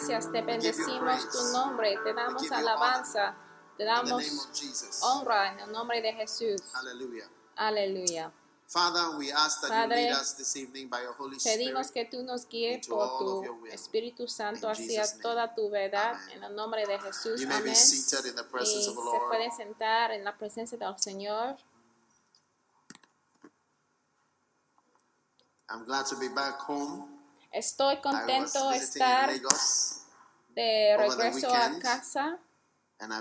Gracias, te bendecimos tu nombre, te damos alabanza, te damos honra en el nombre de Jesús. Aleluya. Father, we ask that Padre, you lead us this evening by your Holy Pedimos Spirit. que tú nos guíes por tu. Espíritu Santo hacia toda tu verdad, Amen. en el nombre de Jesús. You may be Amén. seated in the Y se of the Lord. puede sentar en la presencia del Señor. I'm glad to be back home. Estoy contento de estar de regreso a casa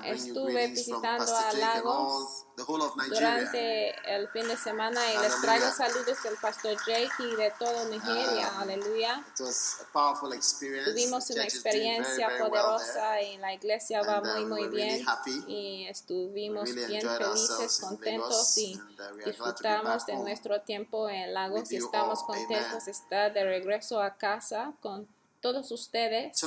Estuve visitando a Lagos durante el fin de semana y les traigo saludos del pastor Jake y de todo Nigeria. Ah. Aleluya. Tuvimos una very, experiencia very poderosa y la iglesia va And, muy we muy bien y estuvimos really bien felices, contentos y and, uh, disfrutamos de nuestro tiempo en Lagos y estamos all. contentos de estar de regreso a casa con todos ustedes.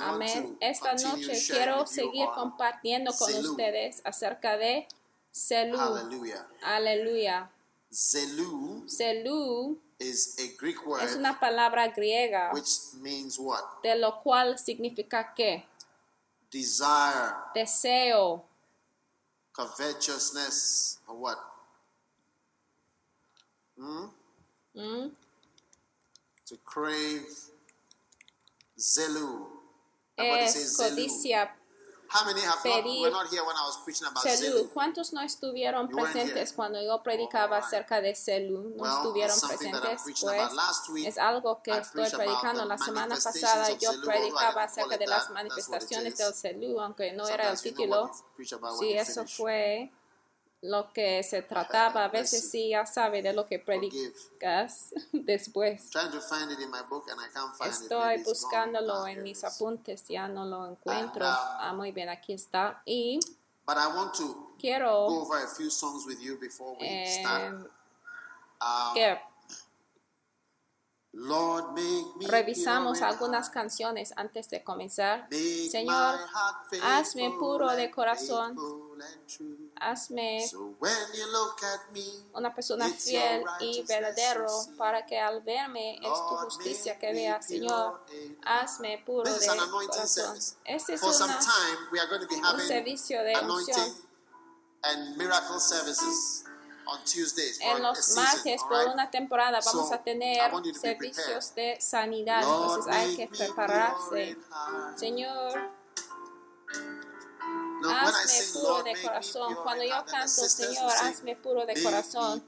Amén. Esta noche quiero seguir compartiendo con ustedes acerca de. Hallelujah. Aleluya. Zelu Selú is a Greek word es una palabra griega, which means what? de lo cual significa que Desire, deseo, covetousness, or what? Hmm? ¿m? To crave, zelu. Everybody es says zelu. codicia, How many have not, pedir. were not here when I was preaching about Selú. zelu? ¿Cuántos no estuvieron You presentes cuando yo predicaba Alright. acerca de Selú? ¿No Well, estuvieron presentes? Pues es algo que I estoy predicando. La semana pasada yo Zelu, predicaba acerca de las that. Manifestaciones del Selú, aunque no era el Sometimes you know título. Sí, eso fue lo que se trataba. A veces sí ya sabe de lo que predicas después. Estoy buscándolo. Ah, en mis apuntes, ya no lo encuentro. Um, Ah, muy bien, aquí está. Y But I want to go quiero over revisamos algunas canciones antes de comenzar. Señor, hazme puro de corazón. Hazme So when you look at me, una persona fiel y verdadero para que al verme es tu justicia que vea, Señor. Hazme puro de corazón. Este es For some una, time, we are going to be un having servicio de unción. On Tuesdays En los season, martes por right? una temporada vamos So, a tener servicios de sanidad, Lord, entonces hay que prepararse. Señor, hazme puro de corazón. Cuando yo canto, Señor, hazme puro de "Make me corazón.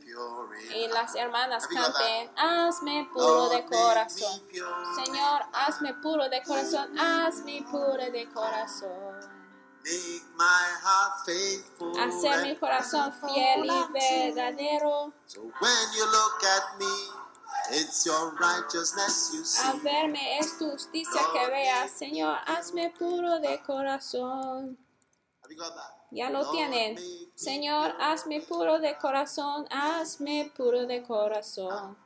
Y las heart." hermanas canten, hazme puro de corazón. Señor, hazme puro de corazón, hazme puro de corazón. Hacer mi corazón fiel y verdadero. So when you look at me, it's your righteousness you see. Al verme es tu justicia que veas, Señor, hazme puro de corazón. Ya lo tienen. Señor, hazme puro de corazón, hazme puro de corazón.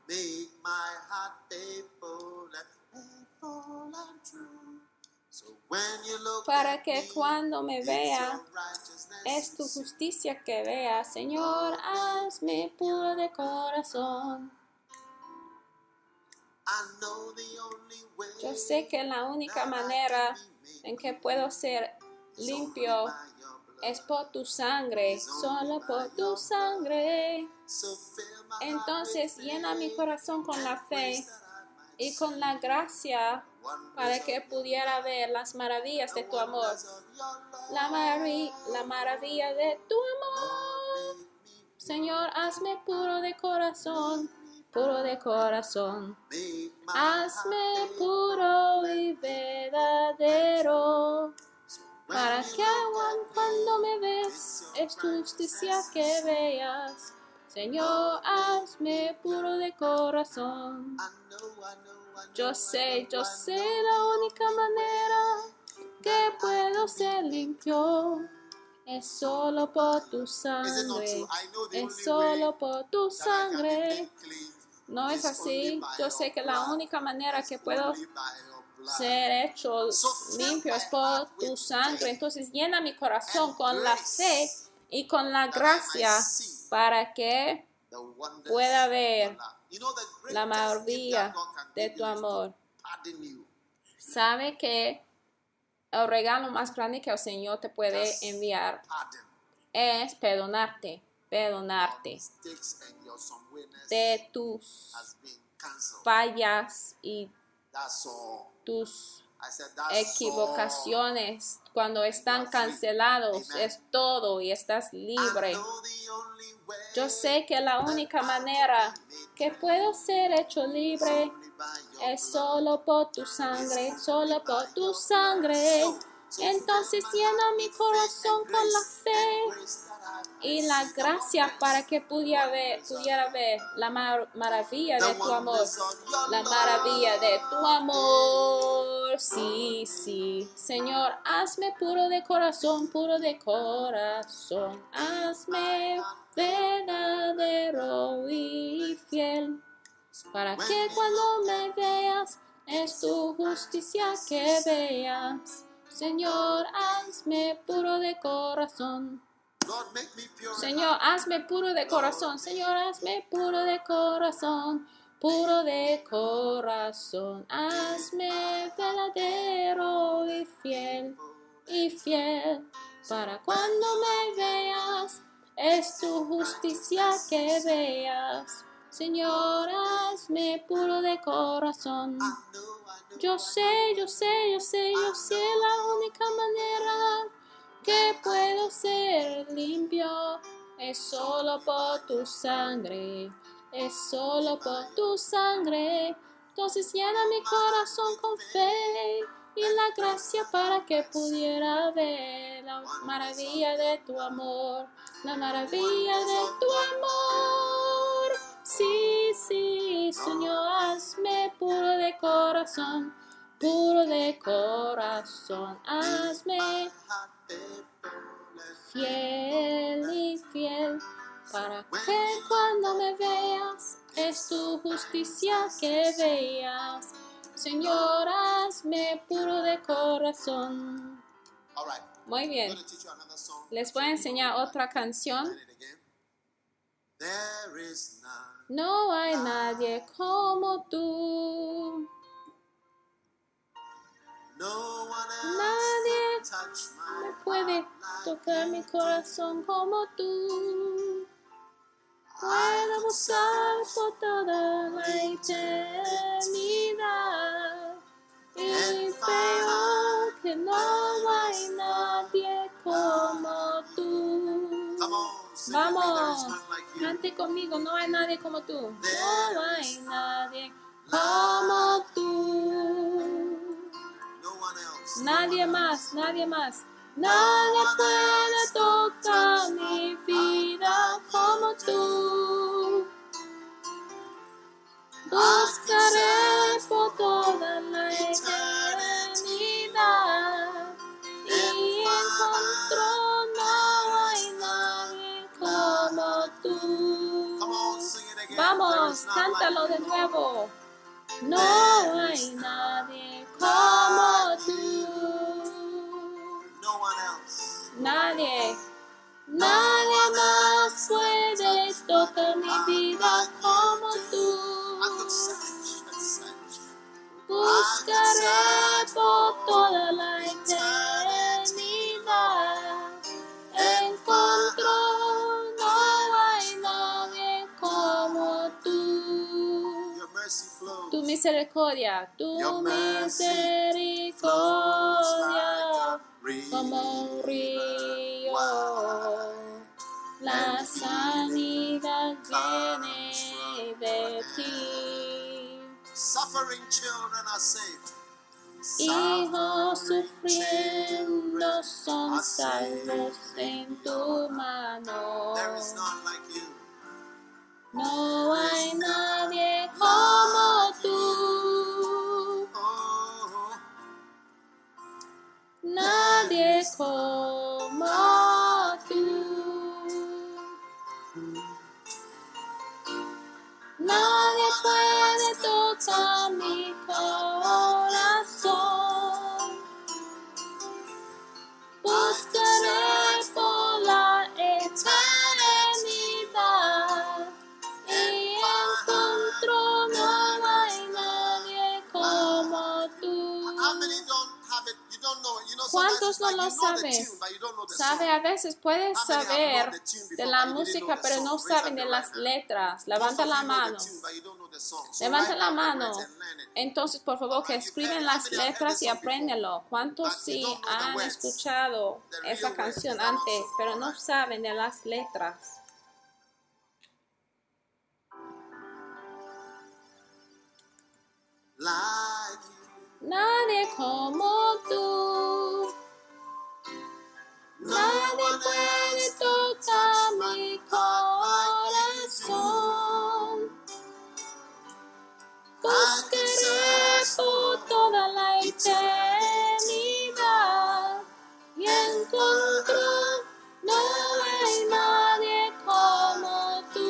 Para que cuando me vea, es tu justicia que vea, Señor, hazme puro de corazón. Yo sé que la única manera en que puedo ser limpio es por tu sangre, solo por tu sangre. Entonces llena mi corazón con la fe y con la gracia para que pudiera ver las maravillas de tu amor. La, maravi- la maravilla de tu amor. Señor, hazme puro de corazón, puro de corazón. Hazme puro y verdadero. Para que cuando me ves, es tu justicia que veas. Señor, hazme puro de corazón. Yo sé, yo sé la única manera que puedo ser limpio. Es solo por tu sangre. Es solo por tu sangre. No es así. Yo sé que la única manera que puedo ser hecho limpio es por tu sangre. Entonces llena mi corazón con la fe y con la gracia para que pueda ver la can de tu amor. Sabe que el regalo más grande que el Señor te puede enviar es perdonarte, perdonarte de tus fallas y tus equivocaciones. cuando están cancelados es todo y estás libre. Yo sé que la única manera que puedo ser hecho libre es solo por tu sangre, solo por tu sangre. Entonces llena mi corazón con la fe y la gracia para que pudiera ver, pudiera ver la mar- maravilla de tu amor, la maravilla de tu amor. Sí, sí, Señor, hazme puro de corazón, puro de corazón. Hazme verdadero y fiel, para que cuando me veas es tu justicia que veas. Señor, hazme puro de corazón. Señor, hazme puro de corazón. Señor, hazme puro de corazón. Puro de corazón. Hazme verdadero y fiel. Y fiel. Para cuando me veas, es tu justicia que veas. Señor, hazme puro de corazón. Yo sé, yo sé, yo sé, yo sé la única manera que puedo ser limpio es solo por tu sangre, es solo por tu sangre. Entonces llena mi corazón con fe y la gracia para que pudiera ver la maravilla de tu amor, la maravilla de tu amor. Sí, sí, Señor, hazme puro de corazón, puro de corazón, hazme fiel y fiel, para que cuando me veas es tu justicia que veas. Señor, hazme puro de corazón. Muy bien, les voy a enseñar otra canción. No hay nadie como tú. Nadie me puede tocar mi corazón como tú. Puedo buscar por toda la eternidad y veo que no hay nadie como tú. Vamos, cante conmigo, no hay nadie como tú. No hay nadie como tú. Nadie más, nadie más. Nadie puede tocar mi vida como tú. Buscaré por toda la eternidad y encontró no hay nadie como tú. Vamos, cántalo de nuevo. No hay nadie como tú. No one else. Nadie, nadie más puede tocar mi vida como tú. could search and search. Buscaré por toda la eternidad. Misericordia, tu misericordia, como un río. La sanidad viene de ti. Suffering children are safe. Hijos sufriendo son salvos en tu mano. There is none like you. No hay nadie como tú, nadie como tú. Nadie puede tocar mi corazón. Buscaré ¿Cuántos no lo saben? Sabe, a veces puedes saber de la música, pero no saben de las letras. Levanta la mano. Levanta la mano. Entonces, por favor, que escriben las letras y apréndelo. ¿Cuántos sí han escuchado esa canción antes, pero no saben de las letras? You. Nadie como tú. Nadie puede tocar mi corazón. Buscaré por toda la eternidad y encuentro no hay nadie como tú.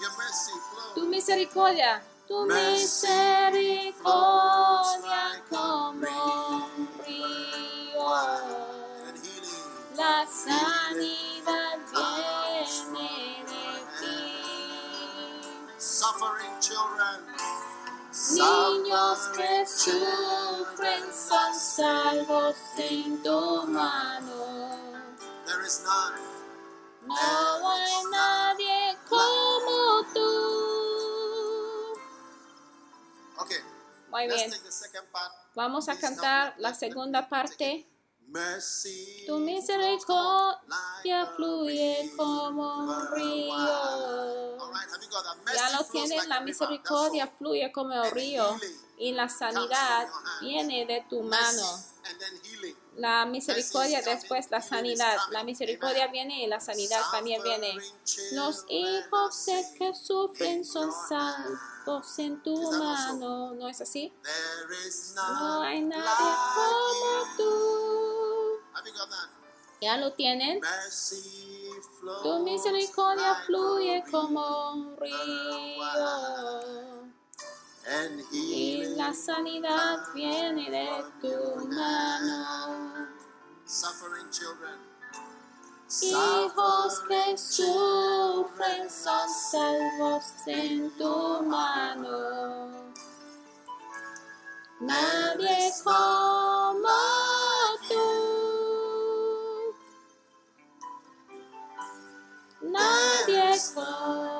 your mercy flow. Tu misericordia, tu misericordia flows like a como un río. La sanidad viene de ti. Suffering children. Niños que sufren son salvos en tu mano. There is none. No hay nadie como Muy bien, vamos a cantar la segunda parte. Tu misericordia fluye como un río. Ya lo like la misericordia fluye como el río. y la sanidad viene de tu mano. La misericordia después la sanidad. La misericordia viene y la sanidad también viene. Los hijos que sufren son salvos en tu mano. ¿No es así? There is No none hay nadie como tú. ¿Ya lo tienen? Tu misericordia fluye como un río. Y la sanidad viene de tu mano. suffering children. Hijos que sufren son salvos en tu mano. Nadie como tú. Nadie como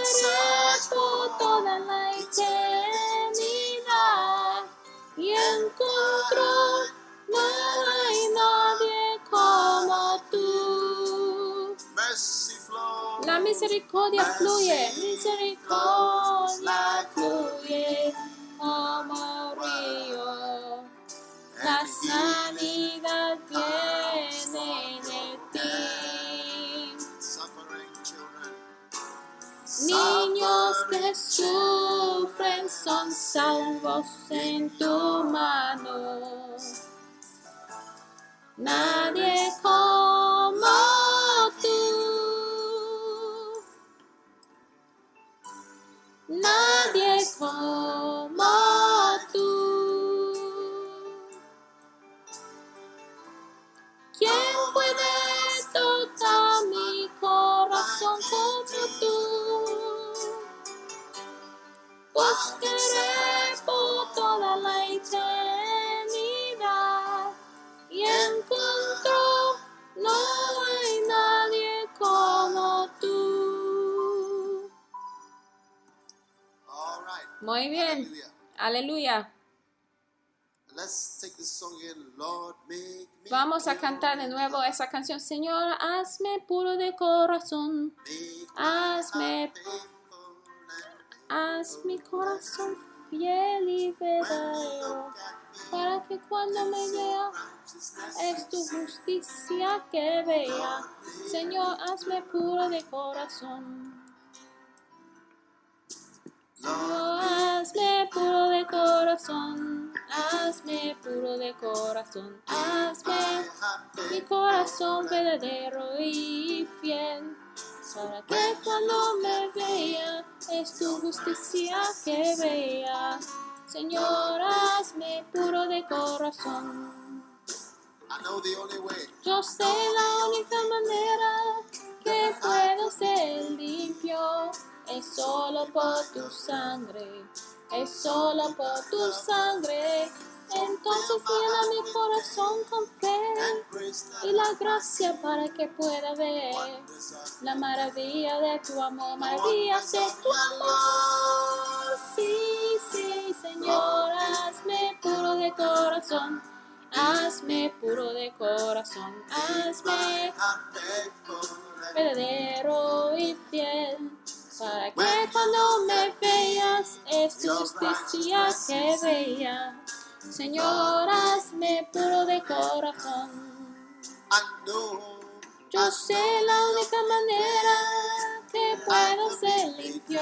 Buscaré por toda la eternidad y encuentro no hay nadie como tú. La misericordia fluye, misericordia fluye como río. La sanidad viene Niños que sufren son salvos en tu mano. Nadie como tú. Nadie como nos por toda la eternidad y encuentro no hay nadie como tú. Muy bien. Aleluya. Vamos a cantar de nuevo esa canción. Señor, hazme puro de corazón. Hazme puro haz mi corazón fiel y verdadero. Para que cuando me vea es tu justicia que vea. Señor, hazme puro de corazón. Señor, hazme puro de corazón. Hazme puro de corazón. Hazme mi corazón verdadero y fiel. Para que cuando me vea es tu justicia que vea. Señor, hazme puro de corazón. I know the only way. Yo sé la única manera que puedo ser limpio es solo por tu sangre, es solo por tu sangre. Entonces llena mi corazón con fe y la gracia para que pueda ver la maravilla de tu amor, maravillas de tu amor. Sí, sí, Señor, hazme puro de corazón, hazme puro de corazón, hazme verdadero y fiel. Para que cuando me veas es tu justicia que vea. Señor, hazme puro de corazón. Yo sé la única manera que puedo ser limpio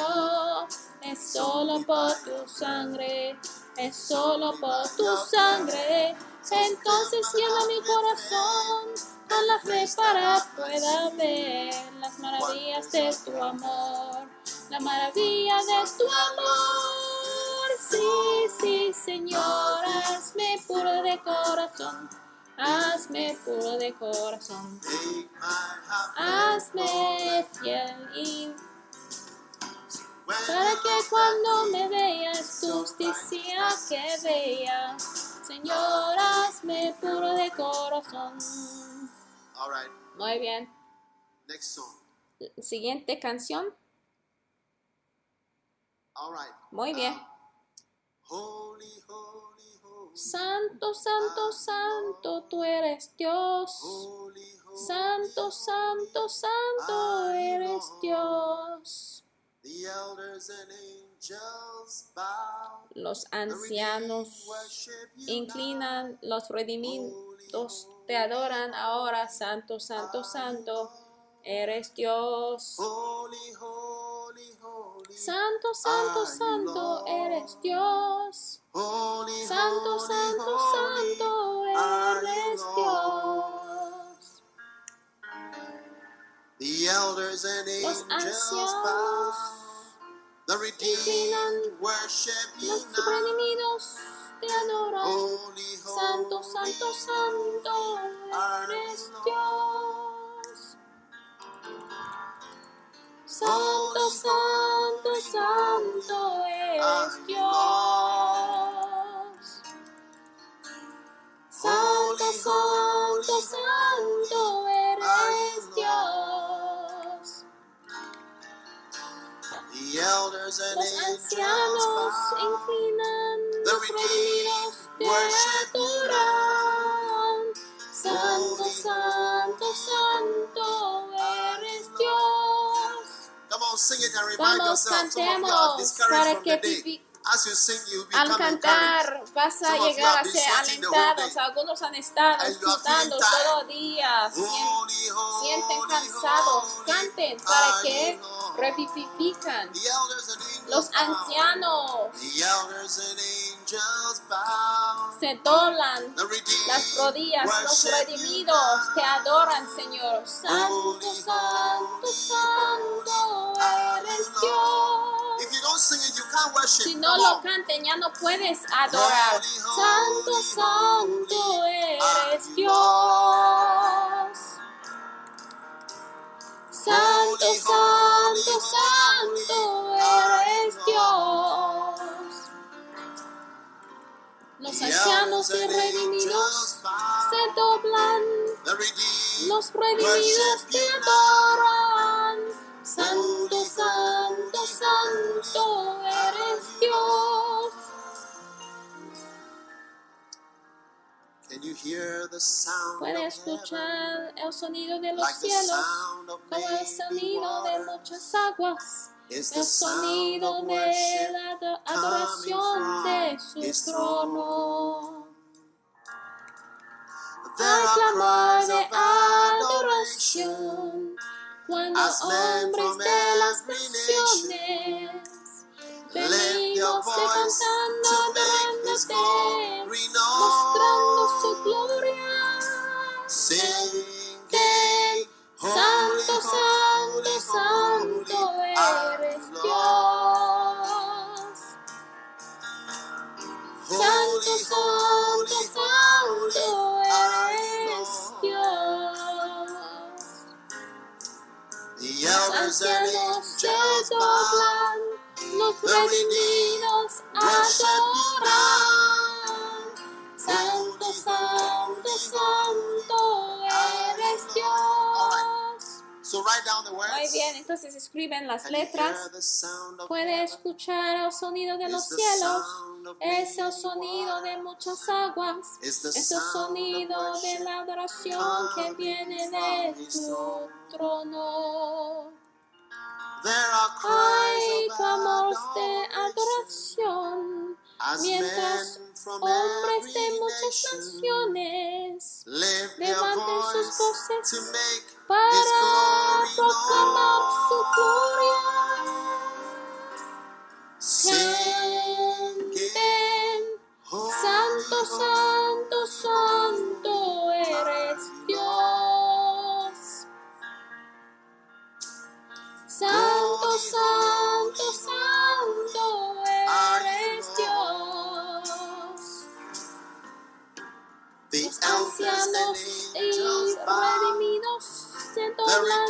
es solo por tu sangre, es solo por tu sangre. Entonces llena mi corazón con la fe para pueda ver las maravillas de tu amor, la maravilla de tu amor. Sí, sí, Señor, hazme puro de corazón, hazme puro de corazón. Hazme fiel y para que cuando me veas justicia que veas. Señor, hazme puro de corazón. Muy bien. Next song. Siguiente canción. Muy bien. Santo, santo, santo, tú eres Dios. Santo, santo, santo eres Dios. Los ancianos inclinan, los redimidos te adoran ahora, Santo, Santo, Santo, eres Dios. Santo, Santo, Santo, eres Dios. Santo, Santo. Santo, eres Dios. The elders and Los angels ancianos bow. The redeemed worship you los now. redimidos te adoran. Santo, Santo, Santo, eres Dios. Santo, Santo, Santo eres Dios. Santo, Santo, Santo eres Dios. The elders and Los ancianos inclinan, The los redimidos te adoran. Santo, Santo, Santo Dios. Come on, sing it and remind Vamos, yourself. Some of you are cantemos discouraged para from que the day. Vivi- As you sing, you al cantar vas a llegar a ser alentados. Algunos han estado sudando todo día. Sienten cansados. Canten para que revivifican. Los ancianos se doblan las rodillas, los redimidos te adoran, Señor. Santo, santo, santo eres Dios. If you don't sing it, you can't worship. Si no lo canten, ya no puedes adorar. Santo, santo eres Dios. Santo, santo, santo eres Dios. Los ancianos y redimidos se doblan. Los redimidos te adoran. Santo, santo, santo eres Dios. Can you hear the sound Puede escuchar el sonido de los Like cielos, como el sonido de muchas aguas. El sonido de la ado- adoración de su trono. Are clamor de adoración, cuando men hombres de las naciones venimos cantando, adorándote, mostrando su gloria. Santo, santo, santo eres. Dios. Santo, santo, santo Elders and ancianos se doblan, los redimidos adoran. Santo, santo, santo eres. Dios. So write down the words. Muy bien, entonces escriben las letras. Puede escuchar el sonido de los It's cielos. Es el sonido de muchas aguas. Es el sonido de la adoración que viene de tu trono. There are Hay clamores de adoración mientras men from hombres de muchas naciones levanten sus voces para proclamar su gloria. Canten, Santo, santo, santo eres Dios. Santo, santo, ancianos y redimidos se doblan.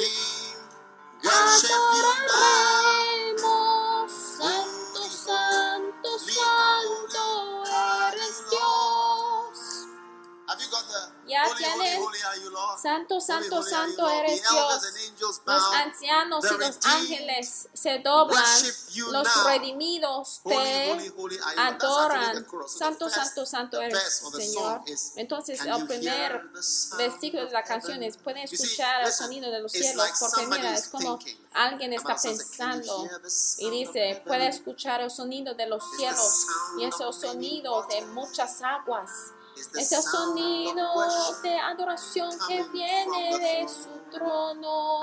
Adoraremos, Ya tienen. Santo, Santo, Santo eres Dios. Los ancianos y los ángeles se doblan. Los redimidos te adoran. Santo, Santo, Santo eres Señor. Entonces "Can el primer versículo de la canción heaven?" es pueden escuchar el sonido de los cielos porque mira es como alguien está pensando y dice puede escuchar el sonido de los cielos y es el sonido de muchas aguas es el sound of sonido worship de adoración que viene de su trono.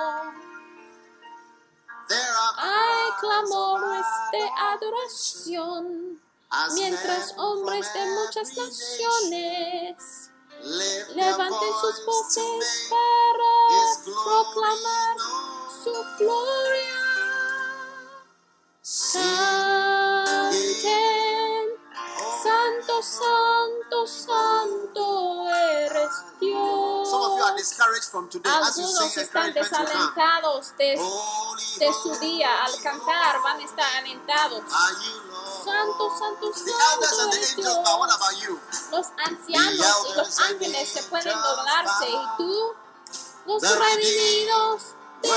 Hay clamores de adoración as mientras hombres de muchas naciones levanten sus voces para proclamar su gloria. Santo, Santo, eres Dios. Some of you are discouraged from today as you Algunos sing están desalentados de, su día. Al cantar van a estar alentados. Santo, Santo, Santo eres Dios. Los ancianos y los ángeles se pueden doblarse y tú, los redimidos, te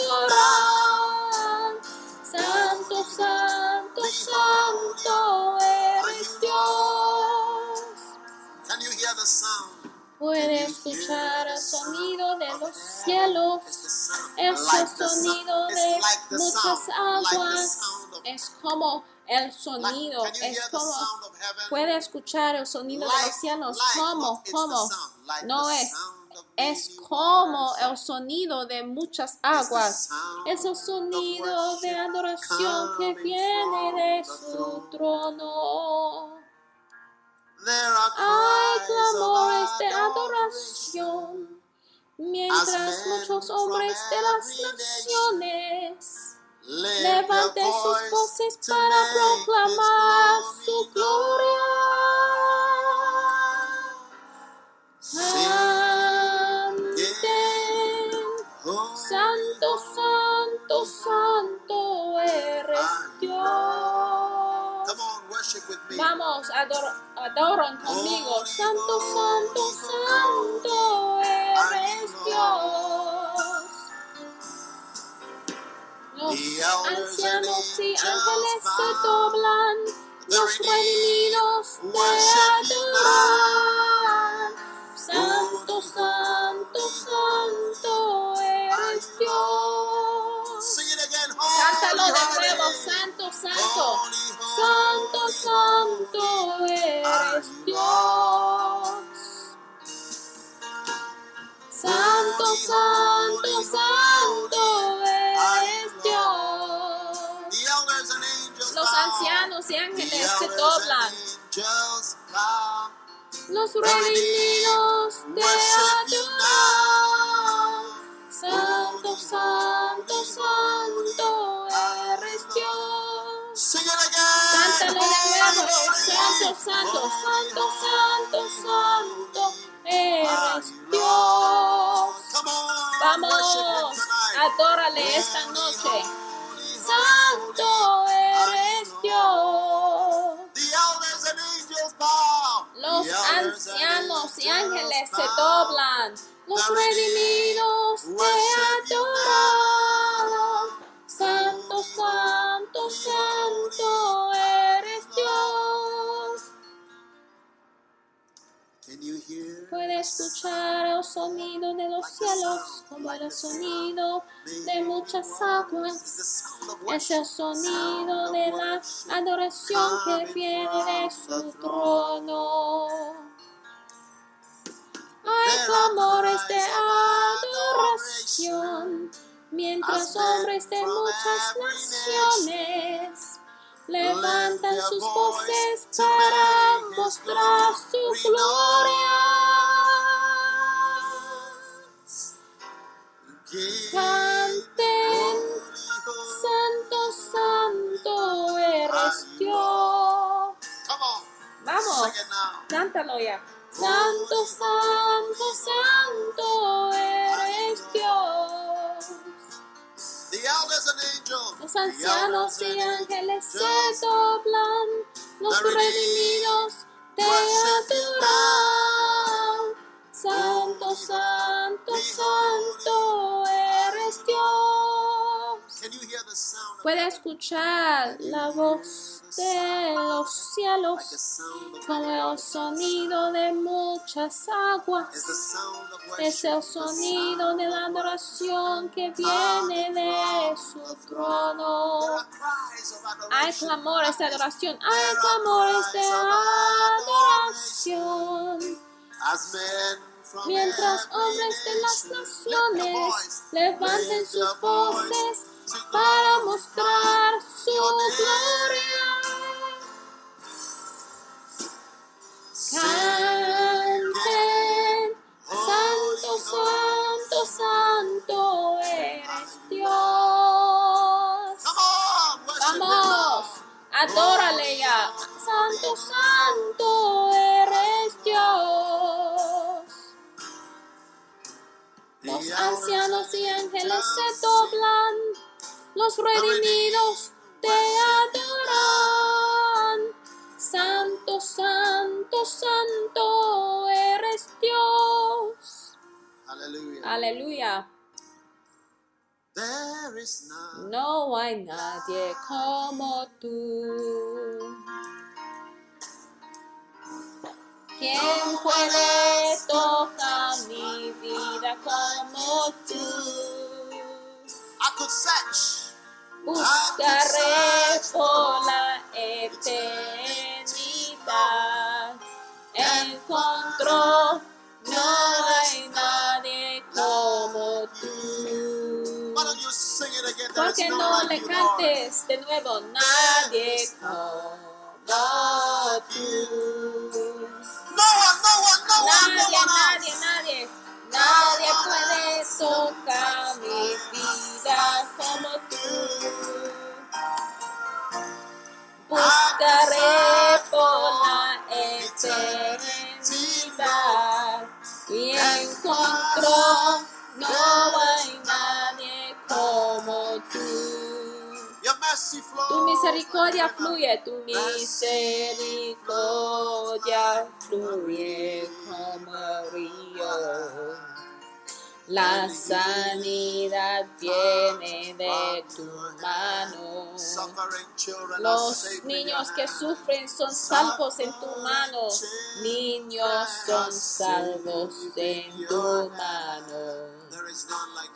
adoran. Santo, Santo, Santo eres Puede escuchar el sonido de los cielos. Es el sonido de muchas aguas. Es como el sonido. Es como puede escuchar el sonido de los cielos. ¿Cómo? ¿Cómo? No es. Es como el sonido de muchas aguas. Es el sonido de adoración que viene de su trono. Hay clamores de adoración. Mientras muchos hombres de las naciones levanten sus voces para proclamar su gloria. Canten, Santo, Santo, Santo eres Dios. Vamos, ador adoran conmigo. Santo, Santo, Santo eres Dios. Los ancianos y ángeles se doblan, los redimidos te adoran. Santo, santo, santo eres Dios. Cántalo de nuevo, santo, santo. Holy, Santo, santo eres Dios. Santo, santo, santo eres Dios. Los ancianos y ángeles se doblan. Los redimidos you adoran. now. Santo, santo, santo eres Dios. Again. Cántalo de nuevo. Santo, santo, santo, santo, santo eres Dios. Worship Vamos, adórale esta noche. Santo eres Dios. Los ancianos y ángeles se doblan. Los redimidos te adoran. Santo, santo, santo eres Dios. Can you hear? Puede escuchar el sonido de los cielos como el sonido de muchas aguas. Es el sonido de la adoración que viene de su trono. Hay clamores de adoración, mientras hombres de muchas naciones levantan sus voces para mostrar su gloria. Canten, Santo, Santo eres Dios. Vamos, cántalo ya. Santo, Santo, Santo eres Dios. The elders and angels. Los the ancianos y ángeles se doblan, los redimidos te adoran. Santo, Santo, Santo eres Dios. Can you hear the sound of Puede escuchar la voz de los cielos como el sonido de muchas aguas. Es el sonido de la adoración que viene de su trono. Hay clamores de adoración, hay clamores de adoración. Mientras hombres de las naciones levanten sus voces para mostrar su gloria. Canten, Santo, Santo, Santo eres Dios. Vamos, adórale ya. Santo, Santo eres Dios. Los ancianos y ángeles se doblan, los redimidos te adoran. Santo, santo, santo eres Dios. Hallelujah. Aleluya. There is none. No hay nadie como tú. ¿Quién puede tocar mi vida como tú? I could search. Buscaré por la eternidad. Encontró, no hay nadie como tú. ¿Por qué no le cantes de nuevo? Nadie como tú. No one, no one, no one, no Nadie, nadie, nadie. Nadie puede tocar mi vida como tú. Buscaré por la eternidad y encontró, no hay nadie como tú. Your mercy flows. Tu misericordia fluye, tu misericordia fluye como el río. La sanidad viene de tu mano. Los niños que sufren son salvos en tu mano. Niños son salvos en tu mano.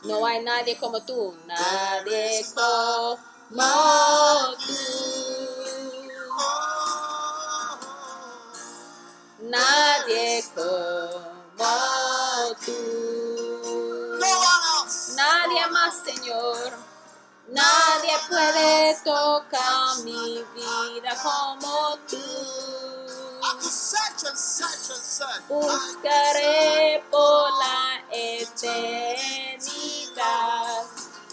No hay nadie como tú, nadie como tú. Nadie como Nadie más, Señor. Nadie puede tocar mi vida como tú. Buscaré por la eternidad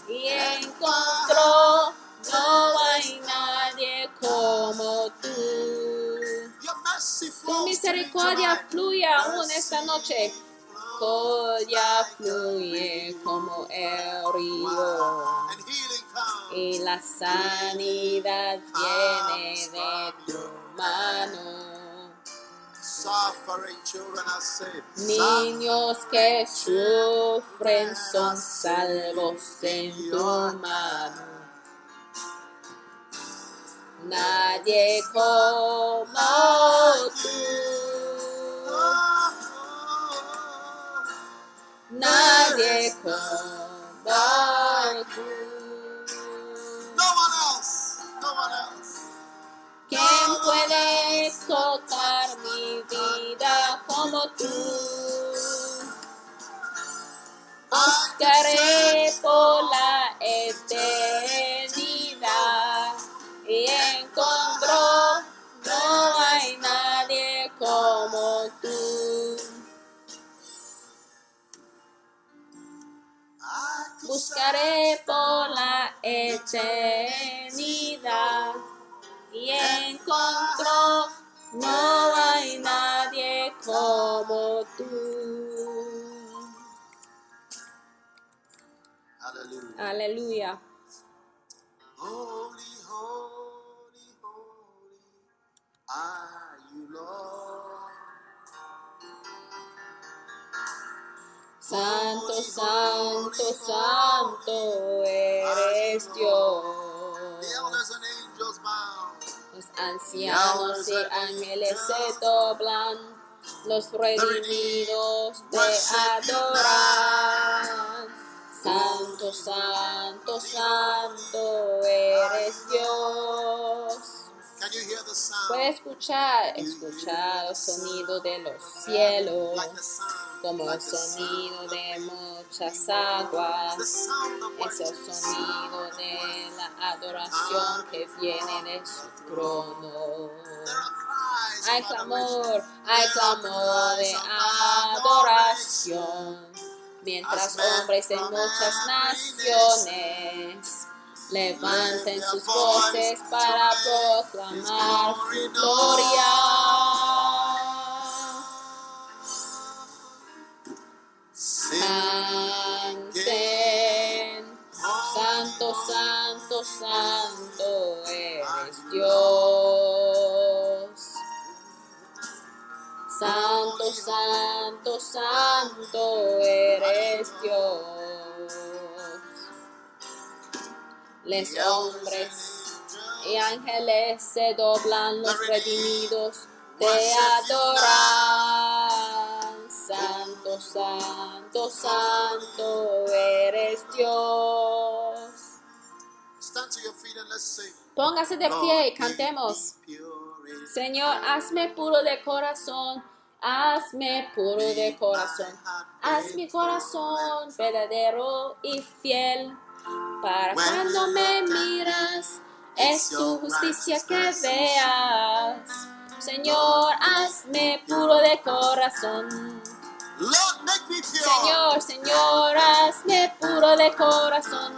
y encontró no hay nadie como tú. Tu misericordia fluye aún esta noche. Misericordia fluye como el río. Y la sanidad viene de tu mano. Niños que sufren son salvos en tu mano. Nadie como tú, nadie como tú. No one else. No one else. ¿Quién puede tocar mi vida como tú? Buscaré por la eternidad Buscaré por la eternidad y encontró, no hay nadie como tú. Aleluya. Holy, holy, holy are you, Lord. Santo, santo, santo eres Dios. Los ancianos y ángeles se doblan, los redimidos te adoran. Santo, santo, santo eres Dios. Puede escuchar, escuchar el sonido de los cielos. Como el sonido de muchas aguas. Es el sonido de la adoración que viene de su trono. Hay clamor, hay clamor de adoración. Mientras hombres de muchas naciones levanten sus voces para proclamar su gloria. Canten, Santo, Santo, Santo eres Dios. Santo, Santo, Santo eres Dios. Les hombres y ángeles se doblan, los redimidos te adoran. Santo, Santo, eres Dios. Stand to your feet and let's sing. Póngase de pie y cantemos. Señor, hazme puro de corazón, hazme puro de corazón. Haz mi corazón verdadero y fiel. Para cuando me miras, es tu justicia que veas. Señor, hazme puro de corazón. Señor, Señor, hazme puro de corazón.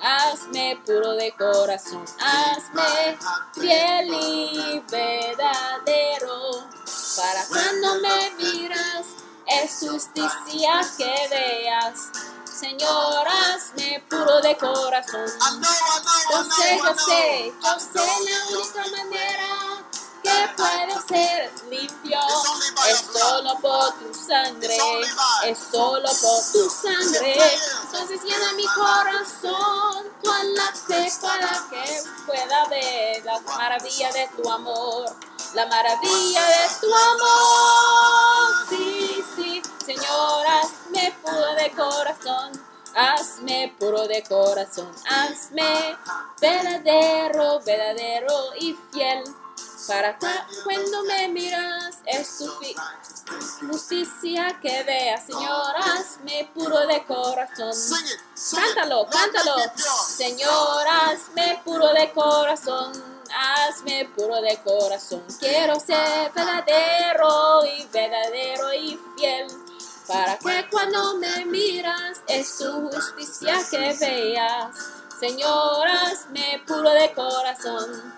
Hazme puro de corazón. Hazme fiel y verdadero. Para cuando me miras, es justicia que veas. Señor, hazme puro de corazón. Yo sé, yo sé, yo sé la única manera que puedo ser limpio. Es solo por tu sangre, es solo por tu sangre. Entonces llena mi corazón con la fe para que pueda ver la maravilla de tu amor. La maravilla de tu amor. Sí, sí, Señor, hazme puro de corazón. Hazme puro de corazón, hazme verdadero, verdadero y fiel. Para que cuando me miras es tu justicia que veas, Señor, hazme puro de corazón. Cántalo, cántalo. Señor, hazme puro de corazón, hazme puro de corazón. Quiero ser verdadero y verdadero y fiel para que cuando me miras es tu justicia que veas. Señor, hazme puro de corazón.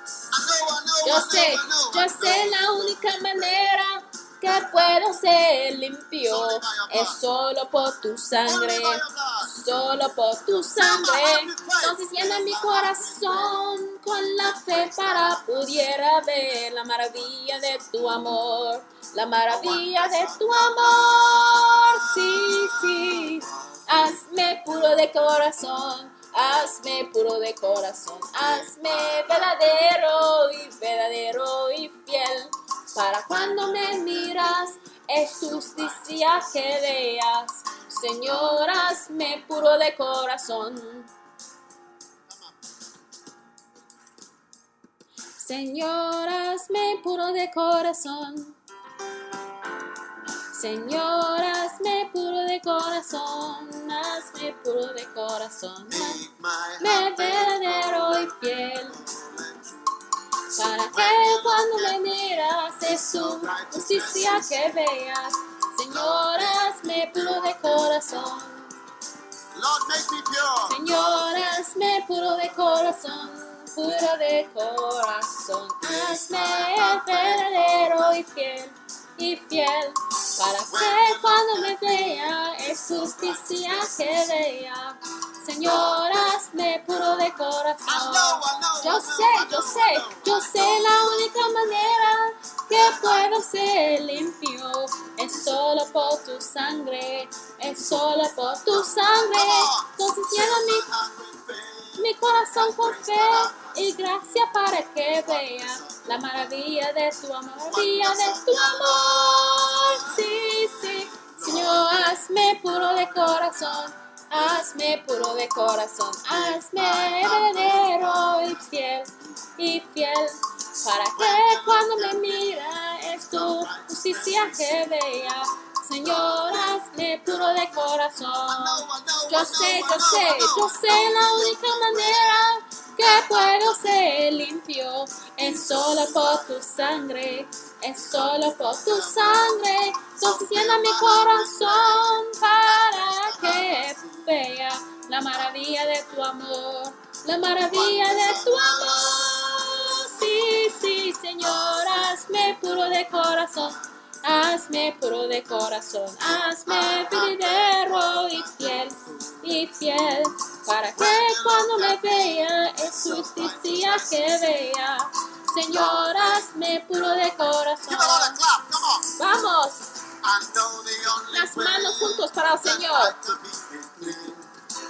Yo sé, yo sé la única manera que puedo ser limpio es solo por tu sangre, solo por tu sangre. Entonces llena mi corazón con la fe para pudiera ver la maravilla de tu amor, la maravilla de tu amor. Sí, sí, hazme puro de corazón. Hazme puro de corazón, hazme verdadero y verdadero y fiel para cuando me miras, es justicia que veas. Señor, hazme puro de corazón. Señor, hazme puro de corazón. Señor, hazme puro de corazón, hazme puro de corazón, me verdadero y fiel. Para que cuando me miras es tu justicia que veas. Señor, hazme puro de corazón. Señor, hazme puro de corazón, puro de corazón. Hazme verdadero y fiel, y fiel, para que cuando me vea es justicia que vea. Señor, hazme puro de corazón. Yo sé, yo sé, yo sé la única manera que puedo ser limpio. Es solo por tu sangre, es solo por tu sangre. Entonces llena mi, mi corazón con fe y gracia para que vea la maravilla de tu amor, maravilla de tu amor. Sí, sí, Señor, hazme puro de corazón. Hazme puro de corazón, hazme verdadero y fiel, y fiel, para que cuando me mira es tu justicia que vea. Señor, hazme puro de corazón. Yo sé, yo sé, yo sé la única manera que puedo ser limpio es solo por tu sangre, es solo por tu sangre. Llena mi corazón para que vea la maravilla de tu amor, la maravilla de tu amor. Sí, sí, Señor, hazme puro de corazón. Hazme puro de corazón, hazme verdadero y fiel, y fiel, para que cuando me vea es justicia que vea. Señor, hazme puro de corazón. Vamos. Las manos juntos para el Señor.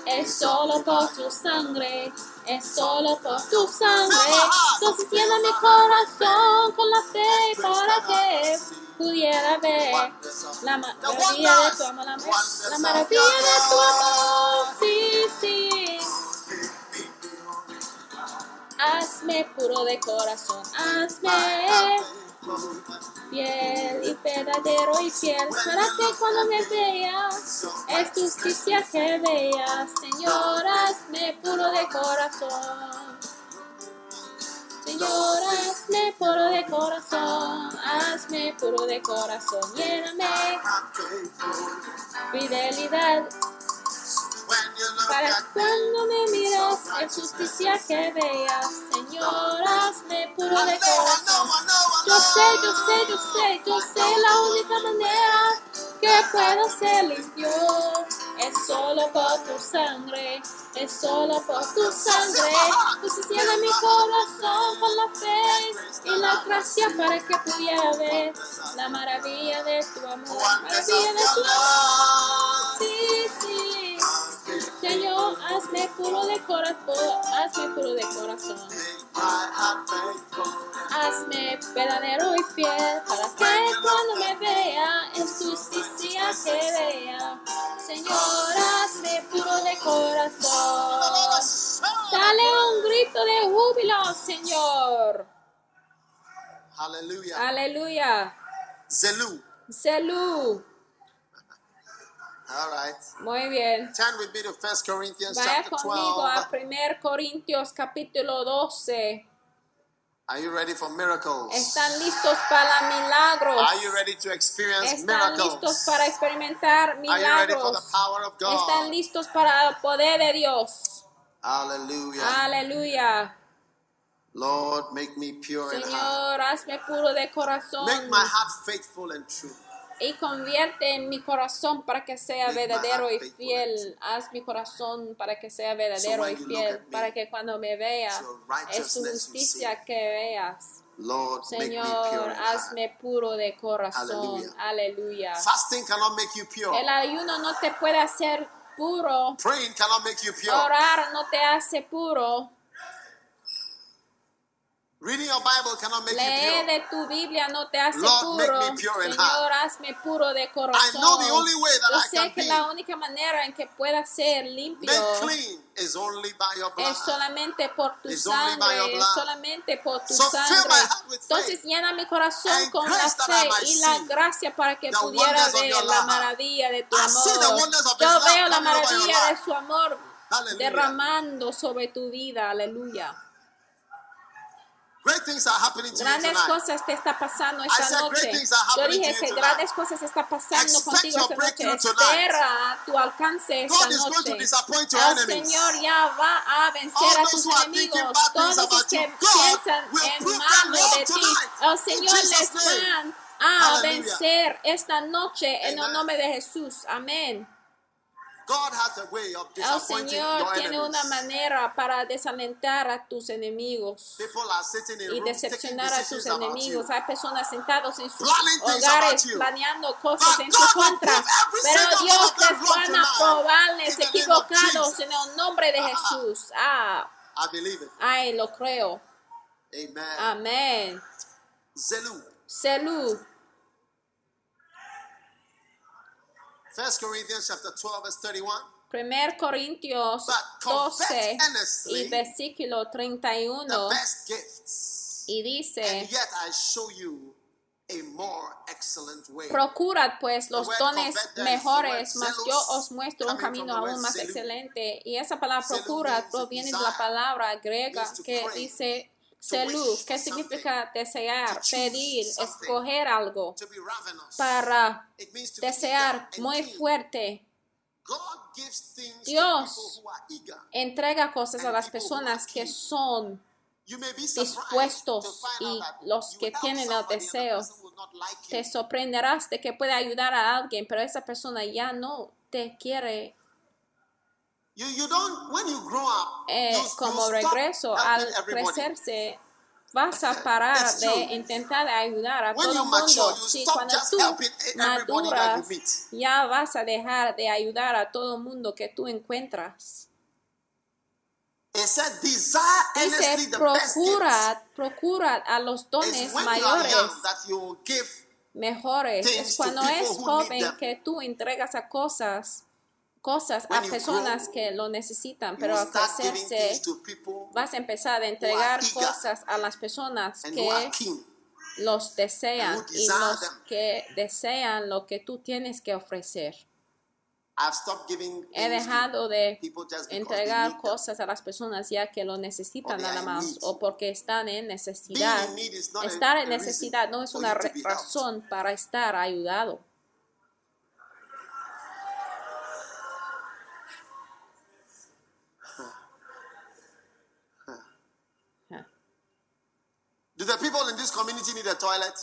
Es solo por tu sangre, es solo por tu sangre. Entonces llena mi corazón con la fe para que pudiera ver la maravilla de tu amor, la, maravilla de tu amor. Sí, sí. Hazme puro de corazón, hazme fiel y verdadero y fiel, para que cuando me veas, es justicia que veas, Señor, hazme puro de corazón. Señor, hazme puro de corazón, hazme puro de corazón, lléname fidelidad. Para cuando me miras en justicia que veas, Señor, hazme puro de corazón. Yo sé, yo sé, yo sé, yo sé la única manera que puedo ser limpio. Es solo por tu sangre, es solo por tu sangre. Entonces llena mi corazón con la fe y la gracia para que pudiera ver la maravilla de tu amor, la maravilla de tu amor. Sí, sí. Señor, hazme puro de corazón, hazme puro de corazón. Hazme verdadero y fiel para que cuando me vea en justicia que vea. Señor, hazme puro de corazón. Dale un grito de júbilo, Señor. Hallelujah. Aleluya. Zelu. Salud. All right. Muy bien. Turn with me to 1 Corinthians Vaya chapter conmigo a 12. 1 Corintios capítulo 12. Are you ready for miracles? ¿Están listos para milagros? Are you ready to experience ¿Están listos miracles? para experimentar Are you ready for the milagros? power of ¿Están God? listos para el poder de Dios? Hallelujah. Aleluya. Lord, make me pure in heart. Señor, hazme puro de corazón Make my heart faithful and true. Y convierte en mi corazón para que sea Make verdadero y fiel. Haz mi corazón para que sea verdadero y fiel, me, para que cuando me vea es tu justicia que veas. Lord, make me Señor, in heart. hazme puro de corazón. Aleluya. Make. El ayuno no te puede hacer puro. Praying cannot make you pure. Orar no te hace puro. Reading your Bible cannot make you Leer pure. de tu Biblia no te hace Lord, make puro. me pure in Señor, hazme puro de corazón. I know the only way that Yo I sé can que be la única manera en que pueda ser limpio Made clean is only by your blood. es solamente por tu It's only by your sangre, blood. solamente por tu So fill my sangre. heart with Entonces faith llena mi corazón and con la grace that I fe might y la see gracia para que the pudiera wonders of ver your la love. maravilla de tu I see the amor. wonders of Yo His love veo la coming over your maravilla de life. su amor Hallelujah. derramando sobre tu vida. Aleluya. Grandes cosas te está pasando esta noche. great things are Yo happening dije que grandes cosas está pasando contigo esta noche. Espera tu alcance esta God is going to noche. disappoint your El enemies. Señor ya va a vencer a tus enemigos. Todos los que piensan en malo de ti, el Señor les va a vencer esta noche en el nombre de Jesús. Amén. God has a way of El Señor tiene una manera para desalentar a tus enemigos y decepcionar a tus enemigos. Hay personas sentados en sus hogares planeando cosas en su contra. Pero Dios les van a probarles equivocados en el nombre de Ah. Jesús. Ah, I believe it. ay, lo creo. Amen. Amén. Zelu. 1 Corinthians chapter 12 verse 31. Primer Corintios But confess 12 earnestly y versículo The 31 best gifts. y dice, And yet I show you a more excellent way. Procurad pues los dones mejores, mas yo os muestro un camino aún más excelente. Y esa palabra procurad proviene de la palabra griega que dice wish que significa desear, pedir, escoger algo, para desear muy fuerte. Dios. Entrega cosas a las personas que son dispuestos y los que tienen el deseo. te sorprenderás de que puede ayudar a alguien, pero esa persona ya no te quiere You, you don't, when you grow up, Eh, you, como regreso al crecerse vas a parar It's de true. intentar ayudar a When todo el mature, mundo. you Sí, stop cuando just tú helping everybody that you maduras, meet. ya vas a dejar de ayudar a todo el mundo que tú encuentras. Dice, procura, procura a los dones mayores, mejores. Es cuando es joven que tú entregas a cosas, cosas a personas que lo necesitan, pero al crecerse vas a empezar a entregar cosas a las personas que los desean y los que desean lo que tú tienes que ofrecer. He dejado de entregar cosas a las personas ya que lo necesitan nada más o porque están en necesidad. Estar en necesidad no es una razón para estar ayudado. Do the people in this this community need a toilet?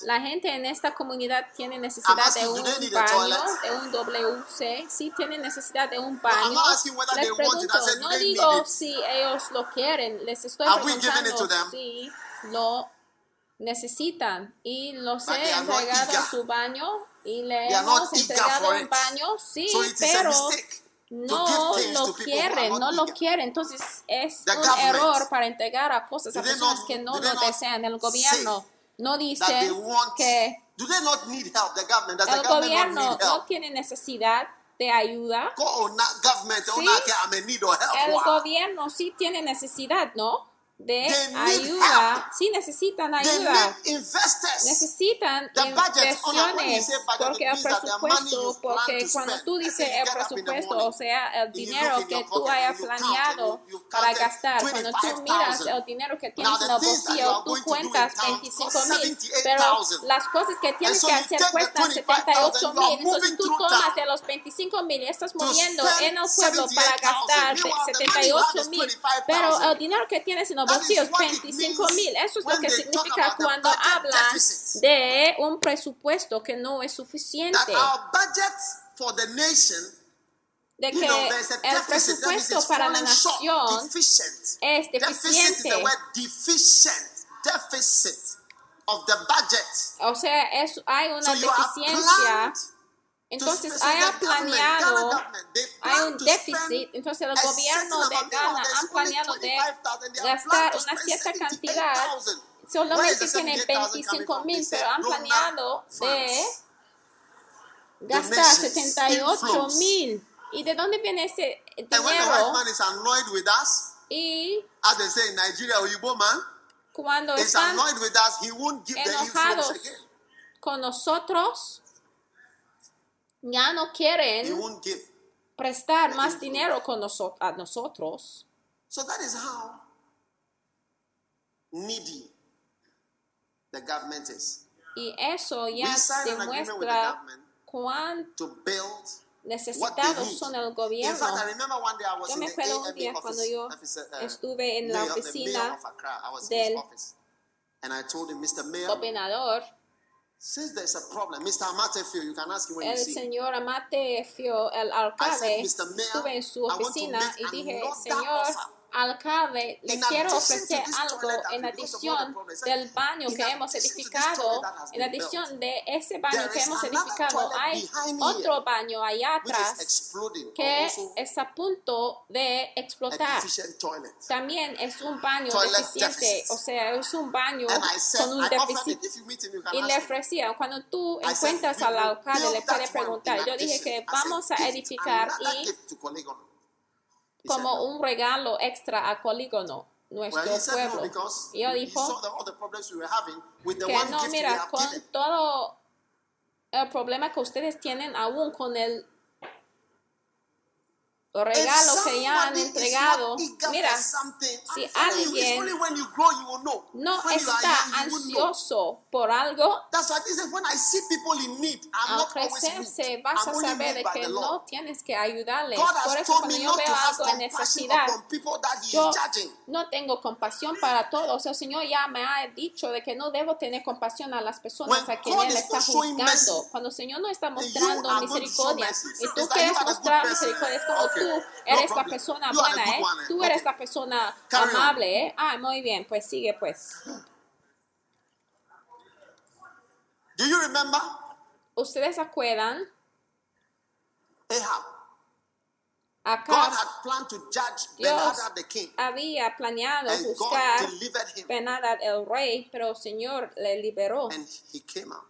La gente en esta comunidad tiene necesidad de un they need a baño, de un WC. Sí tienen necesidad de un baño. Les pregunto, no digo si ellos lo quieren. Les estoy preguntando to them? si lo necesitan. Y los he entregado su baño y le hemos entregado un baño. Sí, pero no lo quieren, no lo quieren. Entonces es un error para entregar a cosas a personas not- que no lo desean. El gobierno no dice que Do they not need help? The government does the el government gobierno no tiene necesidad de ayuda. Sí. El gobierno sí tiene necesidad, ¿no? De ayuda. Sí necesitan ayuda. Necesitan inversiones porque el presupuesto, porque cuando tú dices el presupuesto, o sea, el dinero que tú hayas planeado para gastar, cuando tú 25,000. miras el dinero que tienes en el bolsillo, tú cuentas town 25 cost mil, 78,000. pero las cosas que tienes que hacer cuestan 25,000, 78 you are mil, entonces tú tomas de los 25 mil y estás moviendo en el pueblo para 78,000. gastar Meanwhile, the money you have 78 is mil, 25,000. pero el dinero que tienes en el It 25 means mil. Eso es lo que significa cuando hablan de un presupuesto que no es suficiente. our budget for the nation, De que el presupuesto para la nación es deficiente. the word deficient. Deficit of the budget. O sea, es, hay una deficiencia. Entonces, haya planeado, hay un déficit. Entonces, el gobierno de. Ghana only planeado de 25,000. They are gastar una cierta cantidad. 78,000. Where is Solamente the tienen 78,000 coming 25 from? mil, pero han planeado de gastar Donations, 78 inflows. mil. ¿Y de dónde viene ese dinero? Y as they say in Nigeria, Oyibo man, cuando están annoyed with us, he won't give the influence enojados con nosotros, ya no quieren won't give. prestar más dinero con noso- a nosotros. So that is how needy the government is. Y eso ya demuestra cuán to build necesitados son el gobierno. fact, I remember one day I was Yo me acuerdo un día cuando yo uh, estuve en la oficina del his office. And I told him, Mr. Mayor, gobernador, since there's a problem, Mr. Amatefio, you can ask him when you el see him. señor Amate Fio, el alcalde, I said, "Mr. Mayor, estuve en su oficina y dije, señor. Alcalde, le quiero ofrecer algo en problems, del baño que hemos edificado, en been adición de ese baño que hemos edificado, hay otro baño allá atrás que está a punto de explotar. También es un baño deficiente, o sea, es un baño con un déficit. Y le ofrecía, cuando tú encuentras "We al alcalde, le puedes preguntar. Yo dije que vamos a edificar y said, como "No." un regalo extra a Colígono, Well, nuestro said no pueblo. because Y dijo we que no, mira, con given. todo el problema que ustedes tienen aún con el regalo que ya han entregado, mira, si alguien no está ansioso por algo, al crecerse vas a saber de que no tienes que ayudarles. Por eso cuando yo veo algo en necesidad, yo no tengo compasión para todos. El Señor ya me ha dicho de que no debo tener compasión a las personas a quien God Él está juzgando. Cuando el Señor no está mostrando misericordia y tú quieres mostrar misericordia, es como Tú no eres la persona You buena, ¿eh? one? Tú Okay. eres la persona Carry on. amable, ¿eh? Ah, muy bien, pues sigue pues. Do you remember ¿Ustedes acuerdan? Ahab? Acá God had planned to judge Dios the king, había planeado juzgar Benadad el rey, pero el Señor le liberó. and he came out.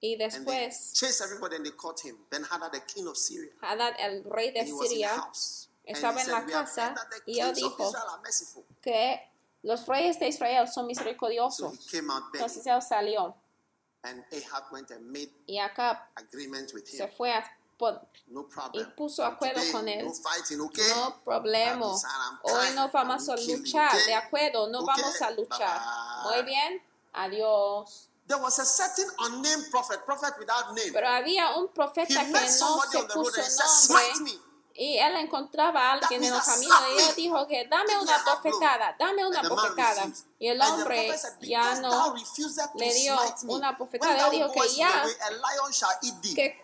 Y después everybody and they caught him. Ben-Hadad, the king of Syria. Hadad, el rey de Siria, estaba en la said, "We have casa y él dijo Israel are merciful." que los reyes de Israel son So misericordiosos. Entonces él salió And Ahab went and made y with se fue a pon- No problem. y puso acuerdo con él. No fighting, okay? no problema. Hoy no vamos a luchar, de acuerdo, no vamos a luchar. Muy bien, adiós. There was a certain unnamed prophet, prophet without name. Pero había un He profeta que met no se puso he nombre. Y él encontraba a alguien en el camino y él dijo que dame una bofetada, dame una bofetada. Y el hombre ya no le dio una bofetada. Él dijo que ya que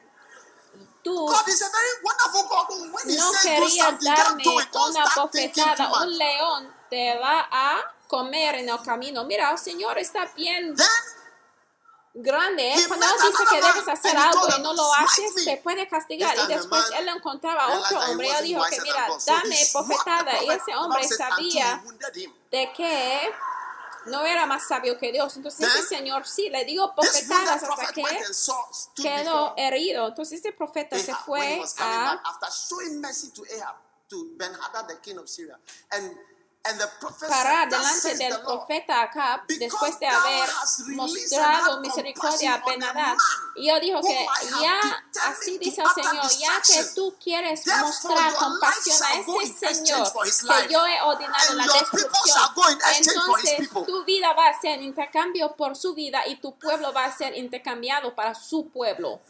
tú He no querías darme una bofetada, un león te va a comer en el camino. Mira, el Señor está Then grande. ¿eh? Cuando él dice que debes hacer algo y no lo "Smite haces, me." te puede castigar. Y después él encontraba a otro hombre y dijo que, mira, dame bofetada. Y ese hombre sabía de que no era más sabio que Dios. Entonces ese Then, señor sí le dio bofetadas hasta que quedó herido. Entonces este profeta se fue a Thus delante del profeta Acab después de haber mostrado misericordia a Benadad. Y yo dijo que ya, así dice el Señor, ya que tú quieres mostrar compasión a exchange Señor que yo he ordenado la destrucción, entonces tu vida va a ser intercambio por su vida y tu pueblo va a ser intercambiado para su pueblo.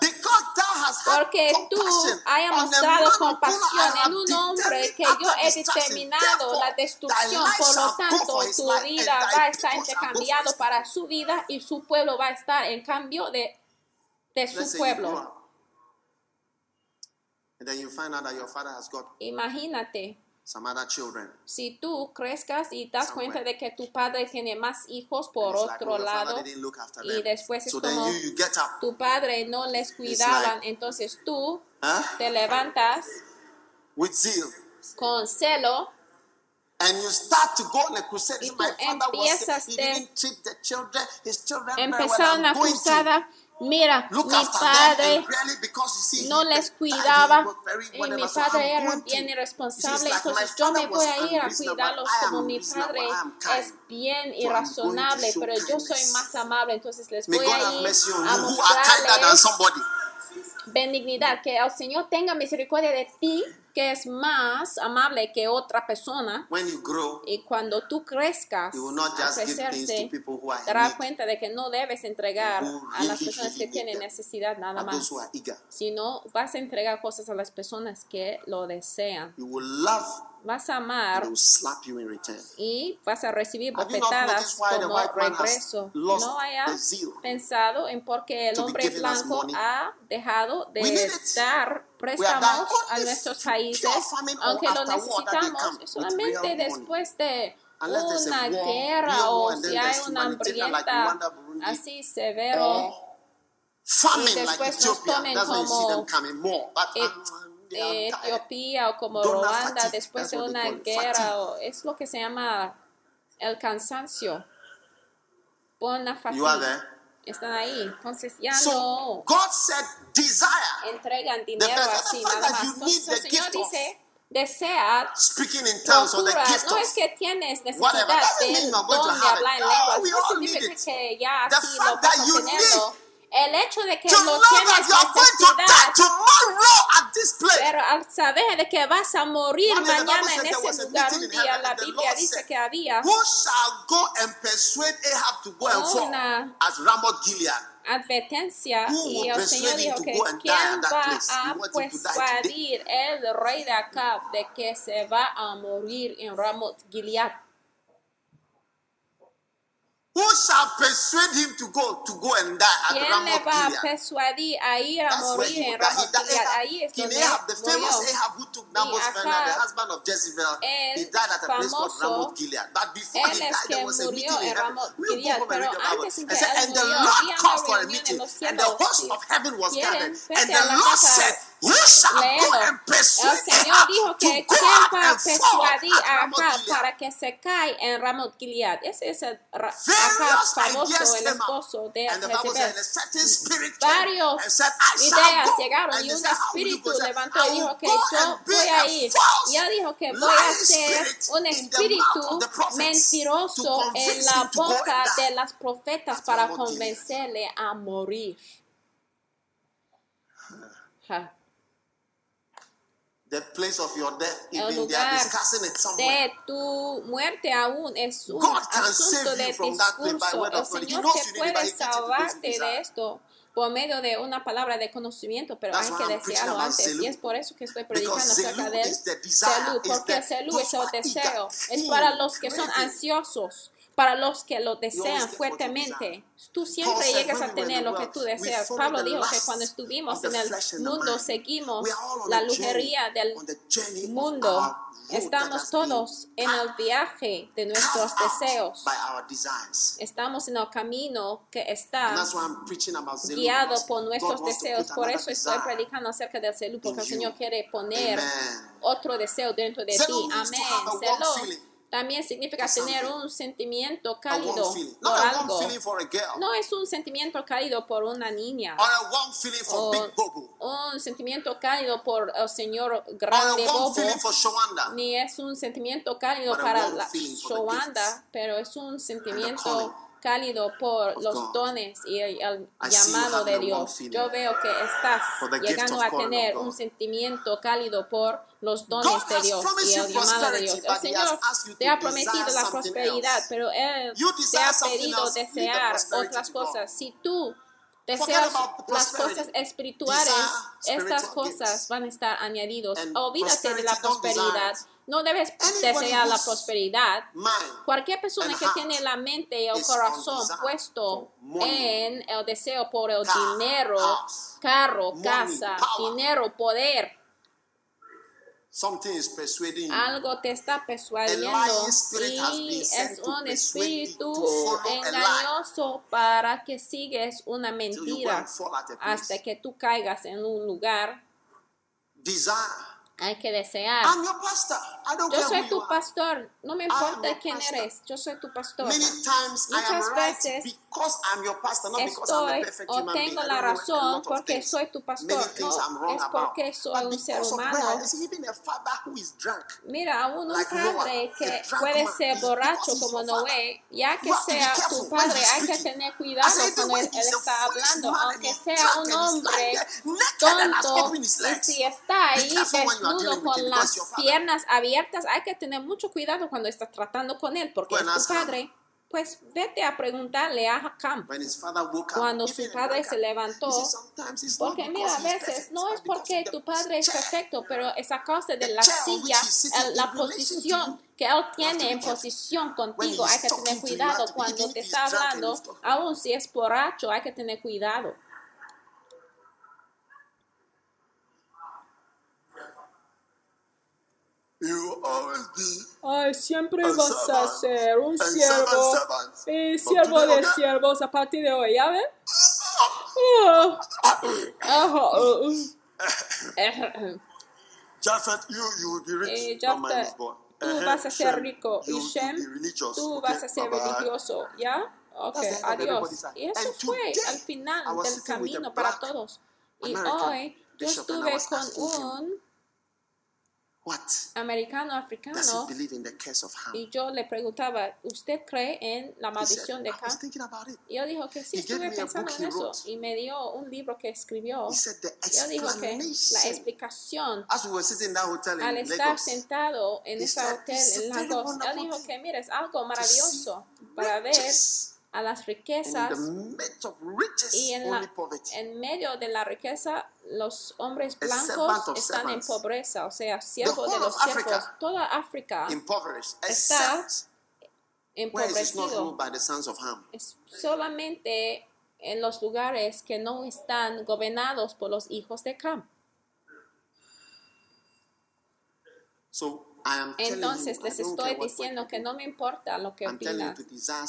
Because thou hast had Porque tú hayas mostrado compasión en un hombre que yo he determinado la destrucción, por lo tanto tu vida va a estar intercambiado para su vida y su pueblo va a estar en cambio de, de su pueblo. up. And then you find out that your father has got Imagínate, some other children. si tú crezcas y das Somewhere. cuenta de que tu padre tiene más hijos por it's like, otro oh, lado y después es So como you, tu padre no les cuidaban, entonces tú Huh? te levantas With zeal. con celo And you start to go on a crusade. Y So tú my father was empiezas he de- didn't treat the children, his children very well. empezar una I'm going to cruzada. Mira, look mi padre really no les cuidaba y mi padre era bien irresponsable, entonces yo me voy a ir a cuidarlos como mi padre es bien irrazonable, pero yo soy más amable, entonces les voy a ir a mostrarles benignidad, que el Señor tenga misericordia de ti, que es más amable que otra persona. When you grow, Y cuando tú crezcas, you will not give to who are darás cuenta de que no debes entregar a las personas que tienen necesidad nada más, sino vas a entregar cosas a las personas que lo desean. You will love, Vas a amar y vas a recibir bofetadas como regreso. No haya pensado en por qué el hombre blanco ha dejado de dar préstamos a nuestros países, aunque lo necesitamos, solamente después de una guerra o si hay una hambrienta así severo. Y después nos tomen como tired. Etiopía o como Ruanda después de una guerra o es lo que se llama el cansancio. Bona fatiga. Están ahí. Entonces ya no God said, desire. entregan dinero así nada más. Entonces el Señor dice, desea, procura, no es que tienes necesidad don de hablar en Oh, lenguas. No significa que ya así lo vas. El hecho de que to lo tienes necesidad. Pero al saber de que vas a morir One mañana en ese lugar, un día la Biblia dice said, que había Who shall go and persuade Ahab to go and fall Una- at Ramoth Gilead? advertencia y el Señor dijo que quién va a persuadir el rey de Acab de que se va a morir en Ramoth Gilead. Who shall persuade him to go to go and die at ¿Quién le Ramoth va a Gilead? persuadir a ir a morir en would. He Ramoth died. Gilead? Ahí es donde Ahab, the famous murió. Ahab who took Naboth's Acab, friend, the husband of Jezebel, he died at a place called Ramoth Gilead. But before he died, there was a meeting in en heaven. We'll go home and read the Bible. antes en And, que said, and the Lord called for a meeting, and the host of heaven was gathered. And the Lord said, Shall go and El Señor dijo que out va a persuadir a Acab para que se cae en Ramoth Gilead. Ese es el Acab famoso, el esposo de Jezebel. Varios ideas llegaron y un you espíritu levantó y dijo que yo voy a ir. Y él dijo que voy a ser un espíritu mentiroso en la boca de las profetas para convencerle a morir. The place of your death, El even they are lugar discussing it somewhere. de tu muerte aún es un God can asunto save de you from that place by discurso. word El Señor te puede salvarte de esto por medio de una palabra de conocimiento, pero That's hay que desearlo antes. Y es por eso que estoy predicando Because acerca celu, is porque those es el deseo. Es para los que son ansiosos, para los que lo desean fuertemente. Tú siempre llegas a tener lo que tú deseas. Pablo dijo que cuando estuvimos en el mundo seguimos la lujería del mundo. Estamos todos en el viaje de nuestros deseos. Estamos en el camino que está guiado por nuestros deseos. Por eso estoy predicando acerca del celu, porque el Señor quiere poner otro deseo dentro de ti. Amén. Celo también significa tener un sentimiento cálido por algo. No es un sentimiento cálido por una niña. O un sentimiento cálido por el señor grande bobo. Shawanda. Ni es un sentimiento cálido para la gifts pero es un sentimiento cálido por los dones y el, llamado de Dios. Yo veo que estás llegando a tener un sentimiento cálido por los dones de Dios y el llamado de Dios. El Señor te ha prometido la prosperidad, pero Él te ha pedido desear otras cosas. Si tú deseas las cosas espirituales, estas cosas van a estar añadidos. And Olvídate de la prosperidad. No debes desear la prosperidad. Cualquier persona que tiene la mente y el corazón puesto en el deseo por el dinero, carro, casa, dinero, poder, something is persuading you. algo te está persuadiendo y es un espíritu engañoso para que sigues una mentira hasta que tú caigas en un lugar. Desire. Hay que desear. I'm your pastor. I don't Yo care soy tu pastor, no me importa quién pastor. eres, yo soy tu pastor. Many times I am Muchas right veces because I'm your pastor, not because I'm a Estoy perfect o tengo la razón porque soy tu pastor, no es porque soy un ser humano. Mira, aún un padre que puede ser borracho como. Noé, ya que sea tu padre, hay que tener cuidado cuando él, está hablando, aunque sea un hombre tonto y si está ahí are desnudo con las piernas abiertas, hay que tener mucho cuidado cuando estás tratando con él porque es tu ask him. padre. Pues vete a preguntarle a Hakam. Cuando su padre se levantó, he said, "Sometimes it's not Porque mira, a veces no es porque tu padre es perfecto, pero es a causa de la silla, la posición que él tiene en posición contigo. Hay que tener cuidado cuando te está hablando, aun si es borracho, hay que tener cuidado. You will always be Ay, siempre vas a ser un siervo y siervo de siervos a partir de hoy, ¿ya ven? Ah. Ajá, uh, uh. Japheth, you, you will be rich. Eh, tú vas a ser rico y Shem, tú vas a ser religioso, ¿ya? Ok, adiós. Y eso fue al final del camino para todos. Y hoy yo estuve con un What americano africano in the curse of Ham? y yo le preguntaba, ¿usted cree en la He said, maldición de it. Y yo dijo que sí, estuve pensando en eso. Y me dio un libro que escribió. Yo dijo que la explicación As we were sitting in that hotel al estar sentado en ese hotel "It's a en Lagos, él dijo que mira, es algo maravilloso para ver. A las riquezas y en, la, en medio de la riqueza los hombres blancos están en pobreza, o sea, siervos whole de los siervos. Toda África está empobrecido. Es solamente en los lugares que no están gobernados por los hijos de Cam. So Entonces les estoy diciendo que no me importa lo que opinan.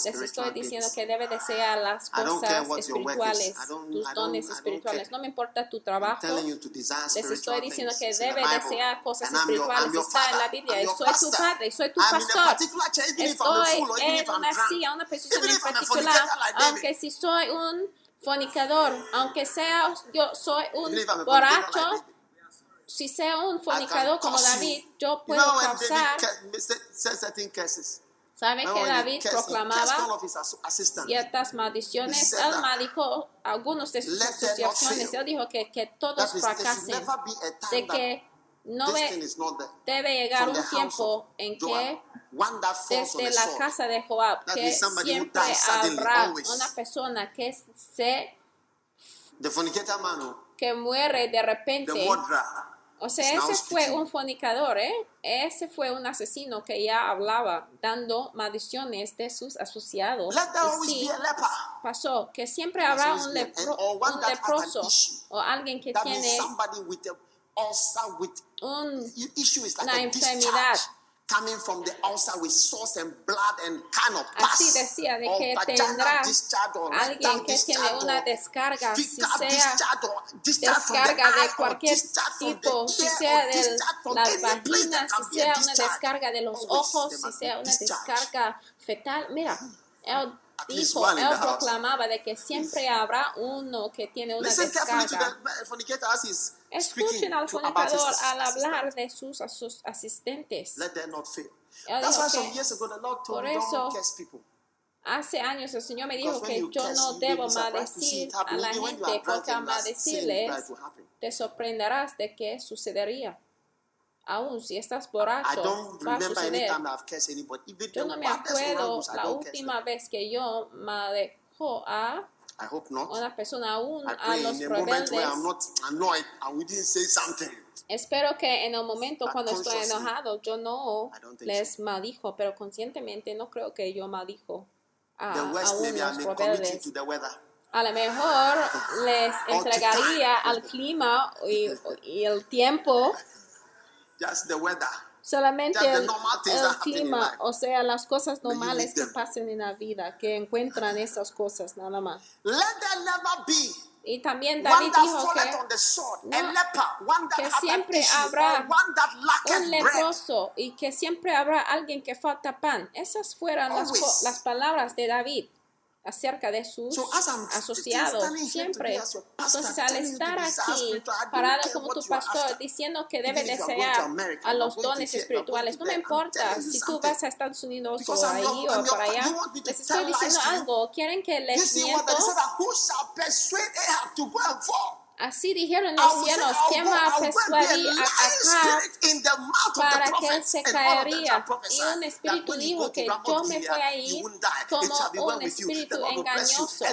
Les estoy diciendo que debe desear las cosas espirituales, tus dones espirituales. No me importa tu trabajo. Les estoy diciendo que debe desear cosas espirituales. Está en la. Biblia. Soy tu padre, soy tu pastor. Estoy en una silla, una posición en particular, aunque si soy un fornicador, aunque sea yo soy un borracho. Si sea un fornicador como David, you. yo You puedo know when causar. David. ¿Sabe que David proclamaba ciertas maldiciones? Él maldijo algunos de sus "Let them not asociaciones. fail." Él dijo que, que todos fracasen. De que no ve- debe llegar un tiempo en que desde la casa de Joab, que siempre habrá una persona que se oh, que muere de repente. O sea, ese fue un fornicador, ¿eh? Ese fue un asesino que ya hablaba, dando maldiciones de sus asociados. Y always sí, be a leper. pasó que siempre habrá un, lepro- un leproso o alguien que tiene somebody with a ulcer with un una enfermedad. Coming from the ulcer with sauce and blood and kind of Así decía de or que tendrá alguien que tiene una or descarga, si sea descarga de cualquier tipo, si sea or de las vaginas, si be a sea una descarga de los ojos, si sea una descarga fetal. Mira, él At least dijo, él proclamaba de que siempre habrá uno que tiene una descarga. Escuchen al fornicador al hablar de sus asistentes. Let them not fail. Él That's dijo why some que years ago the Lord told por me eso. Hace años el Señor me dijo que yo no debo maldecir a la gente porque al maldecirles te sorprenderás de que sucedería. Aún si estás borracho, va a suceder. Yo no me acuerdo la última vez que yo manejó a I hope not. una persona aún I a los a rebeldes. I'm not annoyed and we didn't say something. Espero que en el momento But cuando estoy enojado yo no les maldijo, pero conscientemente no creo que yo maldijo a, The a maybe I unos rebeldes. to the weather. A lo mejor les entregaría al clima y, y el tiempo, Just the weather. Solamente el, in clima, life. o sea, las cosas normales que pasen en la vida, que encuentran esas cosas nada más. Y también David dijo que no, que siempre habrá un leproso y que siempre habrá alguien que falta pan. Esas fueron las, las palabras de David acerca de sus asociados siempre. Entonces al estar aquí parado como tu pastor diciendo que debe desear a los dones espirituales, no me importa si tú vas a Estados Unidos o ahí o por allá. Les estoy diciendo algo, quieren que les miento. Así dijeron los cielos, ¿quién va a persuadir a Acab para que él se caería. Y un espíritu dijo que yo me fui ahí como un espíritu engañoso.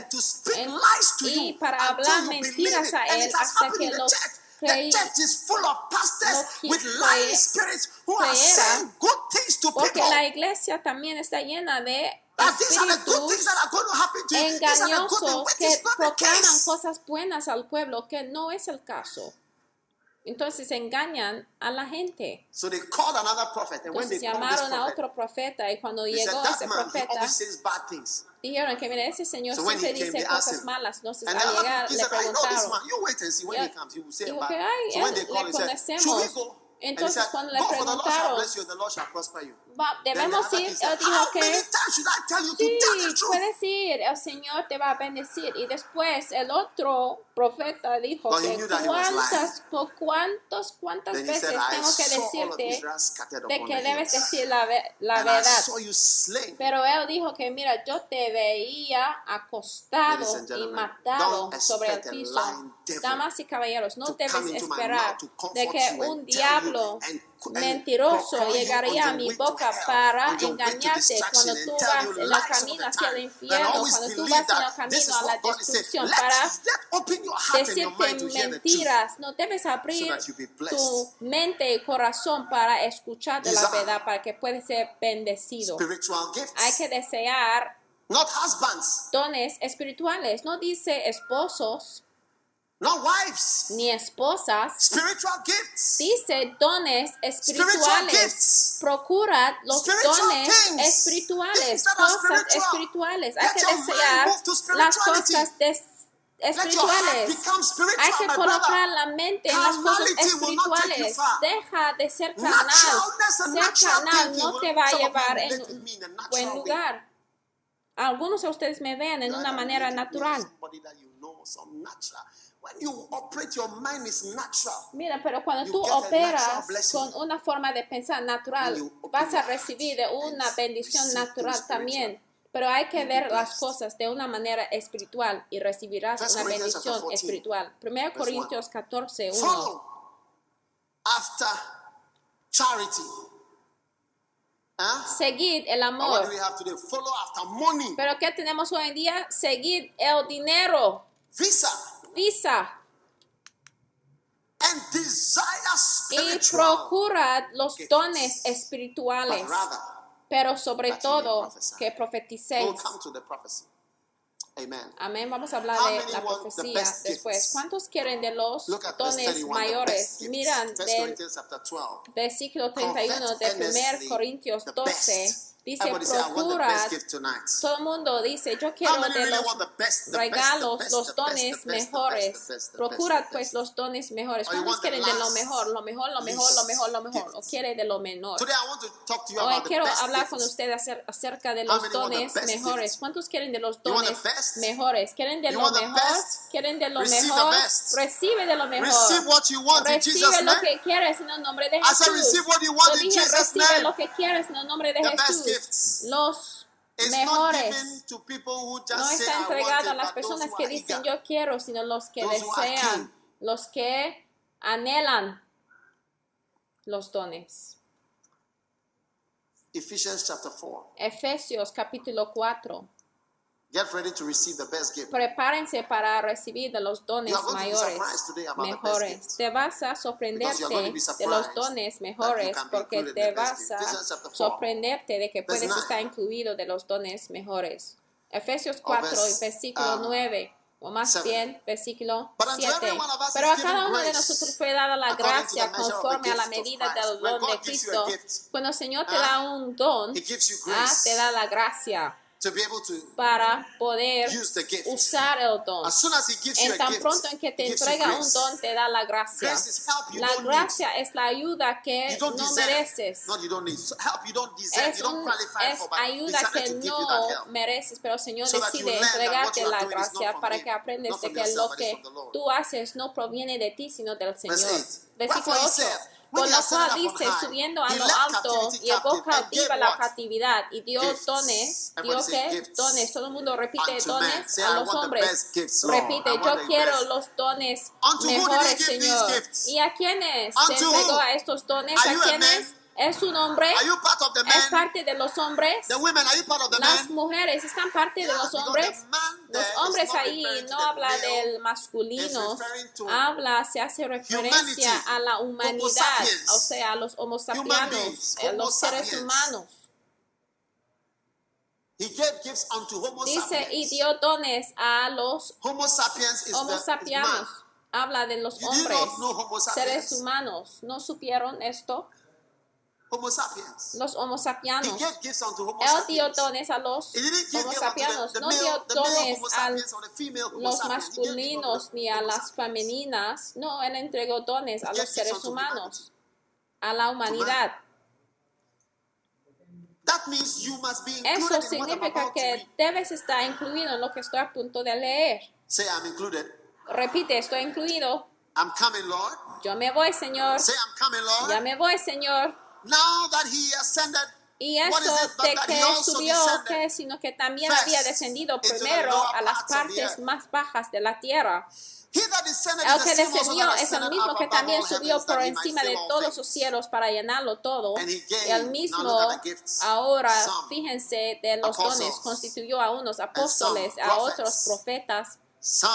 Y para hablar mentiras a él hasta que in the church. Is full of pastors lo with lying spirits who are saying good things to Porque people. la iglesia también está llena de Espíritus engañosos que proclaman cosas buenas al pueblo, que no es el caso. Entonces engañan a la gente. So they called another prophet, and when they Entonces called this llamaron a otro profeta y cuando they said, llegó that ese profeta, dijeron que mira, ese señor So when siempre came, dice they cosas malas. Entonces al llegar le said, preguntaron. when dijo que, ay, when él they le said, conocemos. Entonces, said, cuando le preguntaron. "Va- debemos ir, él dijo que Sí, puedes ir, el Señor te va a bendecir. Y después el otro profeta dijo But que cuántas, por cuántos, cuántas Then he veces said, tengo que decirte de que debes decir la, la verdad. Pero él dijo que mira, yo te veía acostado y matado sobre el piso. Damas y caballeros, no debes esperar de que un diablo mentiroso llegaría a mi boca para engañarte cuando and tú vas en el camino hacia el infierno, cuando tú vas en el camino a la destrucción para decirte mentiras. No debes abrir tu mente y corazón para escuchar de la verdad, para que puedas ser bendecido. Hay que desear not husbands, dones espirituales. No dice esposos not wives. ni esposas. Spiritual gifts. Dice dones Spiritual espirituales. gifts. Procura los Spiritual dones things. espirituales, cosas spiritual. espirituales. Hay que desear las cosas espirituales. Hay que colocar la mente en las cosas espirituales. Deja de ser carnal. Ser carnal no te va a llevar en un buen lugar. Algunos de ustedes me vean en una manera natural. Somebody that you know, some natural. When you operate, your mind is natural. Mira, pero cuando tú operas con una forma de pensar natural, vas a recibir una bendición natural también. Pero hay que ver las cosas de una manera espiritual y recibirás una bendición 14, espiritual. 1 verse Corintios 14, 1. Follow after charity. Seguid el amor. Pero ¿qué tenemos hoy en día? Seguid el dinero. Visa. And desire y procurad los dones espirituales, rather pero sobre todo que profeticéis. Amén. Vamos a hablar de la profecía después. ¿Cuántos quieren de los dones 31, the mayores? Miran 1 del Corinthians chapter 12. versículo 31 de 1 earnestly Corintios the 12. Dice, tonight. Todo el mundo dice, yo quiero de los regalos, los dones mejores. best, the pues los dones mejores. ¿Cuántos quieren de lo mejor? Lo mejor, lo mejor, lo mejor, lo mejor. O quiere de lo menor. Today I want to talk to you Hoy quiero hablar con ustedes acer- acerca de los dones mejores. ¿Cuántos quieren de los dones mejores? ¿Quieren de lo mejor? ¿Quieren de lo mejor? Recibe de lo mejor. Recibe lo que quieres en el nombre de Jesús. Yo dije, recibe lo que quieres en el nombre de Jesús. Gifts. Los mejores. No está entregado a las personas que dicen yo quiero, sino los que desean, los que anhelan los dones. Ephesians chapter 4. Efesios capítulo 4. Get ready to receive the best gift. Prepárense para recibir de los dones mayores, mejores. Te vas a sorprenderte de los dones mejores porque te vas a Ephesians chapter 4, sorprenderte de que puedes 9. estar incluido de los dones mejores. Efesios Or 4, verse, versículo um, 9, o más 7. bien versículo But unto 7. every one of us Pero a cada uno de nosotros fue dada la gracia conforme a la medida del don de Cristo. Cuando el Señor te ah, da un don, ah, te da la gracia to be able to para poder use the gift. usar el don. As soon as He gives you En a tan gift, pronto en que te you entrega un don, te da la gracia. You La gracia es la ayuda que need. You don't no deserve. mereces. Not you don't need. So help you don't deserve. Es, you don't qualify es for, ayuda que you no mereces, pero el Señor So you decide entregarte you la gracia para que from que lo que tú haces no proviene de ti, sino del Señor. Verse 8. Versículo Wherefore he 8. Said, Por when he lo ascended cual up on dice, subiendo a he lo led alto, captivity llevó captive and cautiva gave la cautividad y dio Gifts. dones, dio Everybody say que dones, todo el mundo repite dones a los hombres. Lord. Repite, yo quiero los dones mejores, Señor. ¿Y a quiénes se entregó a estos dones? Are ¿A you a quiénes? ¿Es un hombre? Are you part of the ¿Es parte de los hombres? The women, are you part of the Las men? mujeres están parte de los hombres. Los hombres ahí no habla del masculino, habla, se hace referencia humanity, a la humanidad, sapiens, o sea, a los homo eh, Homo los seres sapiens. humanos. He gave gifts unto Homo Dice, y sapiens. dio dones a los Homo sapiens is homo the is sapianos. man. Habla de los You hombres, seres sapiens. humanos. ¿No supieron esto? Homo sapiens. Los homo He gave gifts unto Homo Él dio sapiens. dones a los homo sapianos, the, the no male, dio dones a sapiens los sapiens. Masculinos ni a las sapiens. femeninas. No, él entregó dones a los seres humanos, a la humanidad. That means you must be included Eso significa que debes estar incluido en lo que estoy a punto de leer. Say, I'm included. Repite, estoy incluido. I'm coming, Lord. Yo me voy, Señor. Say, I'm coming, Lord. Ya me voy, Señor. Now that he ascended, Y eso de que he also subió, que sino que también había descendido primero a las partes más bajas de la tierra. he that descended El que descendió es el mismo que también subió por encima de todos los cielos para llenarlo todo. Y el mismo, ahora, fíjense, de los dones, constituyó a unos apóstoles, a otros profetas,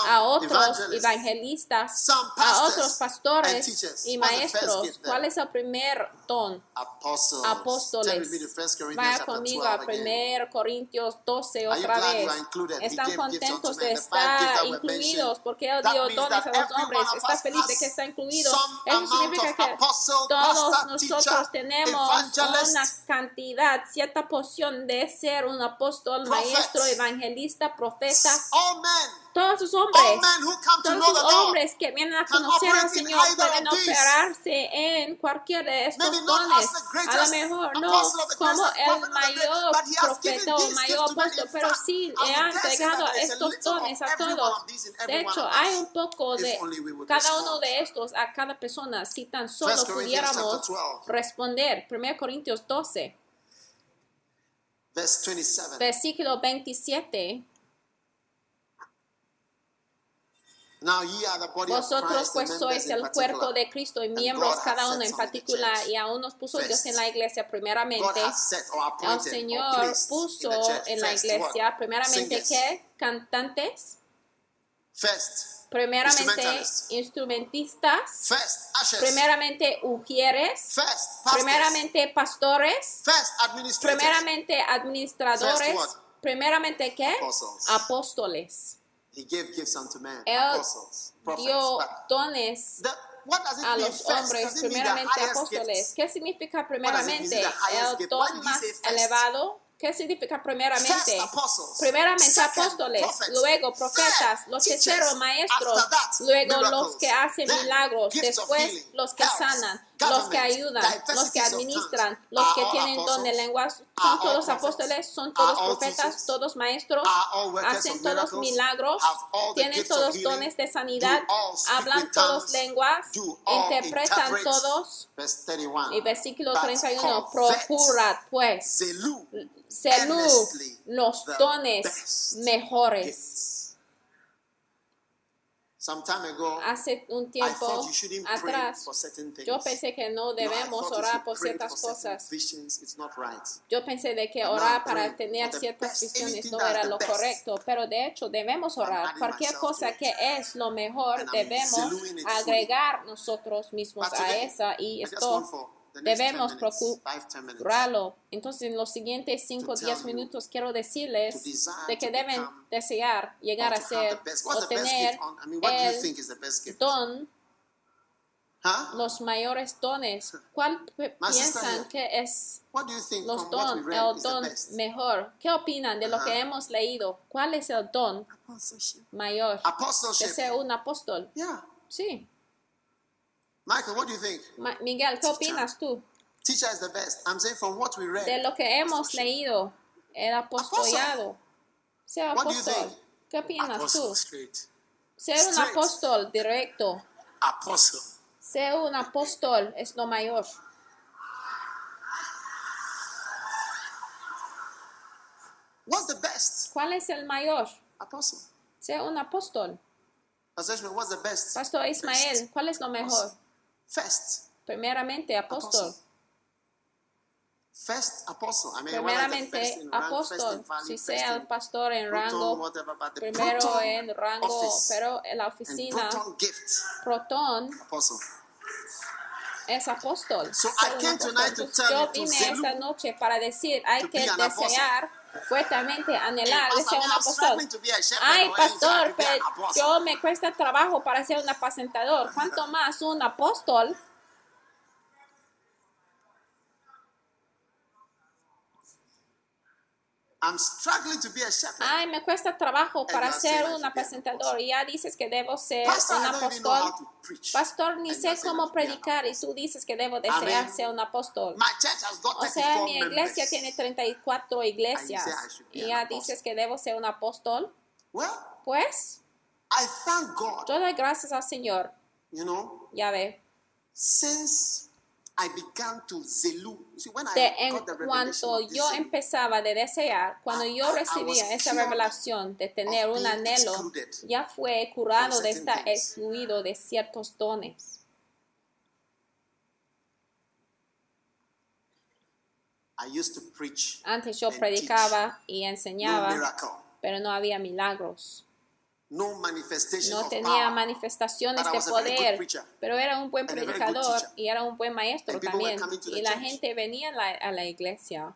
a otros evangelistas, a otros pastores y maestros. ¿Cuál es el primer don? apóstoles. Turn with me to 1 Corinthians Vaya conmigo 12 a again. 1 Corintios 12 Are you otra vez. Están contentos de estar incluidos porque Él dio dones a los hombres. Está feliz de que está incluido. Eso significa que todos nosotros tenemos una cantidad, cierta porción de ser un apóstol, maestro, evangelista, profeta. all men, Todos sus hombres. Todos sus hombres que vienen a conocer al Señor pueden operarse en cualquiera de estos dones. A lo mejor no como el mayor profeta o mayor apóstol, pero sí le ha entregado estos dones a todos. De hecho, hay un poco de cada uno de estos a cada persona, si tan solo 1 Corinthians pudiéramos chapter 12. responder. 1 Corintios 12, Verse 27. versículo 27. Now ye are the body of Vosotros pues sois el cuerpo de Cristo y And miembros cada uno en particular y aún nos puso Dios en la iglesia primeramente. El Señor puso in the church en la iglesia primeramente que cantantes, Primeramente, instrumentistas. Primeramente, ujieres. Primeramente, pastores. Primeramente, administradores. Primeramente, ¿qué? Apóstoles. He gave gifts unto men, Él apostles, prophets. dio dones the, what does it a los hombres, primeramente apóstoles. ¿Qué significa primeramente? El don más elevado. ¿Qué significa primeramente? Primeramente apóstoles, luego profetas, los terceros maestros, luego los que hacen milagros, después los que sanan, los que ayudan, los que administran, los que all tienen don de apostles? lenguas, Are son all todos apóstoles, son todos all profetas, todos maestros, hacen todos milagros, tienen todos dones de sanidad, hablan todos lenguas, interpretan interpret? todos. Verse 31. Y versículo But 31, covet procurad pues earnestly los dones mejores. gifts. Some time ago, Hace un tiempo thought you shouldn't pray atrás, for certain things. yo pensé que no debemos orar por ciertas cosas. Visions, it's not right. Yo pensé de que orar para tener ciertas visiones no era lo correcto, pero de hecho debemos orar. Cualquier cosa que es lo mejor debemos agregar nosotros mismos a esa y esto want for the next 10 debemos minutes, five, 10 minutes, procurarlo. Entonces, en los siguientes 5 o tell 10 you, minutos quiero decirles de que deben desear llegar a ser o tener el don, Huh? los mayores dones. ¿Cuál piensan que es los don, el don mejor? ¿Qué opinan de lo que hemos leído? ¿Cuál es el don mayor? De ser un apóstol. Sí. Michael, what do you think? Ma- Miguel, ¿qué opinas tú? Teacher is the best. I'm saying from what we read. De lo que hemos leído, el apostolado. Ser What do you apóstol. think? ¿Qué opinas tú? Straight. Ser un apóstol directo. Ser un apóstol es lo mayor. What's the best? ¿Cuál es el mayor? Ser un apóstol. Pastor Ismael, ¿cuál es lo mejor? First. Primeramente, apóstol. First apostle. I mean, Primeramente, apóstol. Si sea el pastor en proton, rango, whatever, primero proton en rango, office pero en la oficina, proton gift, protón apostle. es apóstol. So Ser I un came apóstol. tonight to Entonces, tell yo vine esta noche para decir, hay que desear fuertemente, anhelar de ser un apóstol. Ay, pastor, pero yo me cuesta trabajo para ser un apacentador. ¿Cuánto más un apóstol? I'm struggling to be a shepherd. Ay, me cuesta trabajo para are ser un apacentador. Y ya dices que debo ser Pastor, un apóstol. Pastor, ni And sé cómo predicar y tú dices que debo desear ser un apóstol. My church has got O sea, 34 mi iglesia members. tiene 34 iglesias. And Y ya dices que debo ser un apóstol. Well, Pues, I thank God, yo doy gracias al Señor. you know, Ya ve. since De en cuanto yo empezaba de desear, cuando yo recibía esa revelación de tener un anhelo, ya fue curado de estar excluido de ciertos dones. I used to preach Antes yo predicaba y enseñaba, pero no había milagros. No tenía manifestaciones de poder, pero era un buen predicador y era un buen maestro también. Y la gente venía a la, iglesia.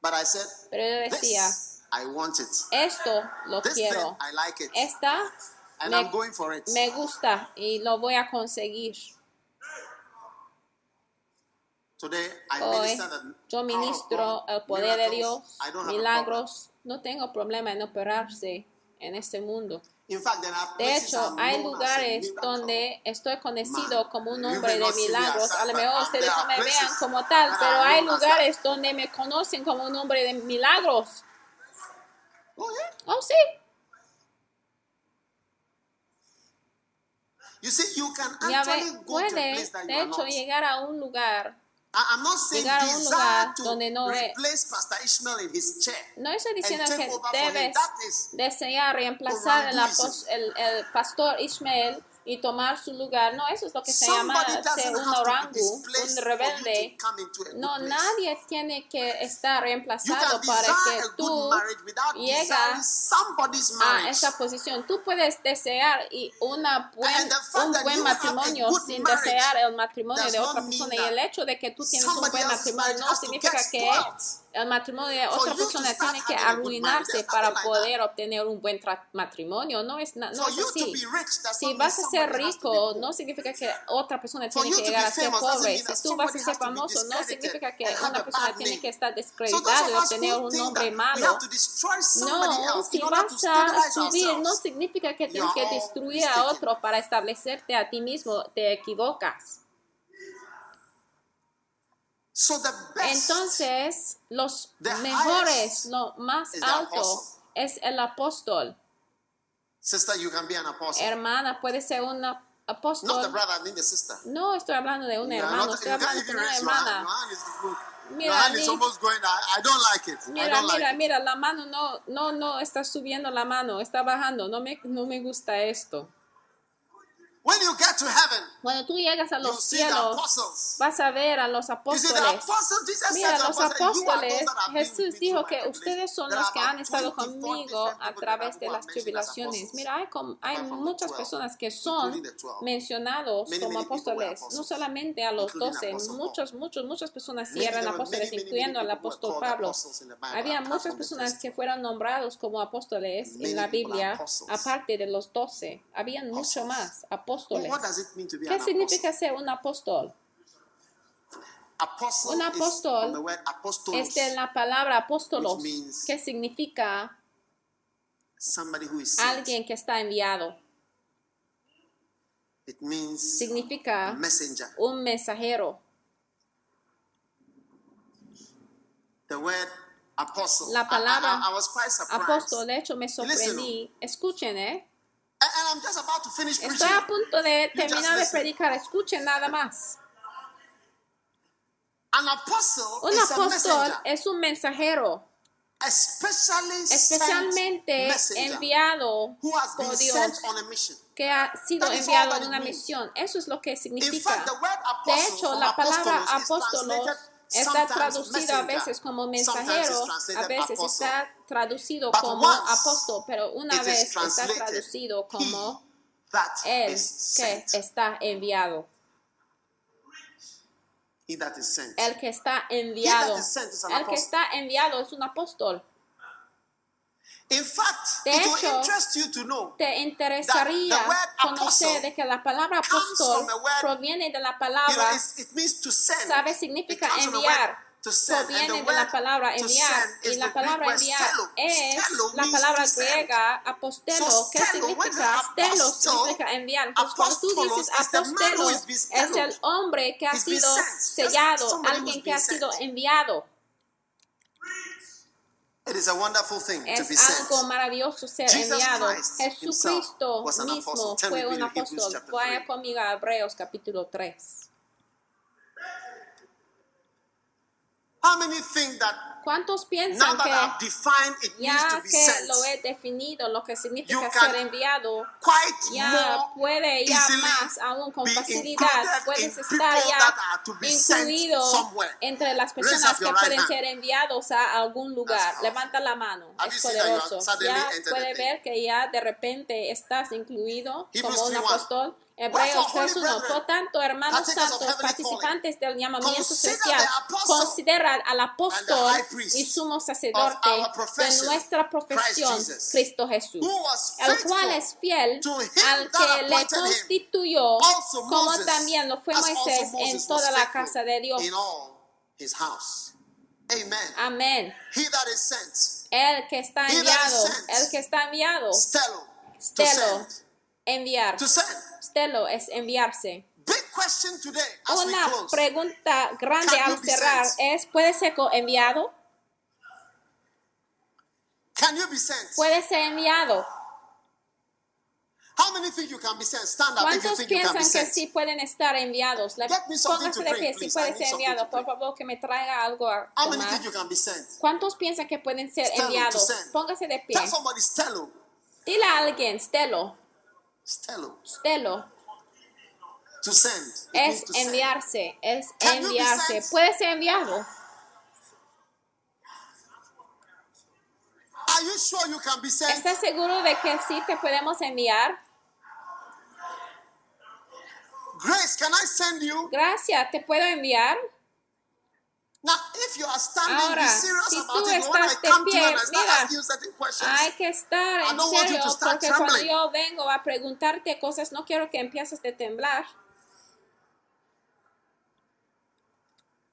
But I said, Pero yo decía, this, I want it. esto lo quiero. thing, I like it. Esta and me- I'm going for it. me gusta y lo voy a conseguir. Today, I Hoy yo ministro God, el poder de. Dios, milagros. No tengo problema en operarse en este mundo. De hecho, hay lugares donde estoy conocido como un hombre de milagros. A lo mejor ustedes no me vean como tal, pero hay lugares donde me conocen como un hombre de milagros. Oh. Oh, sí. Ya ve, puede, de hecho, llegar a un lugar. I- I'm not saying llegar a un lugar to donde no es- replace Pastor Ishmael in his chair. No estoy diciendo que debes desear reemplazar el, el, pastor Ismael y tomar su lugar. No, eso es lo que se llama ser un orangu, un rebelde. No, nadie tiene que estar reemplazado para que tú llegas somebody's a marriage. esa posición. Tú puedes desear y una buen, un buen matrimonio sin desear el matrimonio de otra persona. Y el hecho de que tú tienes un buen matrimonio no significa que. El matrimonio de otra persona tiene que arruinarse para poder obtener un buen matrimonio. No es, no es así. Si vas a ser rico, no significa que otra persona tiene que llegar a ser pobre. Si tú vas a ser famoso, no significa que una persona tiene que estar descreditada y obtener un nombre malo. No, si vas a subir, no significa que tienes que destruir a otro para establecerte a ti mismo. Te equivocas. So the best Entonces, los mejores, lo más alto es el apóstol. sister, you can be an apostle. Hermana, puede ser una Not the apóstol. brother, I mean the sister. No estoy hablando de un You are hermano, not- estoy hablando de una hermana. Mira, Mira, mira, la mano no, no, no está subiendo la mano, está bajando. No me, no me gusta esto. When you get to heaven, Cuando tú llegas a los cielos, vas a ver a los apóstoles. Mira, los the apostles, "You are those apóstoles, Jesús dijo que ustedes son tribulation." los que han estado 24 conmigo a través de las tribulaciones. Mira, hay, hay muchas 12, personas que son including the 12. mencionados como apóstoles, no solamente a los doce, muchos, muchos, muchas personas sí eran apóstoles, incluyendo al apóstol Pablo. Había muchas personas 12. que fueron nombrados como apóstoles en la Biblia, aparte de los doce. Habían mucho más Well, apóstoles. what does it mean to be ¿Qué significa ser un apóstol? Apostle Un apóstol Es de la palabra apóstolos, que significa somebody who is sent. alguien que está enviado. It means Significa messenger. un mensajero. The word apostle. La palabra. Apóstol, de hecho me sorprendí. Escuchen, ¿eh? Estoy preaching. a punto de terminar de predicar. Escuchen nada más. Un apóstol es un mensajero, especialmente enviado por Dios, que ha sido enviado en una misión. Eso es lo que significa. De hecho, la palabra apóstolos está traducido a veces como mensajero, a veces está traducido como apóstol, pero una vez está traducido como is que está enviado. El que está enviado. El que está enviado es un apóstol. In fact, De it will hecho, interest you to know Te interesaría conocer de que la palabra apóstol proviene de la You know, palabra it means to send. sabe significa enviar. Proviene de la palabra enviar. Y la palabra enviar es la palabra griega apostelo. So ¿Qué stelo, when significa? the Stelo apostle- significa enviar. Entonces, cuando tú dices apostelo, es el hombre que ha sido sellado, alguien que ha sido enviado. It is a wonderful thing to Es be sent. algo maravilloso ser Jesus enviado. Christ Jesucristo mismo fue un to apóstol. Vaya conmigo a Hebreos capítulo 3. How many think that ¿Cuántos now piensan that que defined it ya to be que sent, lo he definido, lo que significa ser enviado, quite ya puede ya más aún con facilidad puedes estar ya incluido somewhere? entre las personas que right pueden ser enviados a algún lugar. Levanta la mano, Have es poderoso. Ya puede ver que ya de repente estás incluido Hebrews como un 3:1. apóstol. Hebreos holy 3.1. brethren, Por tanto, hermanos santos, participantes del llamamiento social, the apostle considera al apóstol y sumo sacerdote de nuestra profesión, Cristo Jesús, el cual es fiel al que le constituyó, como también lo fue Moisés en toda la casa de Dios. Amén. He that is sent, El que está enviado, el que está enviado, stelo, to stelo, send, enviar. Stelo es enviarse. Una pregunta grande al cerrar es, ¿puede ser enviado? Puede ser enviado. How many think you can be sent? Stand up if you ¿Cuántos think you can piensan be que sent. sí pueden estar enviados? To de pie si puede ser enviado. Por favor, que me traiga algo a How many tomar. think you can be sent? ¿Cuántos piensan que pueden ser enviados? Póngase de pie. Dile a alguien, Stelo, Stelo. Stelo. To send. Es to send. enviarse, es you be enviarse. Puede ser enviado. Are you sure you can be sent? ¿Estás seguro de que sí te podemos enviar? Grace, can I send you? Gracias, te puedo enviar. Now, if you are standing, Ahora, be serious si about tú it. I estás de pie, mira, Hay que estar I en don't want you serio to start porque cuando yo vengo a preguntarte cosas no quiero que empieces a temblar.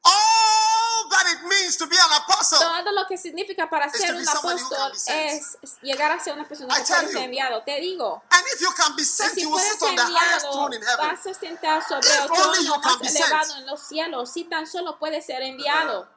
all that it means to be an apostle. Todo lo que significa para It's ser un apóstol es llegar a ser una persona que puede ser enviado. Te digo, And if you can be y sent, si you will puedes sit ser on the highest enviado, throne in heaven. vas a sentar sobre el only you trono can más be elevado en los cielos. Si tan solo puede ser enviado.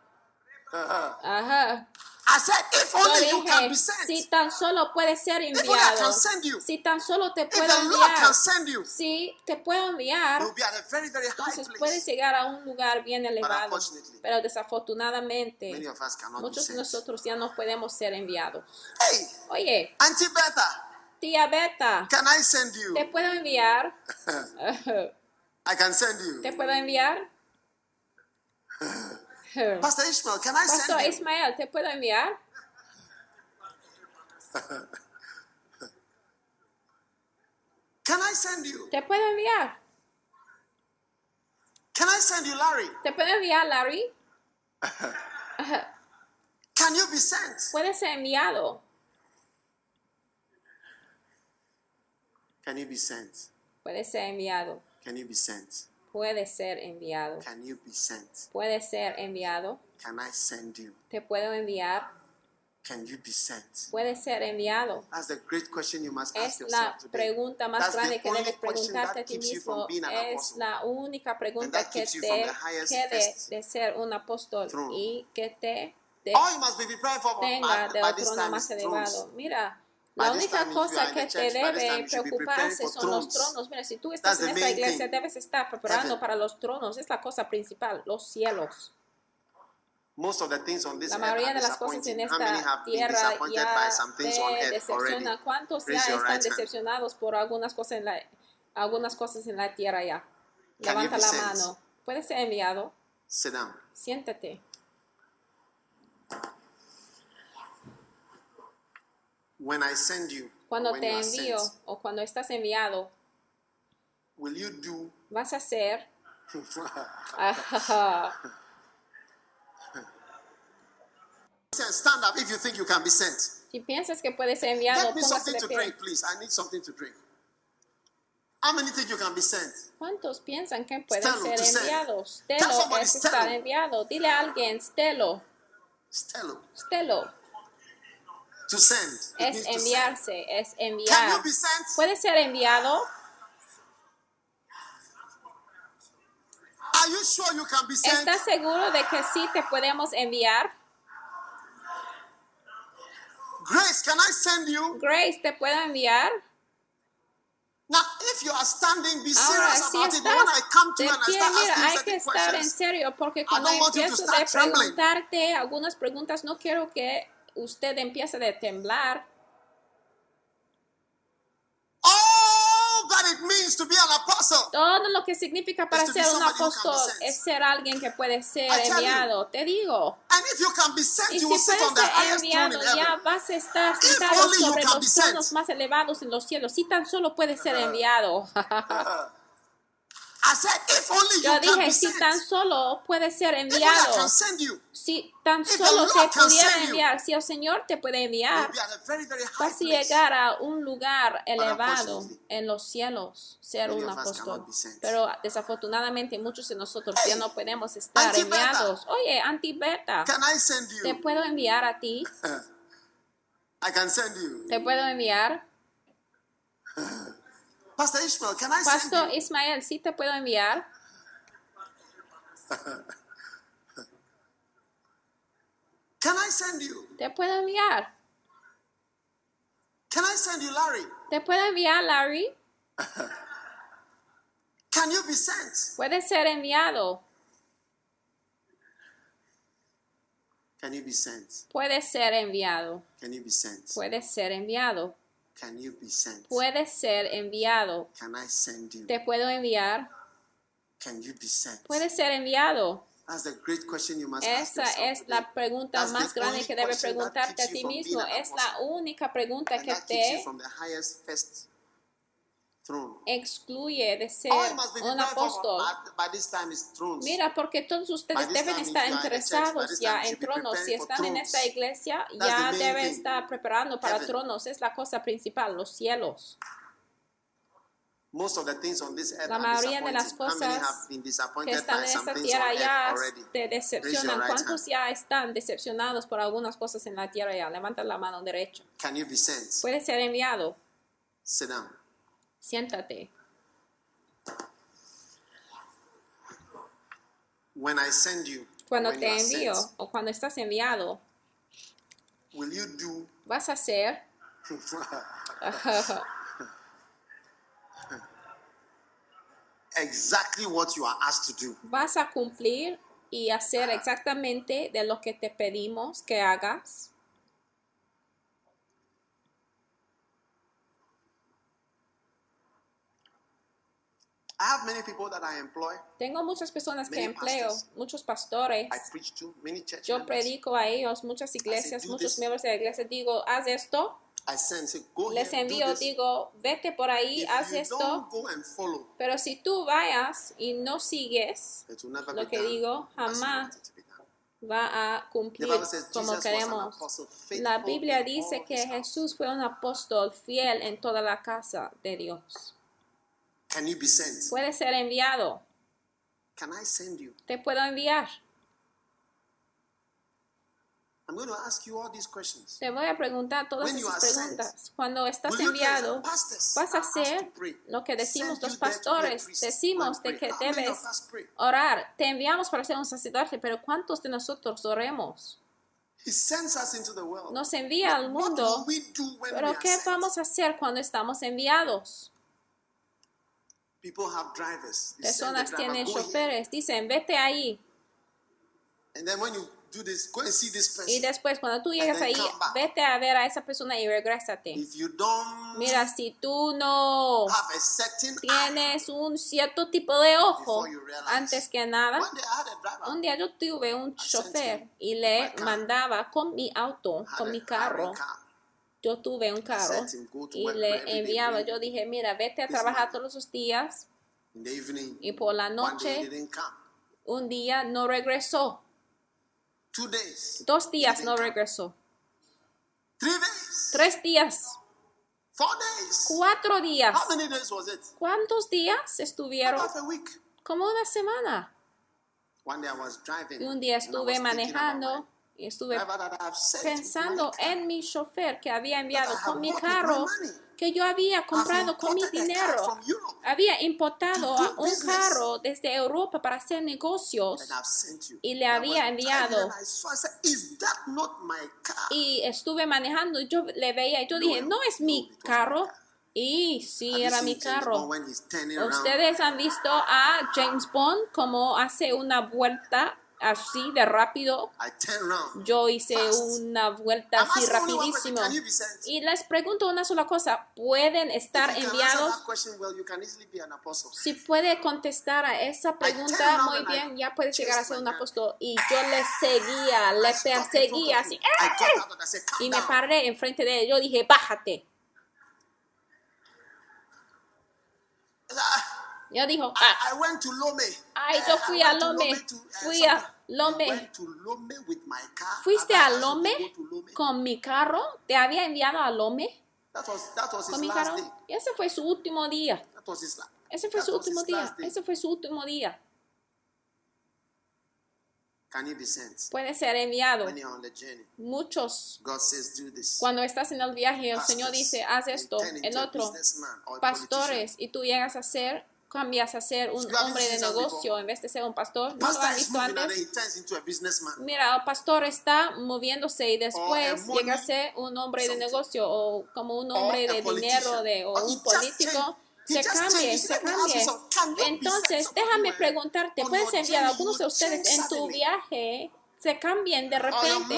Uh-huh. Ajá. I said, if only you can dije, be sent. si tan solo puede ser only I enviado. can send you. Si tan solo te If puedo the Lord enviar. can send you, Si te puedo enviar. be at a very, very high Entonces place. puedes llegar a un lugar bien elevado, pero desafortunadamente Many of us cannot be muchos de nosotros ya no podemos ser enviados. Hey, Oye, Auntie Betha, tía Beta, can I send you? ¿te puedo enviar? I can send you. ¿Te puedo enviar? Pastor Ishmael, can I Pastor send you? Ismael, ¿te puedo enviar? Can I send you? ¿Te puedo enviar? Can I send you, Larry? ¿Te puedo enviar, Larry? Can you be sent? Puede ser enviado. Can you be sent? Puede ser enviado. Can you be sent? Puede ser enviado. Can you be sent? Puede ser enviado. Can I send you? Te puedo enviar. Can you be sent? Puede ser enviado. That's the great question you must ask Es la yourself pregunta más That's grande que debes preguntarte a ti mismo. Es la única pregunta que te quede de ser un apóstol y que te prepared for tenga del trono más elevado. Mira, la única cosa que the te debe preocuparse son los tronos. Mira, si tú estás en esta iglesia, debes estar preparando para los tronos. Es la cosa principal, los cielos. Most of the things on this La mayoría de las cosas en esta tierra ya te decepciona. ¿Cuántos ya están decepcionados por algunas cosas en la, algunas cosas en la tierra ya? Levanta la mano. Puedes ser enviado. Siéntate. When I send you, Cuando when te envío sent, o cuando estás enviado, will you do? vas a hacer. Stand up if you think you can be sent. Si piensas que puedes ser enviado, Get me something to drink, please. I need something to drink. How many think you can be sent? ¿Cuántos piensan que pueden Stelo, ser enviados? Stelo es estar enviado. Dile a alguien, Stelo, Stelo. Stelo. To send. It Es enviarse, es Can enviar. you be sent? ¿Puede ser enviado? Are you sure you can be sent? ¿Estás seguro de que sí te podemos enviar? Grace, can I send you? Grace, ¿te puedo enviar? Now, if you are standing, be Ahora, serious si about it. estás When I come to you and I start mira, asking hay que estar en serio porque cuando empiezo trembling. preguntarte algunas preguntas, no quiero que usted empiece a temblar. all that it means to be an apostle. Todo lo que significa para ser un apóstol es ser alguien que puede ser tell you. enviado. Te digo. And if you can be sent, Y si puedes ser enviado, ya vas a estar sentado sobre los tronos más elevados en los cielos. Si tan solo puede ser enviado. I said, if only you Yo dije, si tan solo puede ser enviado. Si tan solo te pudiera enviar, si el Señor te puede enviar, vas a llegar a un lugar elevado en los cielos, ser un apóstol. Pero desafortunadamente muchos de nosotros ya no podemos estar enviados. Oye, send ¿te puedo enviar a ti? I can send you. ¿Te puedo enviar? Pastor Ishmael, can I Pastor? Ismael, ¿sí te puedo enviar? Can I send you? ¿Te puedo enviar? Can I send you, Larry? ¿Te puedo enviar, Larry? Can you be sent? Puede ser enviado. Can you be sent? Puede ser enviado. Can you be sent? Puede ser enviado. Can you be sent? Puede ser enviado. Can I send you? ¿Te puedo enviar? Can you be sent? Puede ser enviado. That's the great question you must ask Esa yourself es la pregunta That's más grande que debe question that preguntarte a ti mismo. Es la única pregunta And que te from the highest first throne. Excluye de ser un apóstol. Mira, porque todos ustedes deben estar interesados ya en tronos. Si están en esta iglesia, ya deben estar preparando para tronos. Es la cosa principal, los cielos. Most of the things on this earth La mayoría de las cosas que están en esta tierra ya te decepcionan. ¿Cuántos ya están decepcionados por algunas cosas en la tierra ya? Levanta la mano derecha. Can you be sent? Puede ser enviado. Sit down. Siéntate. When I send you, Cuando when te you envío sent, o cuando estás enviado, will you do vas a hacer exactly what you are asked to do? vas a cumplir y hacer exactamente de lo que te pedimos que hagas. I have many people that I employ. Tengo muchas personas que empleo, pastors. muchos pastores. I preach to many church Yo predico a ellos, muchas iglesias, muchos this. miembros de la iglesia. Digo, haz esto. I send, say, go Les here, envío, digo, vete por ahí, If haz esto. follow, Pero si tú vayas y no sigues, Lo que done digo, jamás va a cumplir says como queremos. La Biblia dice que. Jesús fue un apóstol fiel en toda la casa de Dios. Can you be sent? Puede ser enviado. Can I send you? Te puedo enviar. I'm going to ask you all these questions. Te voy a preguntar todas When you esas are sent, preguntas. Cuando estás enviado, vas a hacer lo que decimos los pastores. Decimos de que debes orar. Te enviamos para ser un sacerdote, pero ¿cuántos de nosotros oremos? He sends us into the world. Nos envía al What mundo, will we do when we pero are ¿qué sent? vamos a hacer cuando estamos enviados? People have drivers. Personas tienen choferes, dicen, vete ahí. And then when you do this, go and see this person. Y después, cuando tú llegas ahí, vete a ver a esa persona y regrésate. If you don't Mira, si tú no have a tienes un cierto tipo de ojo, realize. antes que nada, driver. un día yo tuve un chofer y le mandaba con mi auto, con mi carro. car. Yo tuve un carro y le enviaba. Yo dije, mira, vete a trabajar todos los días. Y por la noche, un día no regresó. Two days, Dos días no regresó. three days, Tres días. four days. Cuatro días. How many days was it? ¿Cuántos días estuvieron? Como una semana. One day I was driving. Y un día estuve manejando y estuve pensando en mi chofer que había enviado con mi carro que yo había comprado con mi dinero. Había importado a un carro desde Europa para hacer negocios and I've sent you. y le había enviado. y estuve manejando y yo le veía y yo dije, no es mi carro. car. Y sí, era mi carro. Ustedes han visto a James Bond como hace una vuelta así de rápido. Yo hice una vuelta así rapidísimo. Y les pregunto una sola cosa, ¿pueden estar enviados? Si puede contestar a esa pregunta muy bien, ya puede llegar a ser un apóstol. Y yo le seguía, le perseguía así. Y me paré enfrente de él. Yo dije, bájate. Yo dijo, I, I went to Lome. Ay, yo fui a Lome. to, eh, Fui a. Lome. You went to Lome with my car. ¿fuiste a Lome con mi carro? ¿Te había enviado a Lome That was, that was his con mi last carro? day. Y ese fue su último día. That was his Ese fue that su was último día. Ese fue su último día. Can you be sent? Puede ser enviado. When you're on the journey, Muchos God says, do this. Cuando estás en el viaje, el Pastors, Señor dice, haz esto, el otro. Pastores, y tú llegas a ser, cambias a ser un hombre de negocio en vez de ser un pastor. ¿No lo han visto antes? Mira, el pastor está moviéndose y después llega a ser un hombre de negocio o como un hombre de dinero de, o Or he un político. Se cambie, se cambie. Entonces, déjame preguntarte, on ¿puedes enviar a algunos de ustedes en tu viaje? Se cambien de repente.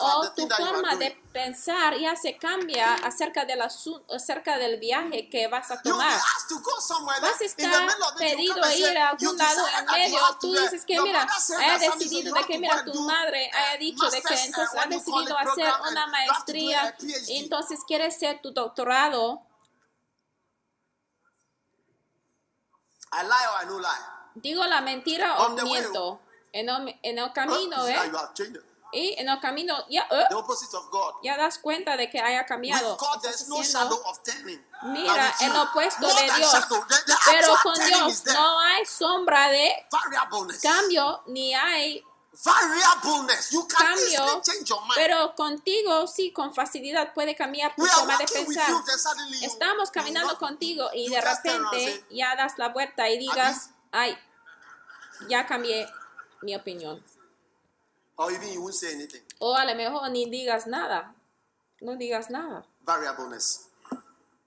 O tu forma de pensar ya se cambia acerca, del asu- acerca del viaje que vas a tomar. Vas a estar pedido ir a algún lado en medio. Tú dices que, mira, so decidido de que, mira, tu madre uh, haya dicho de que uh, entonces ha decidido hacer una do maestría y entonces quieres ser tu doctorado. Digo la mentira o miento. En el, en el Huh? camino, ¿eh? Y en el camino, ya, The opposite of God. ya das cuenta de que haya cambiado. God, no. Mira, el opuesto de Dios. Pero con Dios no hay sombra de cambio ni hay Variableness. You can cambio. change your mind. Pero contigo sí, con facilidad puede cambiar tu forma de pensar. you, Estamos caminando contigo y de repente say, ya das la vuelta y digas, ay, ya cambié mi opinión. or even you won't say anything. O a lo mejor ni digas nada. No digas nada. Variableness.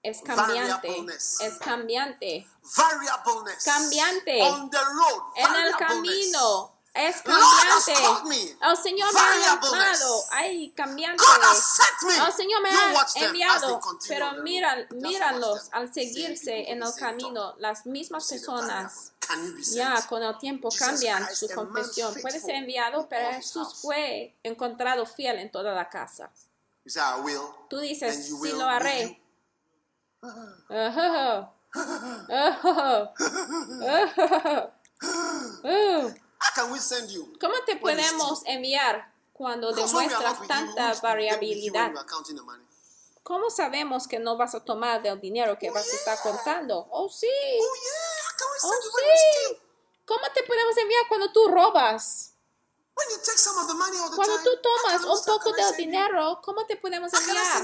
Es cambiante. Variableness. Es cambiante. Variableness. Cambiante. On the road. En el camino. Es cambiante. El Señor me ha llamado. Ay, cambiante. El Señor me ha enviado. Pero on the mira, road. Just míralos al seguirse en el camino. Las mismas personas. Ya con el tiempo cambian su confesión. Puede ser enviado, in pero Jesús fue encontrado fiel en toda la casa. Tú dices, sí lo haré. ¿Cómo te podemos enviar cuando demuestras tanta variabilidad? ¿Cómo sabemos que no vas a tomar del dinero que Oh, vas a estar contando? Oh, sí. Oh sí. ¿Cómo te podemos enviar cuando tú robas? When you take some of the money all the Cuando tú tomas un poco del dinero, ¿cómo te podemos enviar?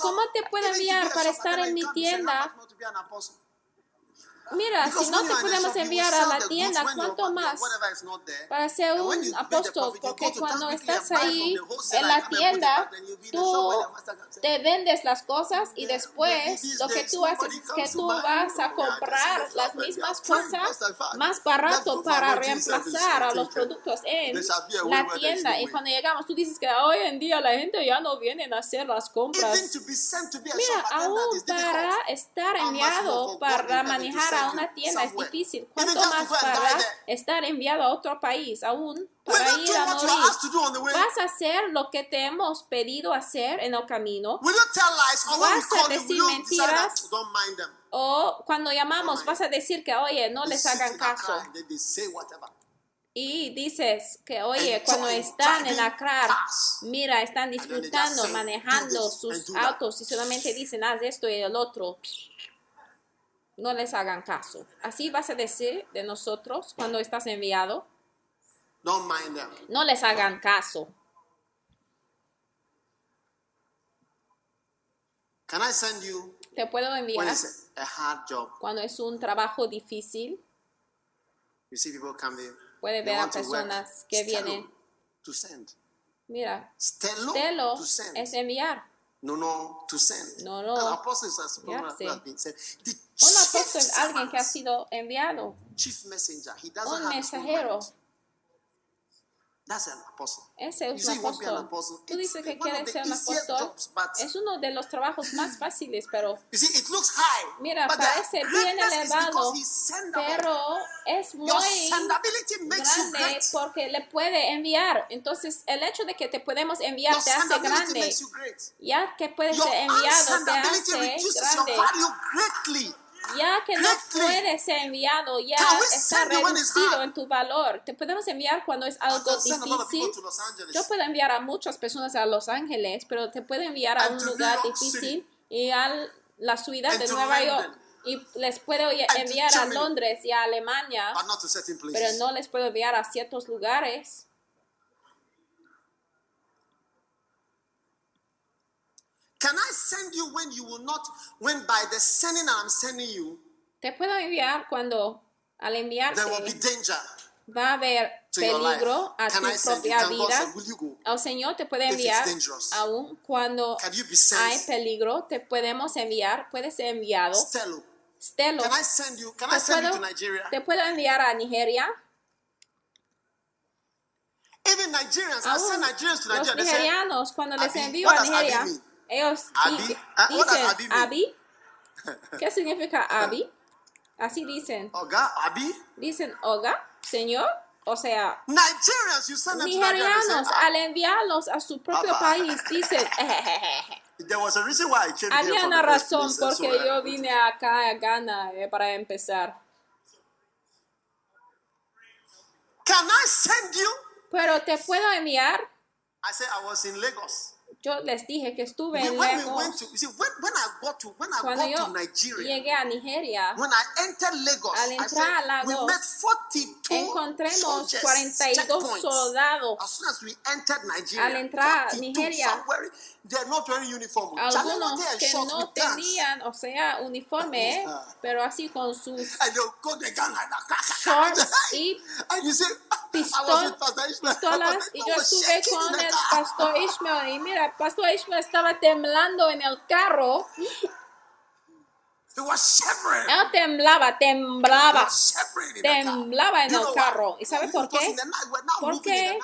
¿Cómo te puedo enviar para estar en mi tienda? how much more to be an apostle? Mira, si no te podemos enviar a la tienda, ¿cuánto más? Para ser un apóstol, porque cuando estás ahí en la tienda, tú te vendes las cosas y después lo que tú haces es que tú vas a comprar las mismas cosas más barato para reemplazar a los productos en la tienda. y cuando llegamos tú dices que hoy en día la gente ya no viene a hacer las compras. Mira, aún para estar enviado para manejar a send una tienda es difícil. ¿Cuánto más para estar enviado a otro país? Aún para ir a morir. ¿Vas a hacer lo que te hemos pedido hacer en el camino? Vas a decir mentiras. don't mind them? O cuando llamamos vas a decir que, oye, no They les hagan caso. Y dices que, oye, cuando están en Accra, mira, están disfrutando, manejando "Do this sus and do that." autos y solamente dicen, haz esto y el otro. No les hagan caso. Así vas a decir de nosotros cuando estás enviado. Don't mind them. No les hagan caso. Can I send you Te puedo when enviar it's a, hard job? cuando es un trabajo difícil. You see people come in. Puede ver a personas que vienen. to send. Mira, Stello, Telo to send. es enviar. No, no, to send. No, no. An apostle is a Yeah, who sí. has been sent. The Un apóstol es alguien que ha sido enviado. chief messenger. He doesn't Un mensajero. That's an apostle. Ese es un apóstol. Tú dices que quieres ser un apóstol. Es uno de los trabajos más fáciles, pero, see, it looks high. Mira, parece bien elevado, pero es muy grande porque le puede enviar. Entonces, el hecho de que te podemos enviar te hace grande. Ya que puedes ser enviado te hace grande. Ya que no puedes ser enviado, ya está reducido en tu valor. Te podemos enviar cuando es algo difícil. Yo puedo enviar a muchas personas a Los Ángeles, pero te puedo enviar a un lugar difícil y a la ciudad de Nueva. York. Y les puedo enviar a. Londres y a Alemania, pero no les puedo enviar a ciertos lugares. Can I send you when you will not, when by the sending I'm sending you, Te puedo enviar cuando al enviarte there will be danger va a haber peligro a tu propia vida. El Señor te puede enviar aún cuando hay peligro, te podemos enviar, puedes ser enviado. Stello. Stelo, Can I send you? Can I te you puedo, to Nigeria? te puedo enviar a Nigeria. Even Nigerians, I send Aún Nigerians to los Nigeria. Nigerianos, cuando les envío a Nigeria? Ellos Abi? di- Ah, dicen mean? Abi. ¿Qué significa Abi? Así dicen. Oga, Abi? Dicen Oga, señor. O sea, nigerianos ah, al enviarlos a su propio Papa. país dicen there was a reason why I came here había from una razón place, so, porque uh, yo vine acá a Ghana eh, para empezar Can I send you? pero te puedo enviar I said I was in Lagos. Yo les dije que estuve en Lagos cuando yo llegué a Nigeria when I entered Lagos, Al entrar a we Lagos, met 42 encontremos soldiers, 42 checkpoints. As soldados soon as we entered Nigeria, Al entrar a 42, Nigeria, algunos que no tenían o sea uniforme eh, Ah. pero así con sus shorts y pistol- pistolas y yo estuve con el pastor Ishmael y mira, pastor Ishmael estaba temblando en el carro, él temblaba, He temblaba, car. temblaba en el carro. ¿Y sabe por qué? Porque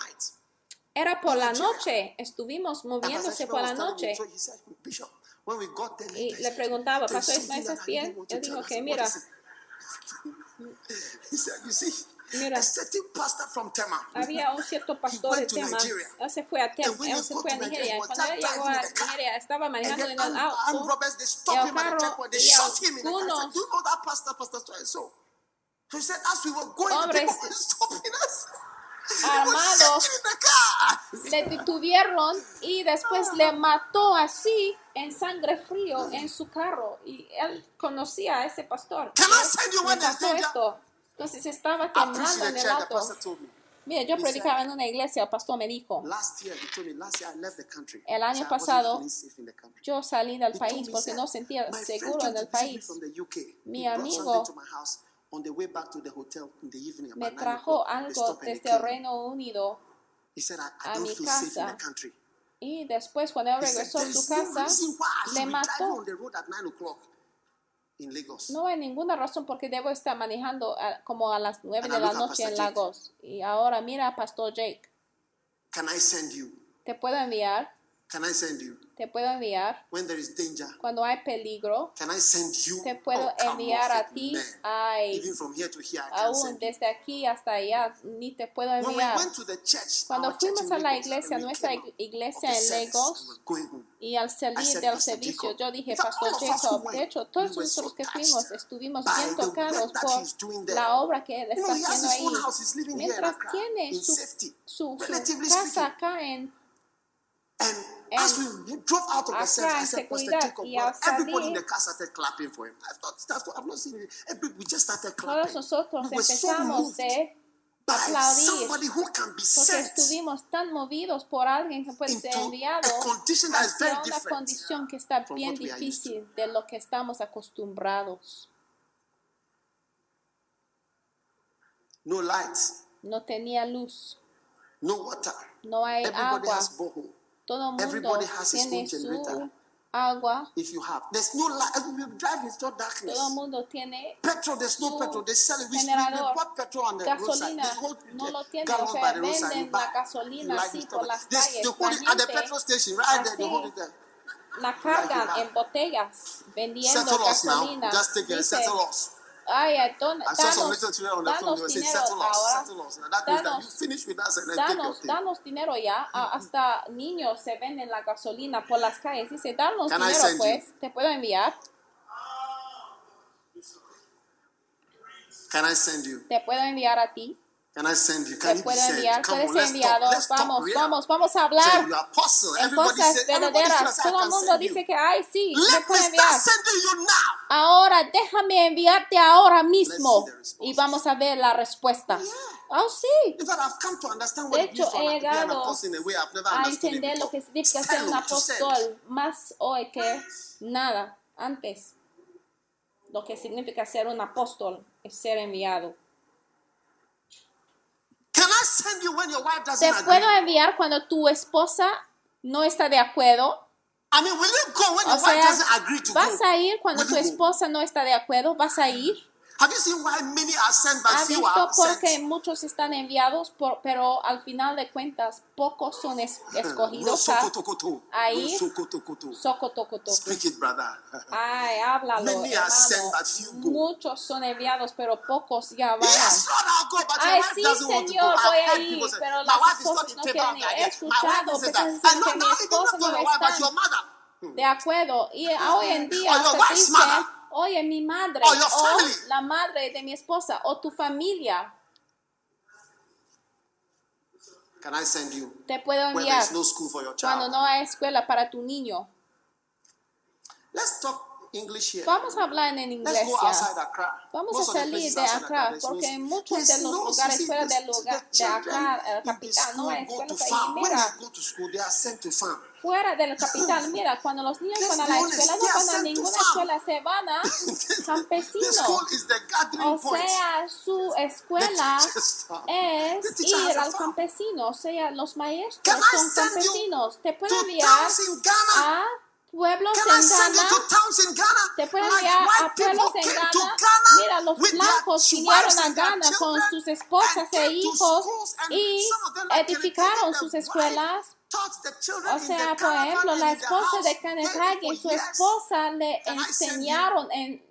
era por la noche, estuvimos moviéndose por la noche. Y le preguntaba, something Ismael, ¿estás bien? Él dijo que mira, Mira. a certain pastor from Tema, había un cierto pastor de Tema, él se fue a Tema, él se fue a Nigeria, cuando él llegó a. Nigeria, estaba and manejando en el auto y el carro y algunos do you know that pastor, pastor so and so? So he said, as we were going, the Hombres people were stopping us. Armados le detuvieron y después le mató así en sangre frío en su carro y él conocía a ese pastor. Can I send you esto. Entonces estaba temblando in en el me. Mira, yo predicaba en una iglesia, el pastor me dijo, Last year, he told me, last year I left the country. El año pasado, yo salí del país porque no sentía "My friend seguro en el país. Mi amigo. Me trajo algo desde el. Reino Unido a mi casa. y después cuando él regresó a su casa, le mató. On the road at 9 o'clock in Lagos. No hay ninguna razón porque debo estar manejando a- como a las 9 And de I la noche en Jake. Lagos. Y ahora mira, Pastor Jake, Can I send you? te puedo enviar, Can I send you? Te puedo enviar When there is danger, cuando hay peligro, can I send you? te puedo enviar a ti, ay, Even from here to here, I aún desde aquí hasta allá, ni te puedo we enviar. the church, Cuando fuimos a la iglesia, we nuestra iglesia en Lagos. Y al salir del servicio, yo dije, Pastor Jacob, de hecho, we todos nosotros so que fuimos estuvimos bien tocados por la obra que él está haciendo ahí. Mientras tiene su, casa acá en And as we drove out of the service, I said, Pastor Jacob, well, everybody in the car started clapping for him. I thought, that's what, I've not seen it. We just started todos clapping. nosotros We were so empezamos moved de by aplaudir somebody who can be porque estuvimos tan movidos por alguien que puede ser enviado a una condición que está bien difícil de lo que estamos acostumbrados. No lights, No tenía luz, no water. no hay Everybody agua. has. Todo mundo Everybody has his tiene own generator. agua, If you have, there's no light. We drive in total darkness. todo mundo tiene Petrol, there's no petrol. They sell it. We, we, we generador. bought petrol on the roadside. They hold no the lo tienen, gallons o sea, by the roadside. Venden la gasolina así por las They, calles. they hold it at the petrol station right there. They hold it there. la cargan en botellas vendiendo Settle us now. gasolina. Just take it. Settle us. Ay, don- I saw some little children on the phone. They were saying, settle us, ahora, settle us. Now that means that you danos, finish with us and then take your danos, thing. danos dinero ya. A- hasta niños se venden la gasolina por las calles. Dice, danos Can I dinero send you? pues, te puedo enviar, Can I send you? te puedo enviar a ti, Can I send you? Can enviar, let's ser talk. enviado. Let's talk Vamos, real. vamos, vamos a hablar apostle. en Everybody cosas verdaderas. Todo el mundo dice que, ay, sí, Let me puede enviar. sending you now. Ahora déjame enviarte ahora mismo y vamos a ver la respuesta. Oh, sí. De hecho, he llegado a entender lo que significa ser un apóstol más hoy que nada antes. Lo que significa ser un apóstol es ser enviado. Can I send you when your wife doesn't Te puedo enviar cuando tu esposa no está de acuerdo. I mean, will you go when O your wife sea, doesn't agree to vas go? a ir cuando Will tu esposa no está de acuerdo. Vas a ir. Have you seen why many are sent but ¿Ha few visto are por qué sent? muchos están enviados, por- pero al final de cuentas pocos son es- escogidos a Rosokotokoto. ahí. Rosokotokoto. Socotocotoco? Speak it, brother. Ay, háblalo, Many are sent, but few go. Muchos son enviados, pero pocos ya van. Yes, Lord, I'll go, but your Ay, wife sí, doesn't want to go. Señor, voy I've a heard ir, people say, pero my las wife is not esposas in no favor quieren of ir. that He yet. My wife escuchado says that. personas And not que mi now, esposa no your wife, but está your mother. de acuerdo. Y hoy en día your wife's dicen, mother. Oye, mi madre, your o family. la madre de mi esposa, o tu familia, Can I send you te puedo enviar no school for your cuando child? no hay escuela para tu niño. Let's talk English here. Vamos a hablar en Let's go outside Accra. Vamos Most a salir de Accra, no- porque en muchos there's de los no- lugares fuera del lugar de Accra, the capital, no hay escuelas ahí. Mira, fuera de la capital, mira, cuando los niños van a la escuela, no van a ninguna escuela, se van a campesinos. O sea, su escuela es ir al campesino, o sea, los maestros son campesinos. Te puedo To enviar a pueblos en Ghana. Te puedo enviar a pueblos en Ghana. Mira, los blancos vinieron a Ghana con sus esposas e hijos y edificaron sus escuelas. O sea, por ejemplo, la esposa de Kenneth Hagin, su esposa le enseñaron en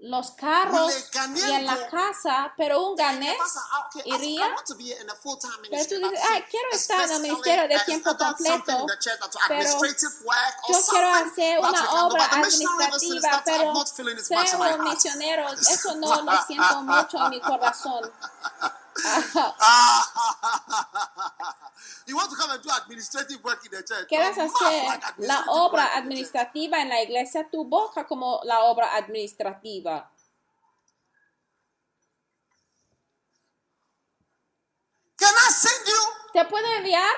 los, carros y en la casa, pero un ganés ah, iría. Pero tú dices, "Ay, quiero estar en el ministerio de tiempo completo, pero Yo quiero hacer una obra administrativa, pero ser un misionero, eso no lo siento mucho en mi corazón. Quieres hacer la obra administrativa en la iglesia, tu boca como la obra administrativa. Can I send you Te puedo enviar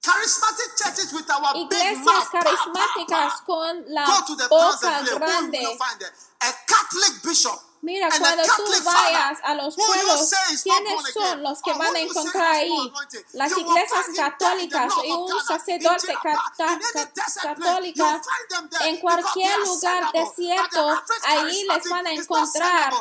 charismatic churches with our big iglesias mouth? Pa, pa, carismáticas pa. con la Go to the towns boca grande. A Catholic bishop. Mira, and cuando tú vayas a los pueblos, ¿quiénes son los que van a encontrar ahí? Las iglesias católicas y un sacerdote Tirapa, cata- in any ca- desert place, católica you'll find them there en cualquier lugar desierto, ahí les van a encontrar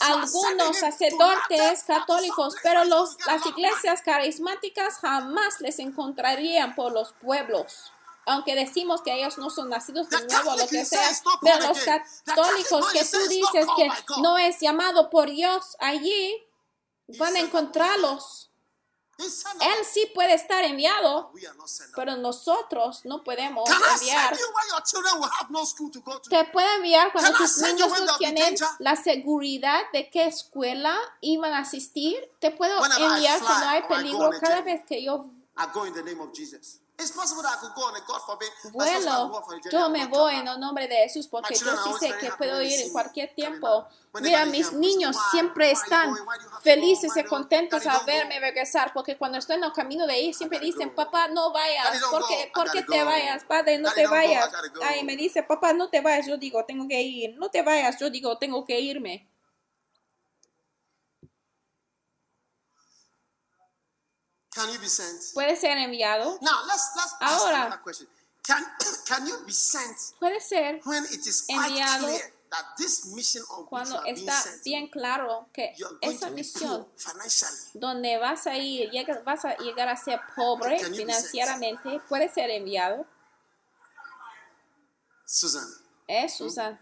algunos sacerdotes católicos, pero los, las iglesias carismáticas jamás les encontrarían por los pueblos. Aunque decimos que ellos no son nacidos de nuevo, lo que sea, pero los católicos que tú dices que no es llamado por Dios allí, van a encontrarlos. Él sí puede estar enviado, pero nosotros no podemos enviar. Te puede enviar cuando tus niños no tienen la seguridad de qué escuela iban a asistir. Te puedo enviar cuando hay go peligro cada vez que yo Vuelo, yo me voy en el nombre de Jesús porque yo sí sé que puedo ir en cualquier tiempo. Mira, mis niños siempre están felices y contentos a verme regresar porque cuando estoy en el camino de ir siempre dicen, papá, no vayas, Daddy, don't ¿por go. qué, I ¿por qué gotta te vayas? Padre, no te vayas. Ay, me dice, papá, no te vayas, yo digo, tengo que ir, no te vayas, yo digo, tengo que irme. Can you be sent? Puede ser enviado, Now let's let's ask Ahora. another question. Can can you be sent puede ser when it is quite Enviado clear that this mission you cuando está sent, bien claro que esa misión donde vas a ir, vas a llegar a ser pobre Can you be financieramente, puede ser enviado. Susan, Es Susan.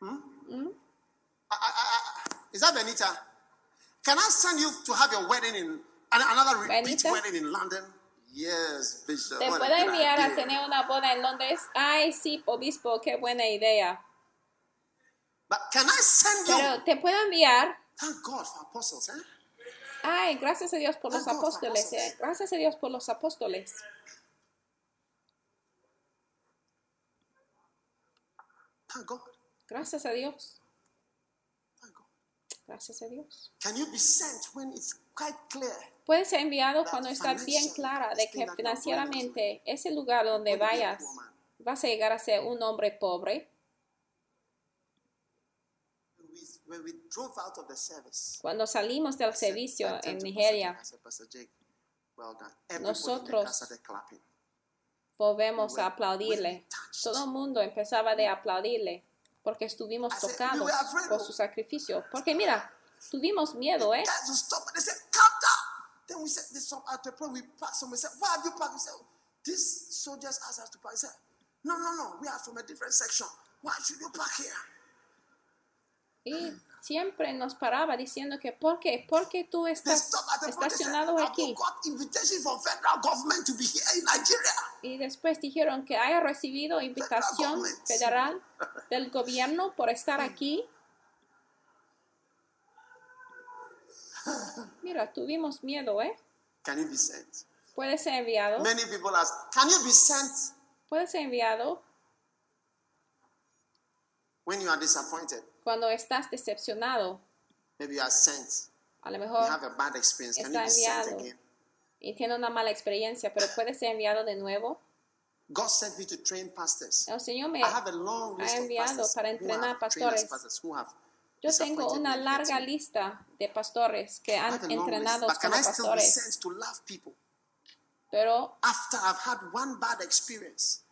I, I, I, is that Benita? Can I send you to have your wedding in an- another repeat wedding in London? Yes, Bishop. Te puedo enviar a tener una boda en Londres. Ay, sí, obispo, qué buena idea. But can I send you? Pero te puedo enviar. Thank God for apostles, eh? Ay, gracias a Dios por los Thank God for apóstoles. eh. Gracias a Dios por los apóstoles. Thank God. Gracias a Dios. Gracias a Dios. Can you be sent when it's quite clear? Puede ser enviado cuando está bien clara de que financieramente ese lugar donde vayas vas a llegar a ser un hombre pobre. Cuando salimos del servicio en Nigeria, Nosotros volvemos a aplaudirle. Todo el mundo empezaba de aplaudirle porque estuvimos tocados "We were afraid por su sacrificio. Porque mira, tuvimos miedo, ¿eh? Here? Y siempre nos paraba diciendo que ¿por qué? ¿Por qué tú estás estacionado aquí? Y después dijeron que haya recibido invitación federal del gobierno por estar aquí. Mira, tuvimos miedo, ¿eh? Puede ser enviado. Many people ask, can you be sent Puede ser enviado when you are disappointed? Cuando estás decepcionado. Maybe you are sent. A lo You mejor have a bad experience. Can you está be sent enviado. again? y tiene una mala experiencia, pero puede ser enviado de nuevo. God sent me to train pastors. El Señor me I have a long ha list of enviado para entrenar pastores. Yo tengo una larga lista de pastores que han entrenado como pastores, sent pero after I've had one bad experience?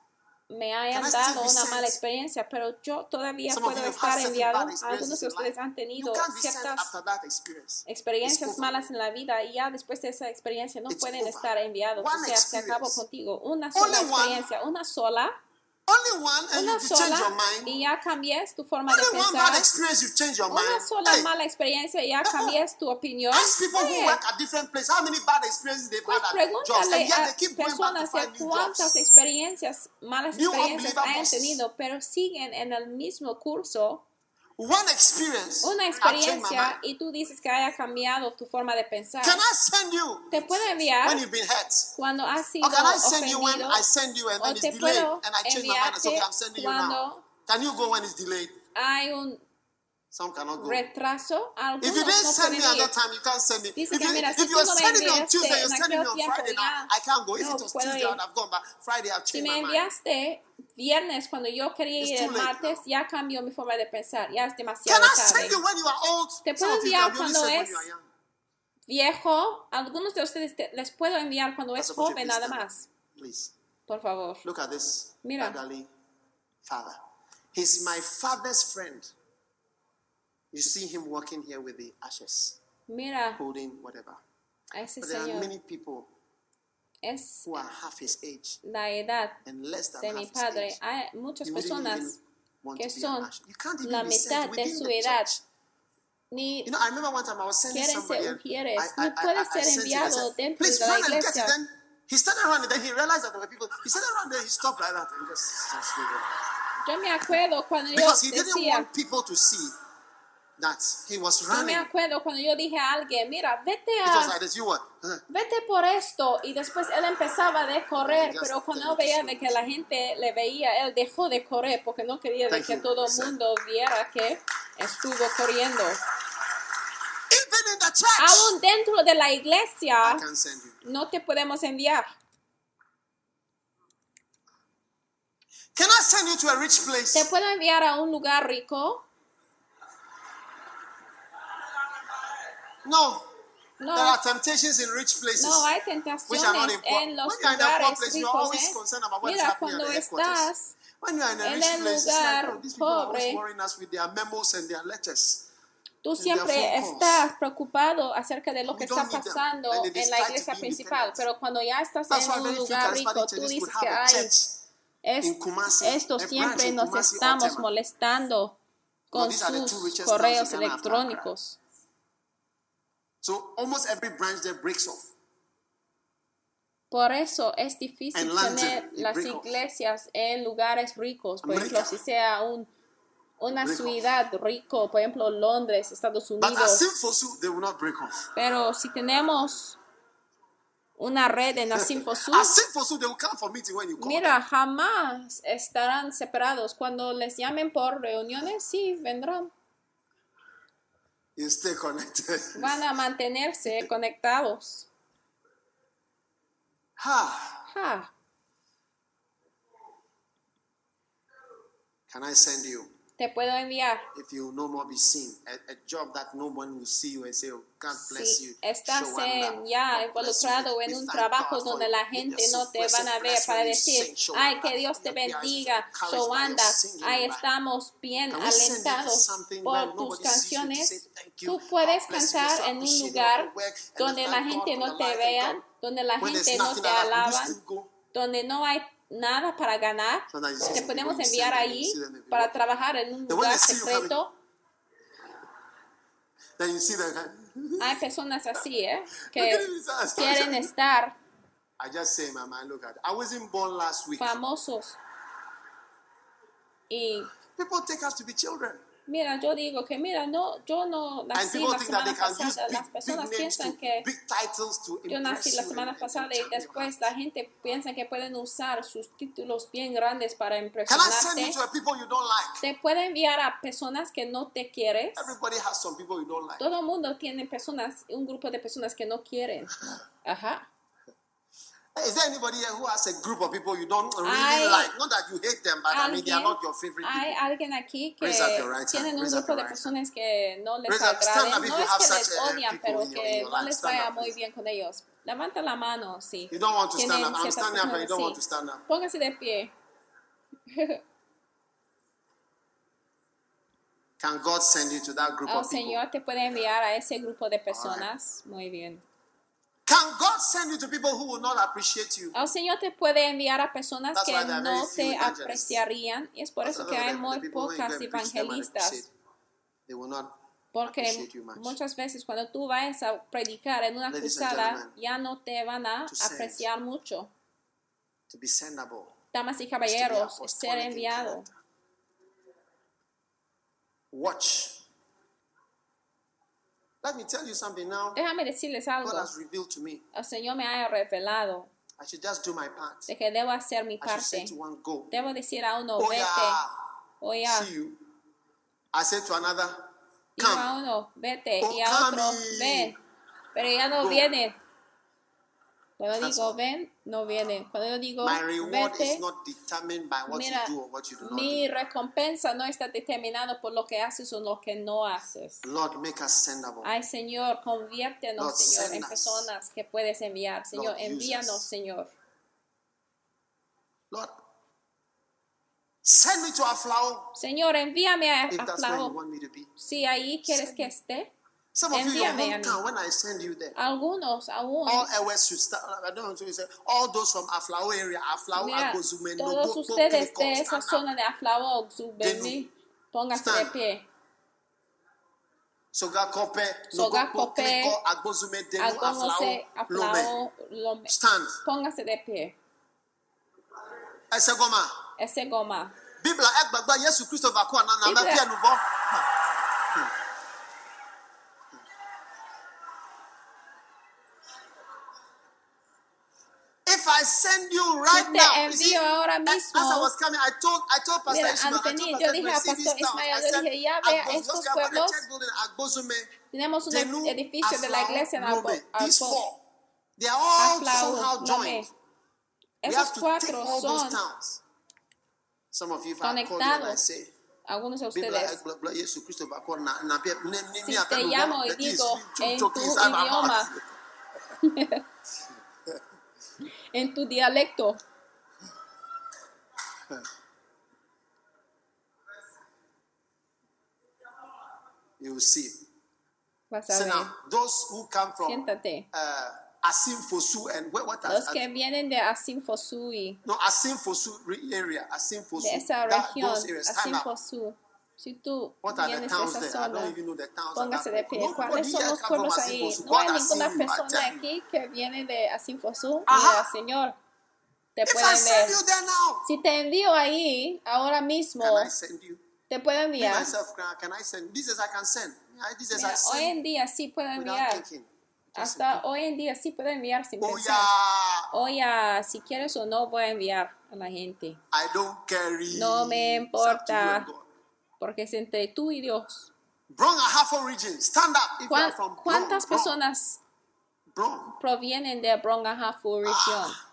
Me hayan dado una mala experiencia, pero yo todavía puedo estar enviado. Algunos de ustedes han tenido ciertas experiencias malas en la vida y ya después de esa experiencia no pueden estar enviados. O sea, se acabó contigo. Una sola experiencia, una sola, una you change your sola mind. y ya cambies tu forma de Only one bad pensar. Una mind. sola mala experiencia y ya Oh, cambies tu opinión. ask people who Hey, work at different places how many bad experiences they've Pues pregúntale a they keep going back to personas de cuántas experiencias, malas experiencias bosses. tenido, pero siguen en el mismo curso, One experience. una experiencia, y tú dices que haya cambiado tu forma de pensar. Can I send you Te puedo enviar when you've been hurt? cuando has sido Or can I send you when ofendido I send you and o then it's te delayed puedo and I change my mind? It's okay, enviarte I'm sending you now. cuando Can you go when it's delayed? hay un Some cannot go. retraso. If Algunos you didn't no send me at that time, you can't send me. Dice If que, you, mira, si if you are sending me on Tuesday, you're sending me on Friday now. I can't go. If no it was Tuesday, ir. I have gone, but Friday I've changed me my mind. enviaste viernes cuando yo quería It's ir too el late martes, now. ya cambió mi forma de pensar. Ya es Can demasiado I tarde. send you when you are old? Te puedo enviar can cuando es. Viejo, algunos de ustedes te- les puedo enviar cuando es joven nada más. Please Por favor. look at this Mira. father. He's my father's friend. You see him walking here with the ashes, Mira holding whatever. ese But there are many people Es who are half his age la edad and less than de half mi his age. Hay muchas You personas que son an usher. You can't even la mitad de su edad. church. Ni You know, I remember one time I was sending somebody ser and ujieres. I, I, I, puede I, I ser sent him, I enviado said, dentro Please de la run and get it. iglesia. Then he started running. And then he realized that there were people. He started running. Then he stopped like that and just, just. Yo me acuerdo cuando yo Because he didn't want people to see that he was yo me running. acuerdo cuando yo dije a alguien, mira, vete a, like this. Vete por esto. Y después él empezaba de correr, pero cuando veía de que la gente le veía, él dejó de correr porque no quería de que todo el mundo viera que estuvo corriendo. Even in the church, Aún dentro de la iglesia no te podemos enviar. Can I send you to a rich Te place? puedo enviar a un lugar rico. No. No, There are temptations in rich places. no hay which are not tentaciones en los lugares ricos. always ¿eh? concerned about what is Mira, happening cuando estás When you are in a en rich el lugar oh, these people are always pobre, worrying us with their memos and their letters. Tú siempre estás preocupado acerca de lo que está pasando en la iglesia principal, pero cuando ya estás en un lugar rico, tú dices que hay esto siempre nos estamos molestando con sus correos electrónicos. So almost every branch there breaks off. Por eso es difícil London, tener las break off. iglesias en lugares ricos. Por ejemplo, América. si sea un, una Break off. ciudad rico, por ejemplo, Londres, Estados Unidos. They will not break off. Pero si tenemos una red en Asinfosu, At Sinfosu, they will come for meeting when you call. mira, jamás estarán separados. Cuando les llamen por reuniones, sí, vendrán. You stay connected. Van a mantenerse conectados. Ha. Ja, Can I send you? Te puedo enviar. if you no more be seen. A, a job that no one will see you and say, oh, God bless you. Si estás show en- ya involucrado en un trabajo donde la gente no te van a ver para decir, ay, que Dios te bendiga, Showanda. Ahí estamos bien alentados por tus canciones. Tú puedes cantar en un lugar donde la gente no te vea, donde la gente no te go? donde no hay nada para ganar. Te podemos enviar they para trabajar en un lugar secreto. Hay personas así, ¿eh? Que quieren estar I just say in my mind, look at it. I wasn't born last week. famosos. Y Mira, yo digo que mira, no, yo no nací la semana pasada. Las personas piensan que yo nací la semana pasada y después la gente piensa que pueden usar sus títulos bien grandes para impresionarte. Te puede enviar a personas que no te quieres. Everybody has some people you don't like. Todo el mundo tiene personas, un grupo de personas que no quieren. Ajá. Is there anybody here who has a group of people you don't really like? Not that you hate them, but I mean they are not your favorite Hay alguien aquí que right tienen un grupo de right personas que no les agraden. No es que les odian, pero que no les vaya muy bien con ellos. Levanta la mano, sí. You don't want to stand up. I'm standing up, but you don't want to stand up. Póngase de pie. Can God send you to that group of people? Señor te puede enviar a ese grupo de personas. Muy bien. Can God send you to people who will not appreciate you? El Señor te puede enviar a personas That's que no te apreciarían. Y es por eso que hay muy pocas evangelistas. appreciate, They will not Porque muchas veces cuando tú vas a predicar en una Ladies cruzada, ya no te van a to send. apreciar mucho. to be sendable. Damas y caballeros, ser enviado. Watch. Let me tell you something now. Déjame decirles algo. God has revealed to me. El Señor me ha revelado I should just do my part. de que debo hacer mi I should say parte. to one, go. Debo decir a uno, vete. yeah. O ya. See you. I say to another, a uno, vete. Oh, Y a otro, ven. Pero ya no Go. viene. That's digo all. ven, no viene. Cuando yo digo vete, mira, mi recompensa no está determinada por lo que haces o lo que no haces. Lord, make us sendable. Ay, Señor, conviértenos, Lord, Señor, send en us. personas que puedes enviar. Señor, Lord, envíanos. Señor. Lord, send me to Aflao Señor, envíame a, if a that's where you Flao. want me to be. Si ahí quieres que esté. Some of you, your Envíame a mí. hometown, when I send you there, Algunos aún. all airways should start. I don't know what you say. All those from Aflao area, Aflao, Mira, Agozume, todos Nogo, ustedes Pokemon, de esa stand up. zona de Aflao, Zubeni, pónganse de Stand. pie. Soga Kope, Soga Nogo, Kope, Pokemon, Agbozume, Denu, Agóngose, Aflao, Lome. Aflao, Lome. Stand. Póngase de pie. Ese goma. Ese goma. Bibla ẹgbàgbà Yesu Kristo bako àná nà Biblia- mẹ́fì I send you right te now, see, envío ahora as- as I mismo. was coming, I told, I told Pastor Mira, Ishmael, I al told venir, Pastor yo dije a Pastor. Ismael, yo dije, ya estos pueblos. Tenemos un Denu, edificio de la iglesia en they are all somehow joined. We Esos have to take cuatro all those son towns. Some of you, if I call you and I say, Algunos de ustedes. Si te llamo y digo en tu idioma. en tu dialecto. You will see. Vas a So ver. now, those who come from Siéntate. uh, Asim Fosu and what what Los are- que vienen de Asinfosui, no Asim Fosu re- area Asim Fosu de esa that, región, those areas stand up. Asinfosu. Si tú vienes towns esa zona, póngase de pie. ¿Cuáles son los pueblos ahí? No hay ninguna persona aquí que viene de. Mira, Señor, te pueden ver. Si te envío ahí, ahora mismo, te puedo enviar. Mira, hoy en día sí puedo enviar. Hasta hoy en día sí puedo enviar sin pensar. Oye, si quieres o no, voy a enviar a la gente. No me importa. Porque es entre tú y Dios. Bron Ahafo region, stand up if you ¿Cuán- are from Bron. ¿Cuántas personas provienen de Brongahafu región? Ah.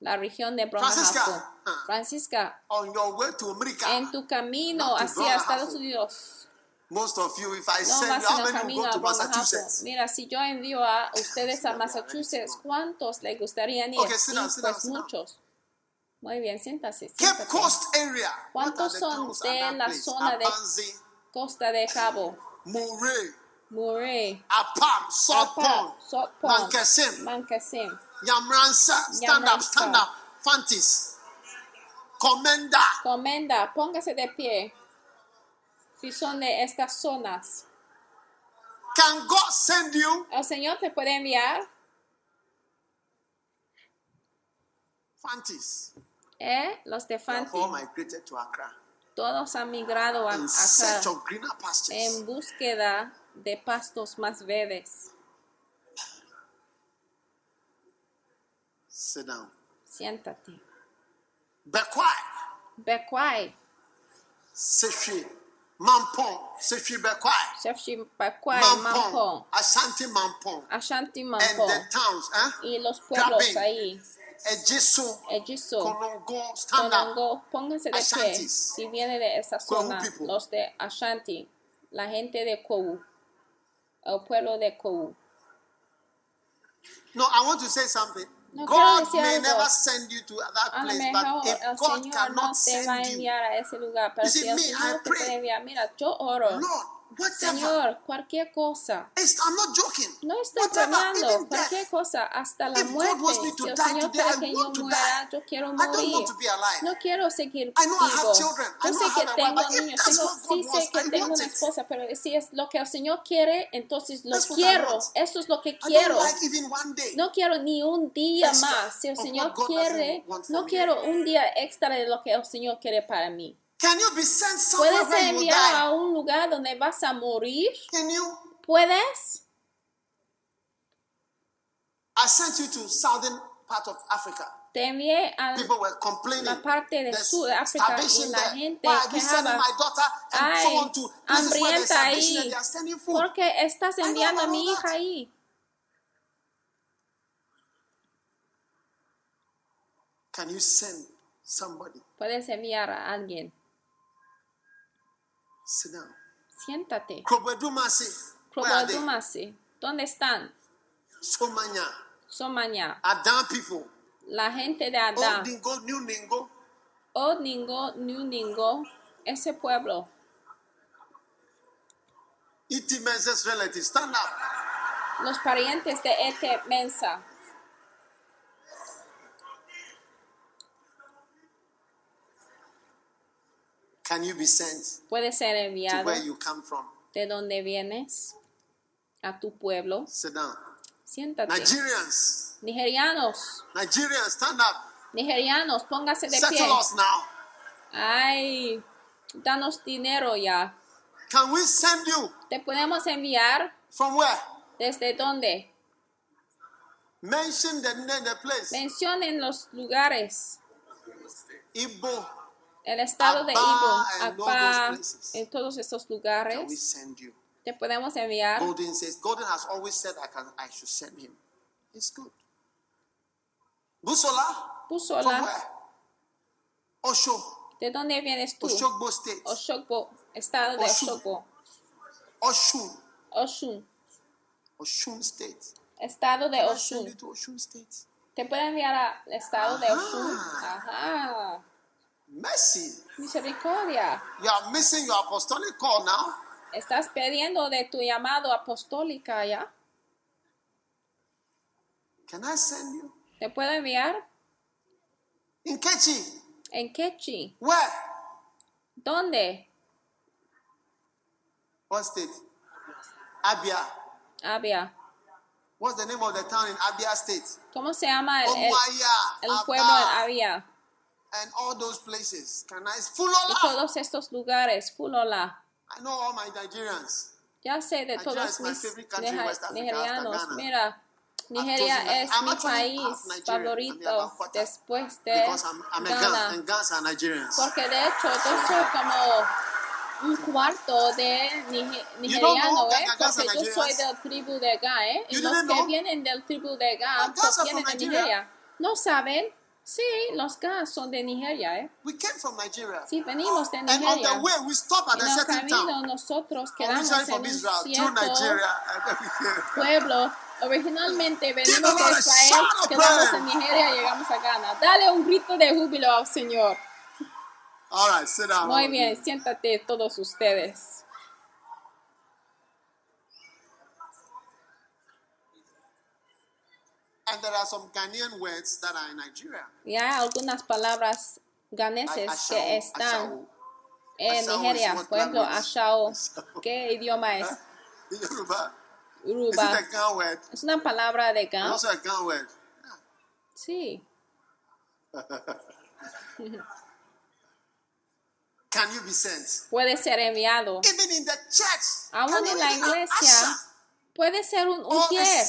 La región de Brongahafu. Francisca, on your way to America. en tu camino hacia Estados. Unidos, Most of you, if I no send you, how many go to Massachusetts? Mira, si yo envío a ustedes a Massachusetts, ¿cuántos les gustaría ir? Okay, Sí, down, pues down. muchos. Muy bien, siéntase. Coast area. ¿Cuántos son de la zona de- Costa de Cabo, Murray, Murray, Apam, Salt Pond, Mankasim, Mankasim, Yamransa. Stand up, stand up. Fantis. Commander. Comenda, póngase de pie. Si son de estas zonas, Can God send you? el Señor te puede enviar. Fantis. ¿Eh? Los de Fanti, Accra todos han migrado a pastures. en búsqueda de pastos más verdes. Sit down. Siéntate. Bekwai. Bekwai, Sefi. Mampong. Sefi Bekwai. Shefshi Bekwai. Mampong, Ashanti Mampong. Ashanti And Mampong the towns, eh? y los pueblos ahí, Ejisu. Ejiso, Konongo. Konongo, pónganse de pie si viene de esa zona, los de Ashanti, la gente de Kwowu, el pueblo de Kwowu. No, I want to say something. No, God may never send you to that A lo place, mejor but if el God Señor no cannot va a send you, a ese lugar, pero You see, si el me, I te pray. puede enviar, mira, yo oro, Lord, whatever. Señor, cualquier cosa, It's, I'm not joking. no estoy bromeando, cualquier death. cosa, hasta la If muerte. Si el Señor quiere que yo muera, yo quiero morir. No quiero seguir vivo. Yo sé que tengo niños, sí sé que tengo una esposa, pero si es lo que el Señor quiere, entonces lo quiero. Esto es lo que quiero. No quiero ni un día más. Si el Señor quiere, no quiero un día extra de lo que el Señor quiere para mí. Can you be sent somewhere ¿Puedes where enviar a un lugar donde vas a morir? Can you? ¿Puedes? I sent you to southern part of Africa. Te envié a People were complaining. la parte de Sudáfrica y la gente quejaba. Ay, hambrienta ahí. and they are sending food? ¿Por qué estás enviando a mi hija ahí? Can you send somebody? Puedes enviar a alguien. Siéntate. Probadumasi. ¿Dónde están? Somanya. Somaña. Adan people. La gente de Old Adán. Dingo, New Ningo. Old Ningo, New Ningo. Ese pueblo. Iti Menses relatives. Stand up. Los parientes de Ete Mensa. Can you be sent Puede ser to enviado where you come from? de donde vienes a tu pueblo. Sit down. Siéntate. Nigerians. Nigerianos. Nigerians, stand up. Nigerianos, póngase de pie. Settle us now. Ay, danos dinero ya. Can we send you Te podemos enviar from where? desde dónde. Mention the the place. Mencionen los lugares. Igbo. El estado de Ibo, Akpa, en todos estos lugares. Te podemos enviar. Golden says, Golden has always said I can I should send him. It's good. Busola? From Pusola, where? Osho. ¿de dónde vienes tú? Oshogbo State. Oshogbo, estado de. Oshogbo. Oshun. Oshun, Oshun State. estado de Oshun. Oshun State? Te puede enviar al estado de Ajá. Oshun. Ajá. Mercy. Misericordia. You are missing your apostolic call now. Estás pidiendo de tu llamado apostólica ya. Can I send you? Te puedo enviar In Kechi. en Kechi. Where? ¿Dónde? What state? Abia. Abia. What's the name of the town in Abia State? ¿Cómo se llama el, el- el pueblo en Abia? And all those places. Can I? Fulola. todos estos lugares, Fulola. I know all my Nigerians. Ya sé de Nigeria todos mis country Africa nigerianos. Mira, Nigeria es I'm mi país favorito después de I'm, I'm Ghana. Porque de hecho yo soy como un cuarto de nigeriano, ¿eh? Porque yo soy del tribu de Ga, ¿eh? Y los que vienen del tribu de Ga provienen de. Nigeria. ¿No saben? Sí, los gas son de Nigeria, ¿eh? We came from Nigeria. Sí, venimos de And on Nigeria. the way, we stopped at En a certain camino town. nosotros quedamos en un cierto Nigeria. Pueblo. Originalmente venimos de Israel, quedamos en Nigeria y llegamos a Ghana. Dale un grito de júbilo al Señor. All right, sit down. Muy bien, siéntate todos ustedes. And there are some Ghanaian words that are in Nigeria. Y hay algunas palabras ganeses Ashao, que están ashao. en Ashao Nigeria. Por ejemplo? Ashao. ¿Qué idioma es? Yoruba. A word? Es una palabra de Gan. also a Ghan word. Sí. Can you be sent? Puede ser enviado. Even in the church. Aún en la iglesia. Puede ser un ujier.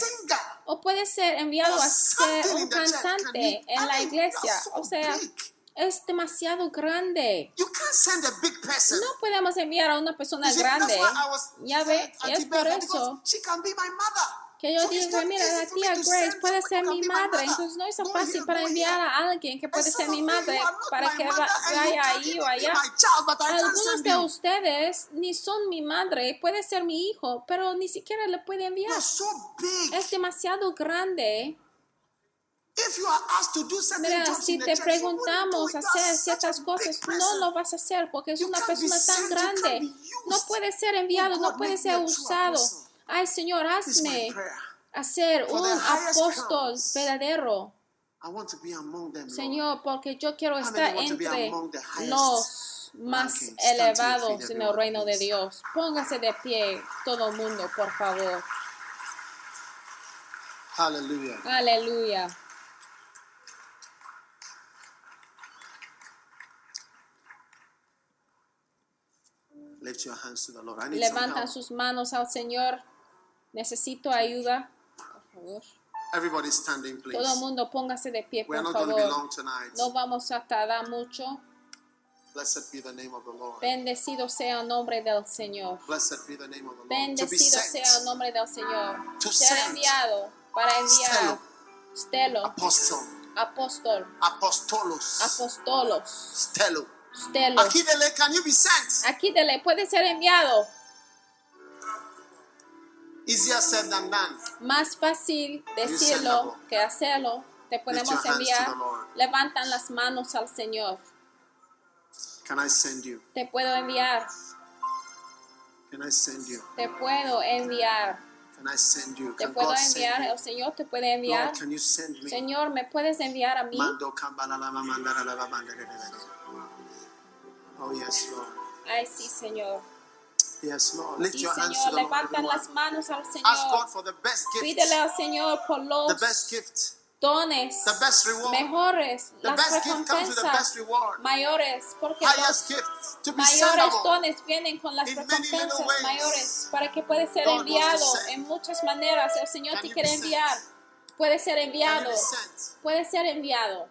O puede ser enviado a ser un cantante en la iglesia. O sea, es demasiado grande. No podemos enviar a una persona grande. Ya ve, es por eso que yo digo, mira, la tía Grace puede ser mi madre, entonces no es fácil para enviar a alguien que puede ser mi madre para que vaya ahí o allá. Algunos de ustedes ni son mi madre, puede ser mi hijo, pero ni siquiera le puede enviar. Es demasiado grande. If you are asked to do certain Mira, si te preguntamos hacer ciertas cosas, no lo vas a hacer porque es una persona tan grande. No puede ser enviado, Oh, no God, puede ser usado. Ay, Señor, hazme For un apóstol verdadero. Señor, porque yo quiero estar entre los más elevados en el reino de. Dios. Póngase de pie todo el mundo, por favor. Aleluya. Help. sus manos al Señor. Necesito ayuda. Por favor. Everybody standing, please. Todo el mundo póngase de pie, por favor. No vamos a tardar mucho. Blessed be the name of the Lord. Bendecido sea el nombre del Señor. Blessed be the name of the Lord. Bendecido sea el nombre del Señor. To Ser enviado para enviar. Stelo, apóstol, Apostolos. apóstolos, Stelo. stelo. Akidele, can you be sent? Aquí dele puede ser enviado. Easier said than done. Más fácil decirlo que hacerlo. Te podemos enviar. Levantan las manos al Señor. Can I send you? Te puedo enviar. Can I send you? Te puedo enviar. Can I send you? Te Can puedo enviar. send El Señor te puede enviar. Lord, can you send me? Señor, ¿me puedes enviar a mí? Oh yes, Lord. Ay, sí, Señor. Yes, Lord. Lift Sí, your hands to Señor. the. Levantan las manos al Ask Señor. God for the best Pídele gift. al Señor por los The best gift. dones The best reward. mejores, The las best gift comes with the best recompensas reward. mayores, porque Highest los gift to be mayores dones vienen con las many recompensas ways. mayores para que puede ser God enviado en muchas maneras. El Señor Can te quiere enviar. Puede ser enviado. be sent? Puede ser enviado.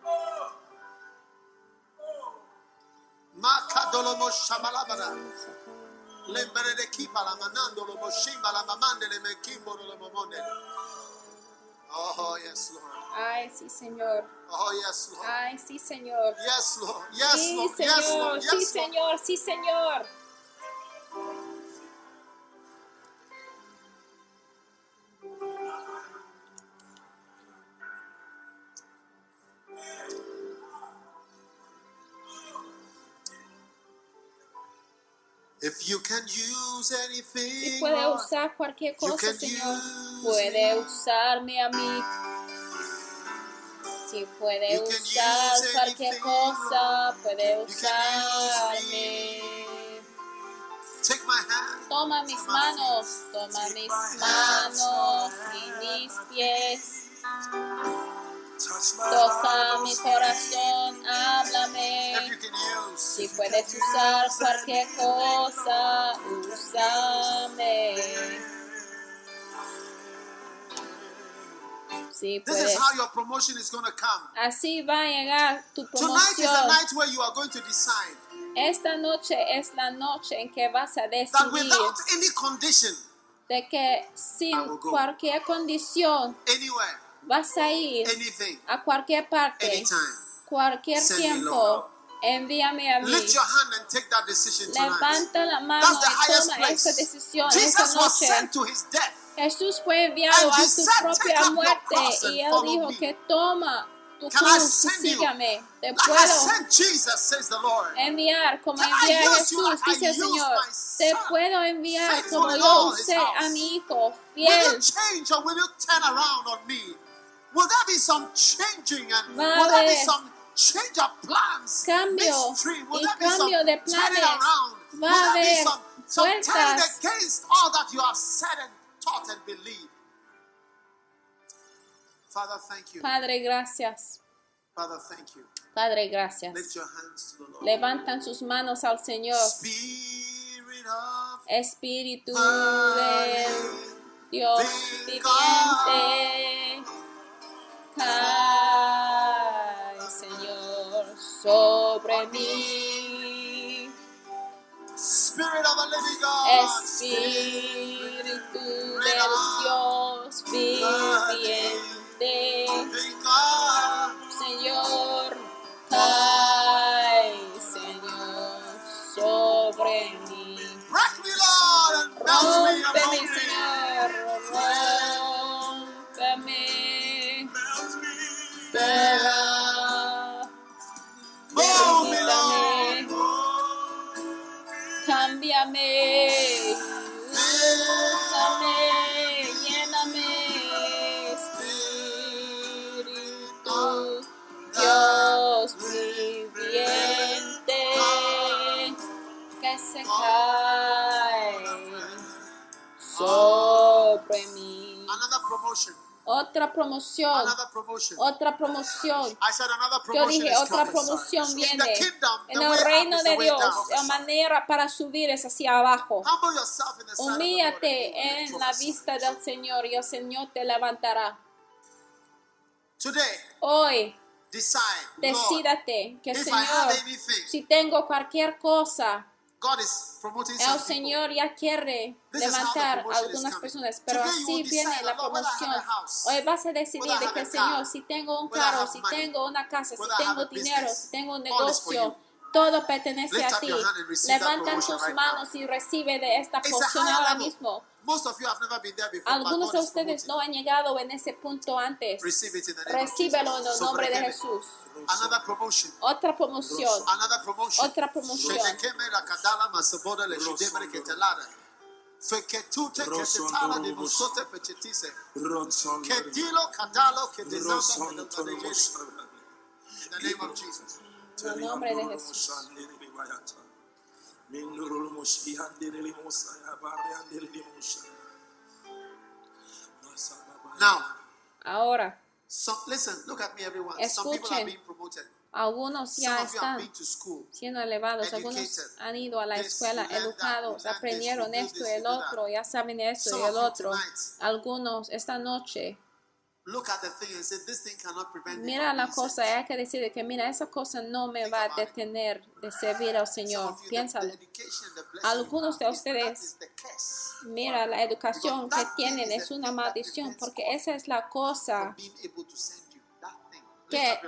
Makadolomo shamalabara. Lembere de kipa la manando lo moshimba la mamande le mekimbo lo momonde. Oh yes, Lord. Ay, sí, Señor. Oh yes, Lord. Ay, sí, Señor. Yes, Lord. Yes, Sí, Lord. Yes, Señor. Lord. Sí, Yes, Lord. Señor. Sí, Señor. If you Si anything, puede usar cualquier cosa, can Señor. use Puede me. usarme a mí. Si puede You can usar cualquier anything, cosa, puede You can use usarme. Toma mis manos, toma mis manos y mis pies. Toca mi corazón, háblame. Si puedes usar cualquier cosa, úsame. Si this is how your promotion is going to come. Así va a llegar tu Tonight is the promoción. night where you are going to decide Esta noche es la noche en que vas a that decidir without any condition, de que sin cualquier condición anywhere, vas a ir anything, a cualquier parte, anytime, cualquier Send tiempo, envíame a mí. Lift your hand and take that decision tonight. Levanta la mano That's y toma esa decisión Jesus esa was noche. Jesús fue enviado a su said, "Take propia muerte y él dijo me." que toma tu cruz y sígame. Te Like puedo Jesus, enviar como Can envié a Jesús, dice el Señor. Te puedo enviar como yo usé a mi hijo, fiel. Will there be some changing and Va will there be some change of plans? Cambio midstream? Will there be some de planes. around? Va will there be some, some turning against all that you have said and taught and believed? Father, thank you. Padre, gracias. Father, thank you. Padre, Lift gracias. your hands to the Lord. Levantan sus manos al Señor. Spirit of Espíritu Dios viviente. Cae, Señor, sobre mí. Spirit of the living God. Espíritu del Dios viviente. Promotion. Otra promoción, Another promotion. otra promoción. I said another Yo dije, is otra coming. promoción In viene. the kingdom, the En el reino de Dios, la manera para subir es hacia abajo. Humíllate en la vista del Señor y el Señor te levantará. Today, Hoy, decide, decídate que Señor, anything, si tengo cualquier cosa, el. Señor ya quiere levantar a algunas personas, pero así viene la promoción. Hoy vas a decidir de que Señor, si tengo un carro, si tengo una casa, si tengo dinero, si tengo un negocio. Todo pertenece Lift a ti. Levantan tus right now. manos y recibe de esta It's porción ahora mismo. Most of you have never been there before, but Algunos de ustedes no han llegado en ese punto antes. Recíbelo en el nombre de. Jesús. Another promotion. Otra promoción. Another promotion. Otra promoción. Feketute ketetala de musote pechetise. Kedilo kadalo. In the name of Jesus. En el nombre de Jesús. Now, Ahora, so, listen, look at me, everyone. Some people are Escuchen. being promoted. algunos Some ya of you have están been to school. siendo elevados, algunos Educated. han ido a la escuela educados, aprendieron esto y el otro, ya saben esto Some y el otro. Algunos esta noche, mira la cosa sent." y hay que decir que mira, esa cosa no me va a detener de servir al Señor. Piénsalo. Algunos de is- that ustedes Mira, la educación que tienen es una maldición porque esa es la cosa que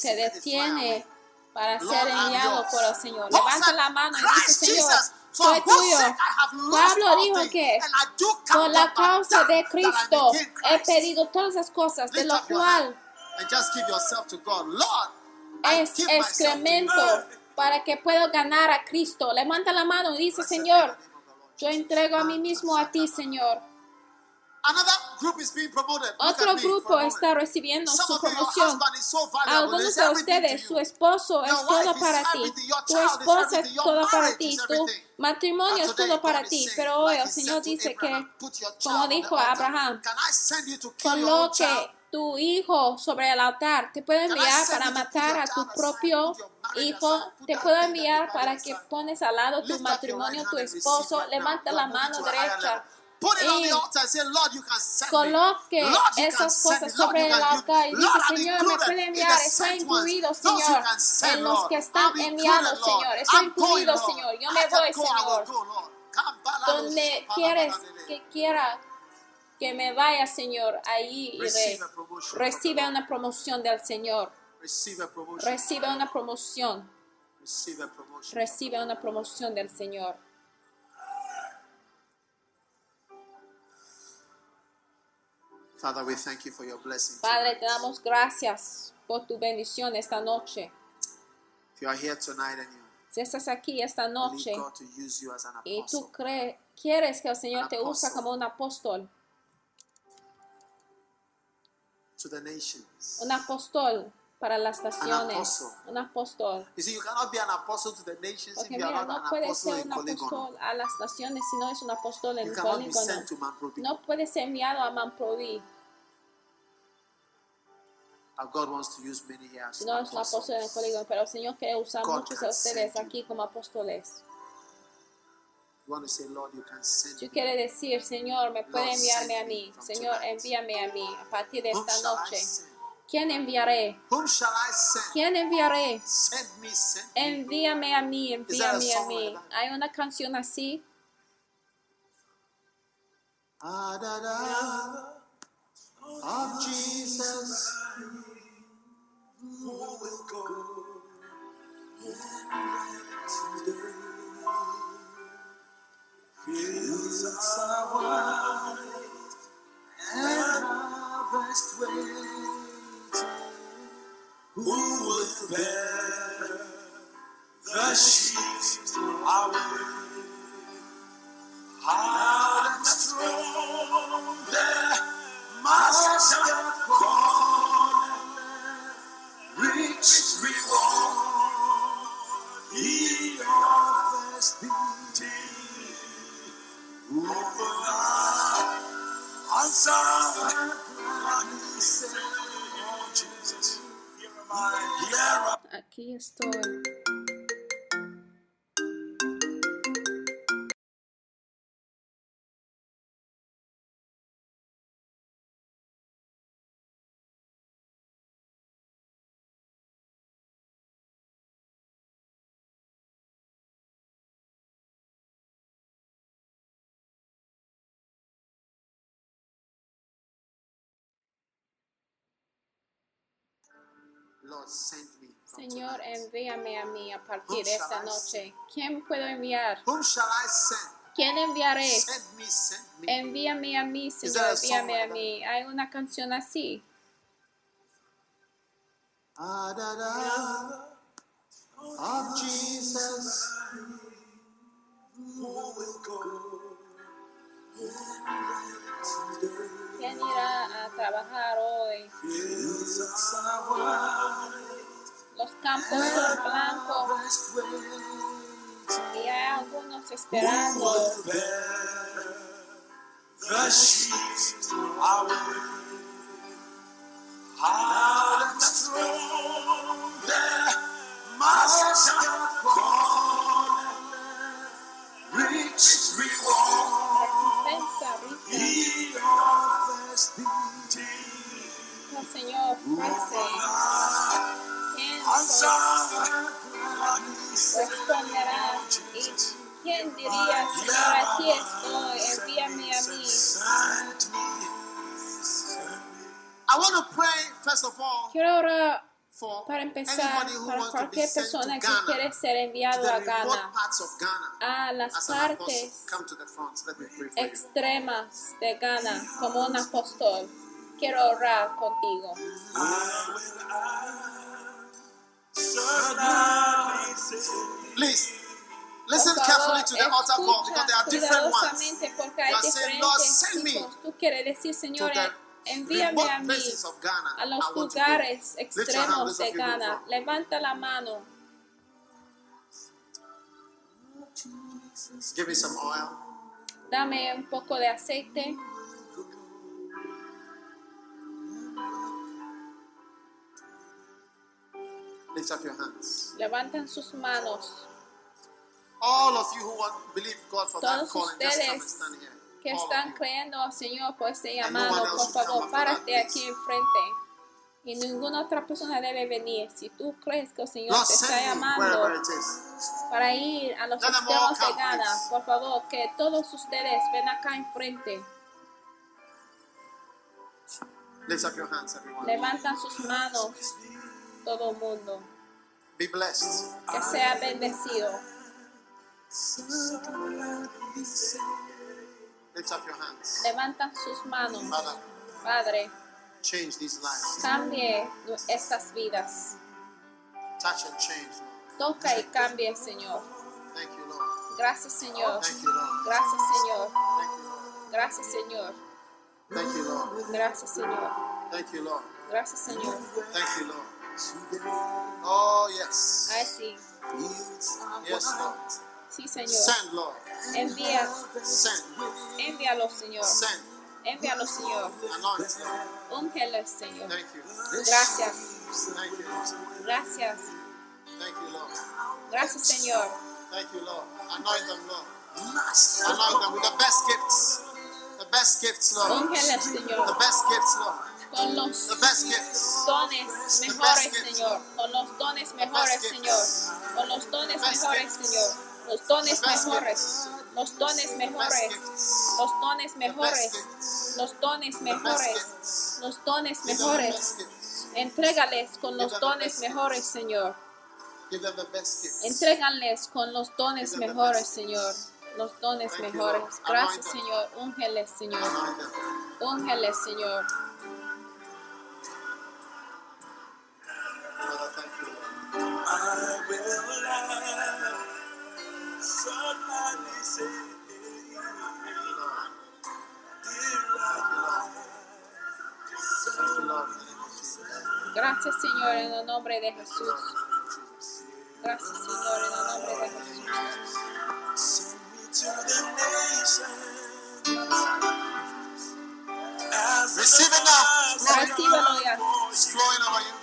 te detiene para ser enviado por el Señor. Levanta la mano y dice, Señor, Whose tuyo. Pablo dijo que Por la causa de Cristo he pedido todas las cosas, de lo cual es excremento para que pueda ganar a Cristo. Levanta la mano y dice, Señor, yo entrego a mí mismo a ti, Señor. Otro grupo está recibiendo su promoción. Algunos de ustedes, su esposo es todo para ti, tu esposa es todo para ti, tu matrimonio But es todo para ti. Pero hoy el Señor dice que, "Put your como dijo. Abraham, coloque tu hijo sobre el altar. Te puedo enviar para matar a tu propio hijo. Te puedo enviar para que pones al lado tu matrimonio, tu esposo. Levanta la mano derecha. Level. Put it on the Y altar and say, Lord, you can send Coloque esas cosas sobre el altar y dice, Señor, me puede enviar, estoy incluido, Señor, en los que están enviados. Señor, estoy incluido. Señor, yo me voy, Señor, donde quieres que quiera que me vaya, Señor, ahí iré. Recibe una promoción del Señor. Recibe una promoción. Recibe una promoción del Señor. Father, we thank you for your blessing. Padre, te damos gracias por tu bendición esta noche. If you are here tonight and you Si estás aquí esta noche God to use you as an y tú crees, quieres que el Señor te usa como un apóstol, to the nations. un apóstol para las naciones, un apóstol. You see, you cannot be an apostle to the nations Porque if you are mira, not no an puede apostle ser un apóstol a las naciones si no es un apóstol en polígono. No puede ser enviado a Manprovi no es un apóstol en el apostles. polígono, pero el Señor quiere usar God muchos can de ustedes send you. aquí como apóstoles. You want to say, Lord, you can send Tú me. quieres decir, Señor, me puede Lord, enviarme a mí. Señor, envíame a mí a partir de esta noche. ¿Quién enviaré? Whom shall I send? ¿Quién enviaré? Envíame a mí, envíame a mí. Hay una canción así. Ah, of Jesus. Who will go today? Fields are white and harvest waiting. Who will bear the sheaves away? Hard and strong, the master called, rich reward he offers thee. Who will answer and say, Lord, send me. Señor, tonight. envíame a mí a partir de esta I noche. ¿Quién puedo enviar? Whom shall I send? ¿Quién enviaré? Send me, send me. Envíame a mí, Señor, envíame a mí. Hay una canción así. Ah, da, da, of Jesus. Who will go today? ¿Quién irá a trabajar hoy? Fields are white, Los campos son blancos harvest waiting. y hay algunos esperando. bear the sheaves away. Hard and strong, the master called, rich reward Recompensa rica el Señor ofrece. ¿Quién Answer pues, responderá? ¿Y quién diría, Señor, aquí estoy, envíame a mí? Send me, send me. I want to pray first of all Quiero orar para empezar para cualquier persona que quiere ser enviado a Ghana, a las partes extremas de Ghana como un apóstol. Quiero orar contigo. Please listen carefully to the altar call because there are different ones. You are saying, "Lord, send me. Tú quieres decir, Señor, envíame a mí a los lugares extremos de Ghana. Levanta la mano. Give me some oil. Dame un poco de aceite. Lift up your hands. Levantan sus manos. All of you who want believe God for that Todos calling, just come and stand here. Que están you. creyendo, Señor, por este one llamado, por favor, párate aquí enfrente. Y ninguna otra persona debe venir. Si tú crees que el Señor te está llamando para ir a los extremos de Ghana, por favor, que todos ustedes ven acá enfrente. Levantan sus manos. todo el mundo. Be blessed. Que sea bendecido. Lift up your hands. Levanta sus manos. Father, Padre, change these lives. cambie estas vidas. Touch and change, Lord. Toca y cambie, Señor. Thank you, Lord. Gracias, Señor. Thank you, Lord. Gracias, Señor. Thank you, Lord. Gracias, Señor. Thank you, Lord. Gracias, Señor. Thank you, Lord. Gracias, Señor. Thank you, Lord. Oh, yes. Ay, sí. Yes, Lord. Sí, Señor. Send, Lord. Envía, envíalo, Señor. Envíalo, Señor. Úngelo, Señor. Gracias. Gracias. Gracias, Señor. Thank Señor. Con los dones mejores, Señor. Con los dones mejores, Señor. Con los dones mejores, Señor. Los dones mejores. Los dones mejores. Los dones mejores. Los dones mejores. Los dones mejores. Entrégales con los dones mejores, Señor. Entrégales con los dones mejores, Señor. Los dones mejores. Gracias, Señor. Úngeles, Señor. Úngeles, Señor. I will somebody say, Thank you, Lord. Dear Thank you, Lord. In the name of Jesus. Gracias, Señor, en el nombre de Jesús. Gracias, Señor, en el nombre de Jesús. send me to the nation. As Receive it now. Recíbelo ya.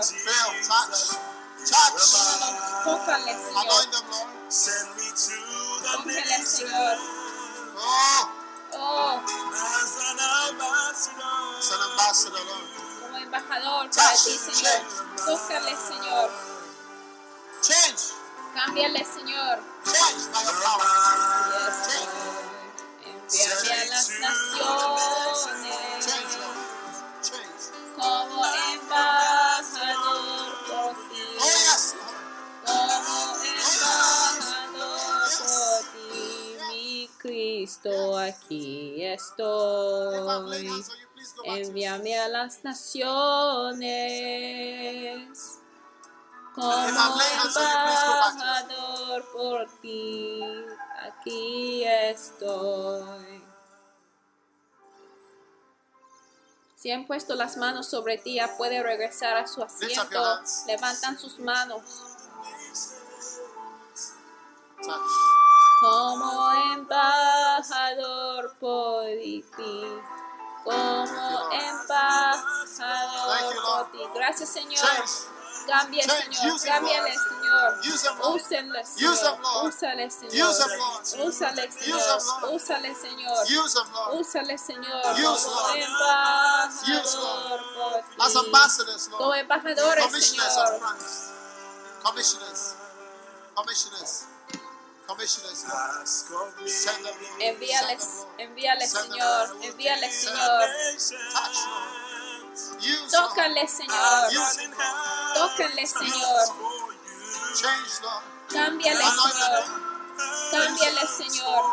Feel, touch, touch. Anoint them, Lord. Send me to the. Oh, Oh, As an ambassador. it's an ambassador, Lord. como embajador para ti, Señor. Tócale, Señor. Change, Cámbiale, Señor. change by your power. Yes, Lord. Envíame a las naciones Change, Lord. Change. como Cristo, aquí estoy. Envíame a las naciones como embajador por ti, aquí estoy. Si han puesto las manos sobre ti, ya puede regresar a su asiento. Levantan sus manos touch. Como embajador por ti. Como embajador por ti. Gracias, Señor. Change. Señor. Use them, Cámbiale, Lord. Señor. Use them, Lord. Úsenle, Use Señor. them, Lord. Úsale, Use Señor. them, Lord. Úsale, Use Señor. them, Lord. Úsale, Señor. Use them, Lord. Úsale, Señor. Como embajador por As ti. Como embajadores, Señor. Commissioners. Commissioners. Envíales, envíales, Señor. Envíales, Señor. Tócale, Señor. Tócale, Señor. Cámbiale, Señor. Cámbiale, Señor.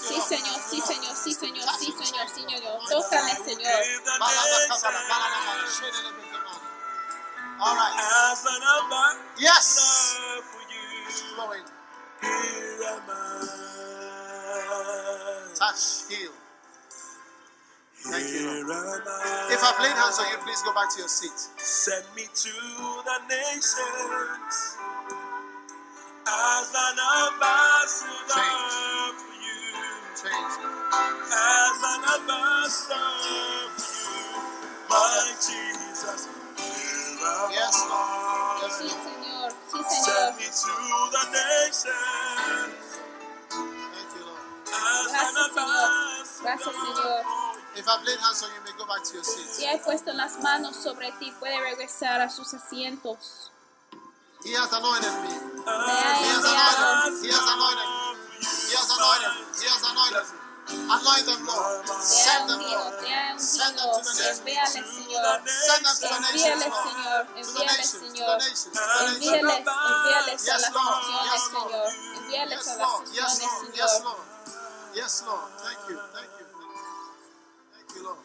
Sí. Señor, sí, Señor, sí, Señor, sí, Señor, sí, Señor. Tócale, Señor. All right. As an Yes. for you, Flowing. here am I. Touch, heal. Thank you, Lord. If I've laid hands on you, please go back to your seat. Send me to the nations as an ambassador Change. for you, Change. as an ambassador for you, my Jesus. Yes, Lord. Sí. Señor, sí, Send Señor. me to the nations Thank you, Lord. as an Gracias, Señor. Gracias, Señor. If I've laid hands on you, you may go back to your Si he puesto las manos sobre ti, puede regresar a sus asientos. He has anointed me. Me ha He has anointed me. He has anointed me. He has anointed me. He has anointed me. Anoint them, Lord. Te ha Send them, ungido, Lord. te ha Send them to the nations. Envíales, Send them to the nations, Envíales, Lord. Señor. To the Envíales, nations, to the Señor. nations, to the nations. Envíales, envíales a Yes, las Lord. naciones, Yes, Lord. Señor. Envíales Yes, a las Lord. Yes, naciones, Lord. Yes, Señor. Lord. Yes, Lord. Thank you. Thank you. Thank you, Lord.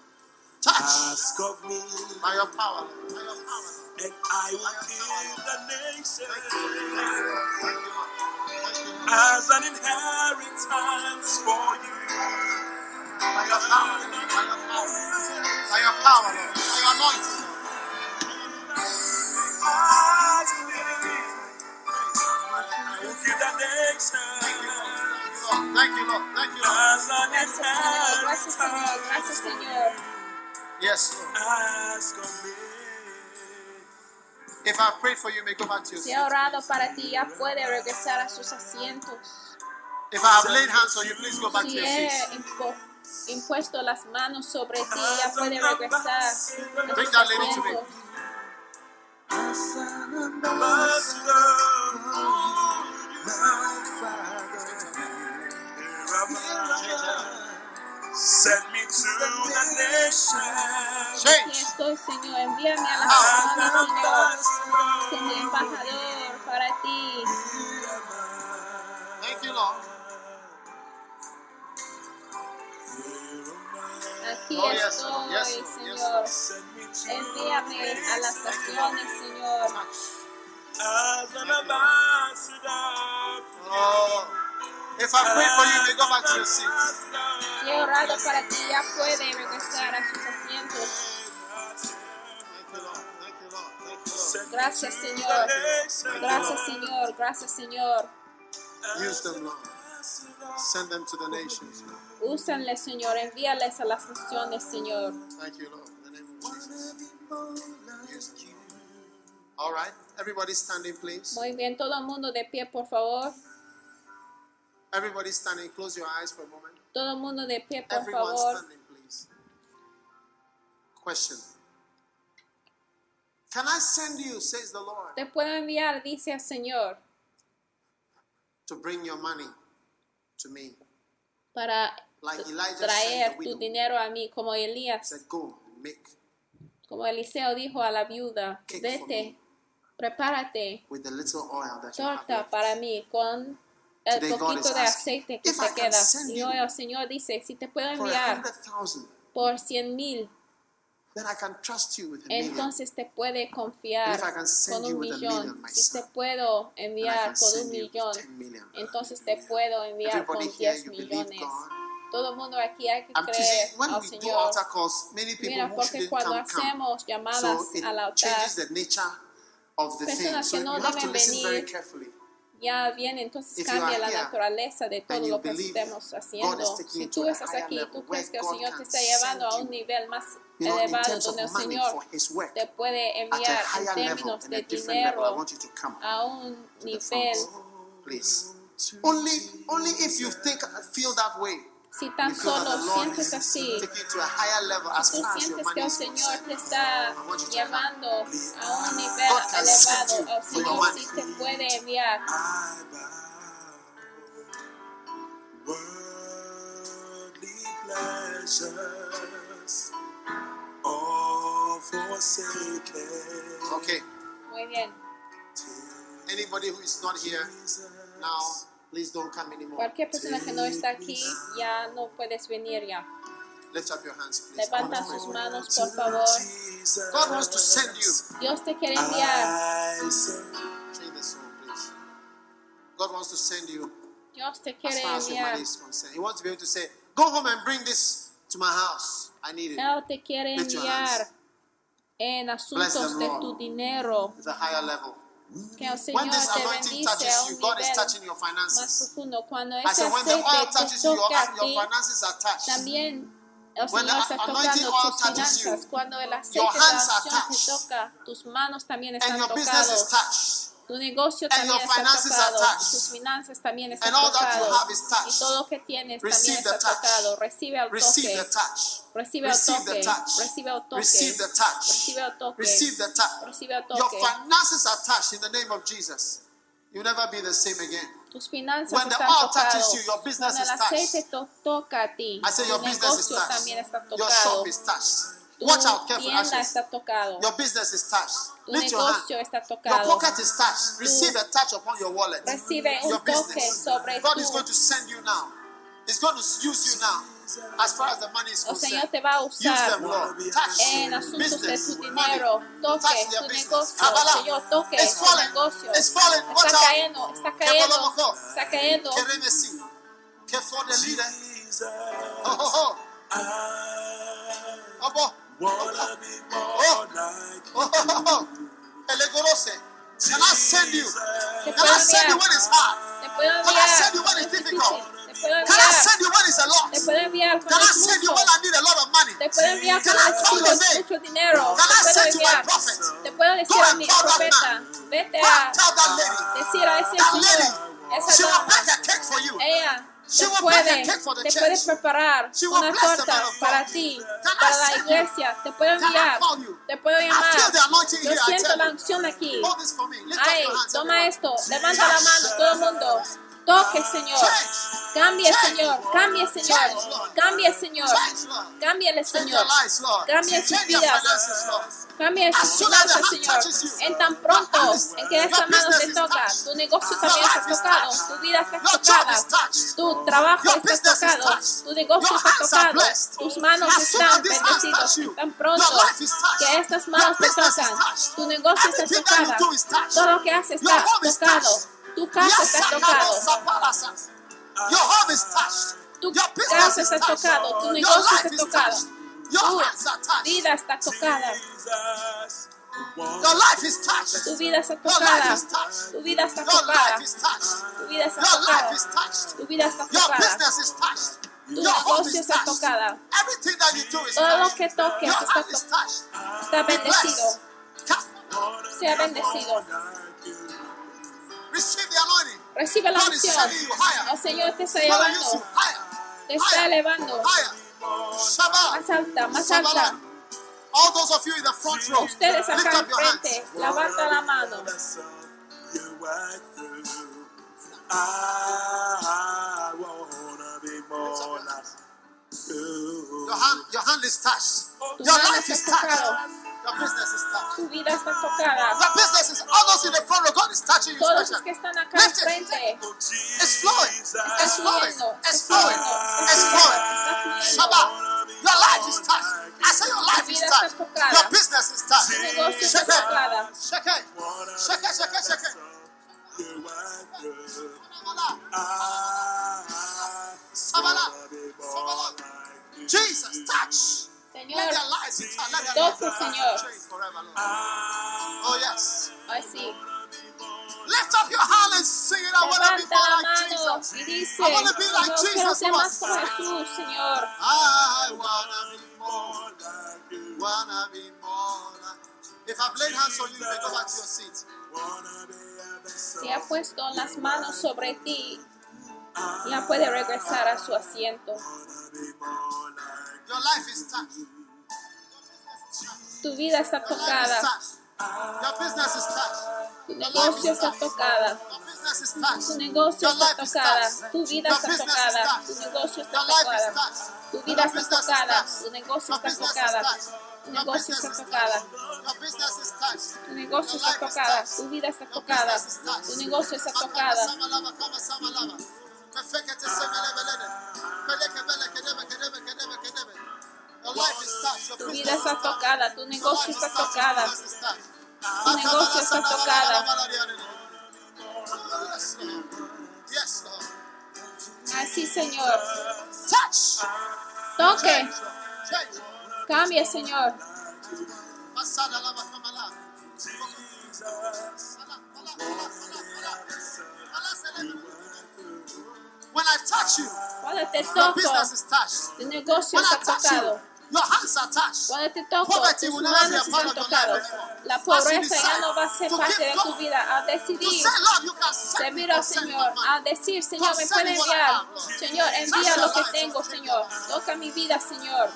Touch Ask of me, by your power, Lord. By your power. Lord. and I will give the nation Thank you. Thank you, Lord. Thank you, Lord. Thank you, Lord. as an inheritance for you. By your power, Lord. By your power. By your power, Lord. By your anointing, Lord. As a living, I will give the nation Thank you, Lord. Thank you, Lord. as an If I prayed for you, may go back to your Si seat. ha orado para ti, ya puede regresar a sus asientos. If I have laid hands on you, please go back to Si your he seats. impuesto las manos sobre ti, ya puede regresar a Bring sus that lady to me. Send me to the nation. Aquí Change. estoy, Señor. Envíame a las naciones, Señor, como ambassador. embajador para ti. Thank you, Lord. Aquí Oh, yes, estoy, Lord. Yes, Lord. Yes, Señor. Send me to Envíame a las naciones, Señor. as an ambassador. Oh. If I pray for you, may go back to your seats. Si he orado para ti, ya puede regresar a sus asientos. Thank you, Lord. Thank you, Lord. Thank you, Lord. Gracias, Señor. Gracias, Señor. Gracias, Señor. Use them, Lord. Send them to the nations. Úsenle, Señor. Envíales a las naciones, Señor. Thank you, Lord. In the name of Jesus. Use them. All right. Everybody standing, please. Muy bien, todo el mundo de pie, por favor. Everybody standing. Close your eyes for a moment. Todo el mundo de pie, por Everyone favor. standing, please. Question. Can I send you, says the Lord, Te puedo enviar, dice el Señor, to bring your money to me? para Like Elijah traer sent the tu widow. dinero a mí, como He Elías, said, Go make como Eliseo dijo a la viuda, Cake for vete, me. prepárate with the little oil that you have torta left. para mí con el Today poquito de aceite que can queda. Y hoy el Señor dice, si te puedo enviar por cien mil, entonces te puede confiar con un millón. Si te puedo enviar con un millón, 10 million. entonces te puedo enviar con Everybody here, 10 you believe millones. Todo el mundo aquí hay que creer al Señor. Mira, porque cuando hacemos llamadas al altar. Personas So que no deben venir. Ya viene, entonces cambia la naturaleza de todo lo que estemos haciendo. Si tú estás aquí, tú crees que el Señor te está llevando a un nivel más elevado, donde el Señor te puede enviar en términos de dinero a un nivel. please. Only, only if you think, feel that way. Si tan solo sientes así, tú sientes que el Señor te está llevando a un nivel elevado, el Señor sí te puede enviar. Okay. Muy bien. Anybody who is not here now, please don't come anymore. Cualquier persona que no está aquí, ya no puedes venir ya. Lift up your hands, please. Levanta sus manos, por favor. God wants to send you. Dios te quiere enviar. Song, please. God wants to send you Dios te as quiere far as enviar. concerned. He wants to be able to say, Go home and bring this to my house. I need it. Él te quiere enviar en asuntos de tu dinero. It's a higher level. Que el When Señor this te anointing bendice a touches you, un God is nivel touching your más finances. profundo. Cuando I ese said, when the oil aceite te touches you, your, toca a ti, finances are touched. también el When the Señor está anointing tocando tus touches you, finanzas. Cuando el your aceite de la unción te toca, tus manos también están your Tu negocio And también your está finances are tocado. touched. Tus finanzas también están And all that you tocados. have is touched. Y todo lo que tienes Receive también the está touch. tocado. Recibe Receive toque. the touch. Recibe the toque. touch. Recibe el toque. Receive the touch. Recibe el toque. Receive the touch. Recibe Your toque. finances are touched in the name of Jesus. You'll never be the same again. Tus finanzas When the oil touches you, your business is touched. I say your business is touched. Your shop is touched. Tu Watch out, careful, tienda Ashes. está tocado. Your business is touched. Tu Lift your hand. negocio está Your tocado. pocket is touched. Receive a touch upon your wallet. Recibe un Your toque business. sobre God is going to send you now. He's going to use you now. As far as the money is El Señor concerned. te va a Use usar them, Lord. Touch. en asuntos de Business. tu Money. dinero. Toque Touch their tu business. negocio. Kabbalah. Señor, toque It's tu falling. negocio. It's falling. Watch Está out. cayendo, está cayendo, Kebolomoko. está cayendo. Keremesi. Care for the leader. Oh, oh, oh. Obo. Wanna be Oh. more like Oh, oh, oh. oh. Elegorose. Can I send you? Can I send you when it's hard? Can I enviar. send you when it's difficult? difícil. Te puedo Can I enviar. send you when it's a lot? Te puedo enviar Can I es send you when I need a lot of money? Te puedo enviar Can I call your name? Can I send you my prophet? Te puedo decir Go and call that man. Go and tell that lady. decir a ese That lady. She will dama. bake a cake for you. Te puede, te puede preparar una torta para ti, para la iglesia. Te I enviar. Te puedo llamar. Yo siento la unción aquí. Ay, toma esto. Levanta la mano, todo el mundo. Toque, Señor. Cambie, Señor. Cambie, Señor. Cambie, Señor. Cámbiale, Señor. Cambia sus vidas. As sus finanzas, Señor. En tan pronto en que esa mano te toca, tu negocio también está tocado, tu vida está tocada, tu trabajo está tocado, tu negocio está tocado, tus manos están bendecidos. Tan pronto que estas manos te tocan, tu negocio está touched. todo lo que haces está tocado. Tu casa está tocado, Saparasa. Your home is touched. tu Your business casa is está touched. tocado, tu Your negocio life está is tocado, touched. Your tu vida está tocada. Your life is touched. tu vida está Your life tocada, is touched. tu vida está Your tocada, life is touched. tu vida está Your life tocada, is touched. tu vida está Your tocada, business is touched. tu negocio is está touched. tocada, Everything that you do is todo lo touched. que toques Your está, hand is to- touched. está Be bendecido, sea bendecido. Receive the anointing. Recibe la unción. El Señor te está llevando, higher. te está elevando más alta, más alta. All those of you in the front row, Ustedes acá levanta la mano. Your hand, your hand is touched. Your life is touched. Tocado, Your business is touched. tu vida está tocada. Your business is all those in the front row. God is touching you Todos los que están acá Lift it. It's flowing. está It's flowing. It's flowing. It's flowing. fluyendo. Shabbat. Your life is touched. I say your life is touched. Your business is touched. Tu negocio está Shake it. tocada. Shake it. Shake it. Shake it. Shake it. Sabala. Jesus, touch. Let Señor, Señor. changed forever, Lord. Oh, yes. así, Lift up your hand and sing it. I want to be more like Jesus. y dice, I wanna be like quiero Jesus ser más was. como Jesús, Señor. I wanna be more like you. Wanna be more like If I've laid hands on you, you may go back to your seat. Si ha puesto las manos sobre ti, ya puede regresar a su asiento. Your life is touched. Tu vida está Your life is tocada, touched. Your business is touched. tu negocio está tocada, Your business is touched. tu negocio Your está tocada, tu vida Your está tocada, tu negocio está Your life is tocada, tu vida está tocada, tu negocio está tocada, tu negocio está tocada, tu negocio está tocada, tu vida está tocada, tu negocio está tocada. Tu vida está tocada, tu negocio está tocada, Tu negocio está tocada. Así, Señor. Touch. Toque, cambia, Señor. Masada lava kamala. When I touch you, Cuando te toco, business is touched. tu negocio está tocado. Your hands are touched. Cuando te toco, tus a manos están tocadas. La pobreza ya no va a ser parte de tu vida. To decidir servir al Señor, al decir, Señor, me puede enviar. Señor, envía lo que tengo, Señor. Toca mi vida, Señor.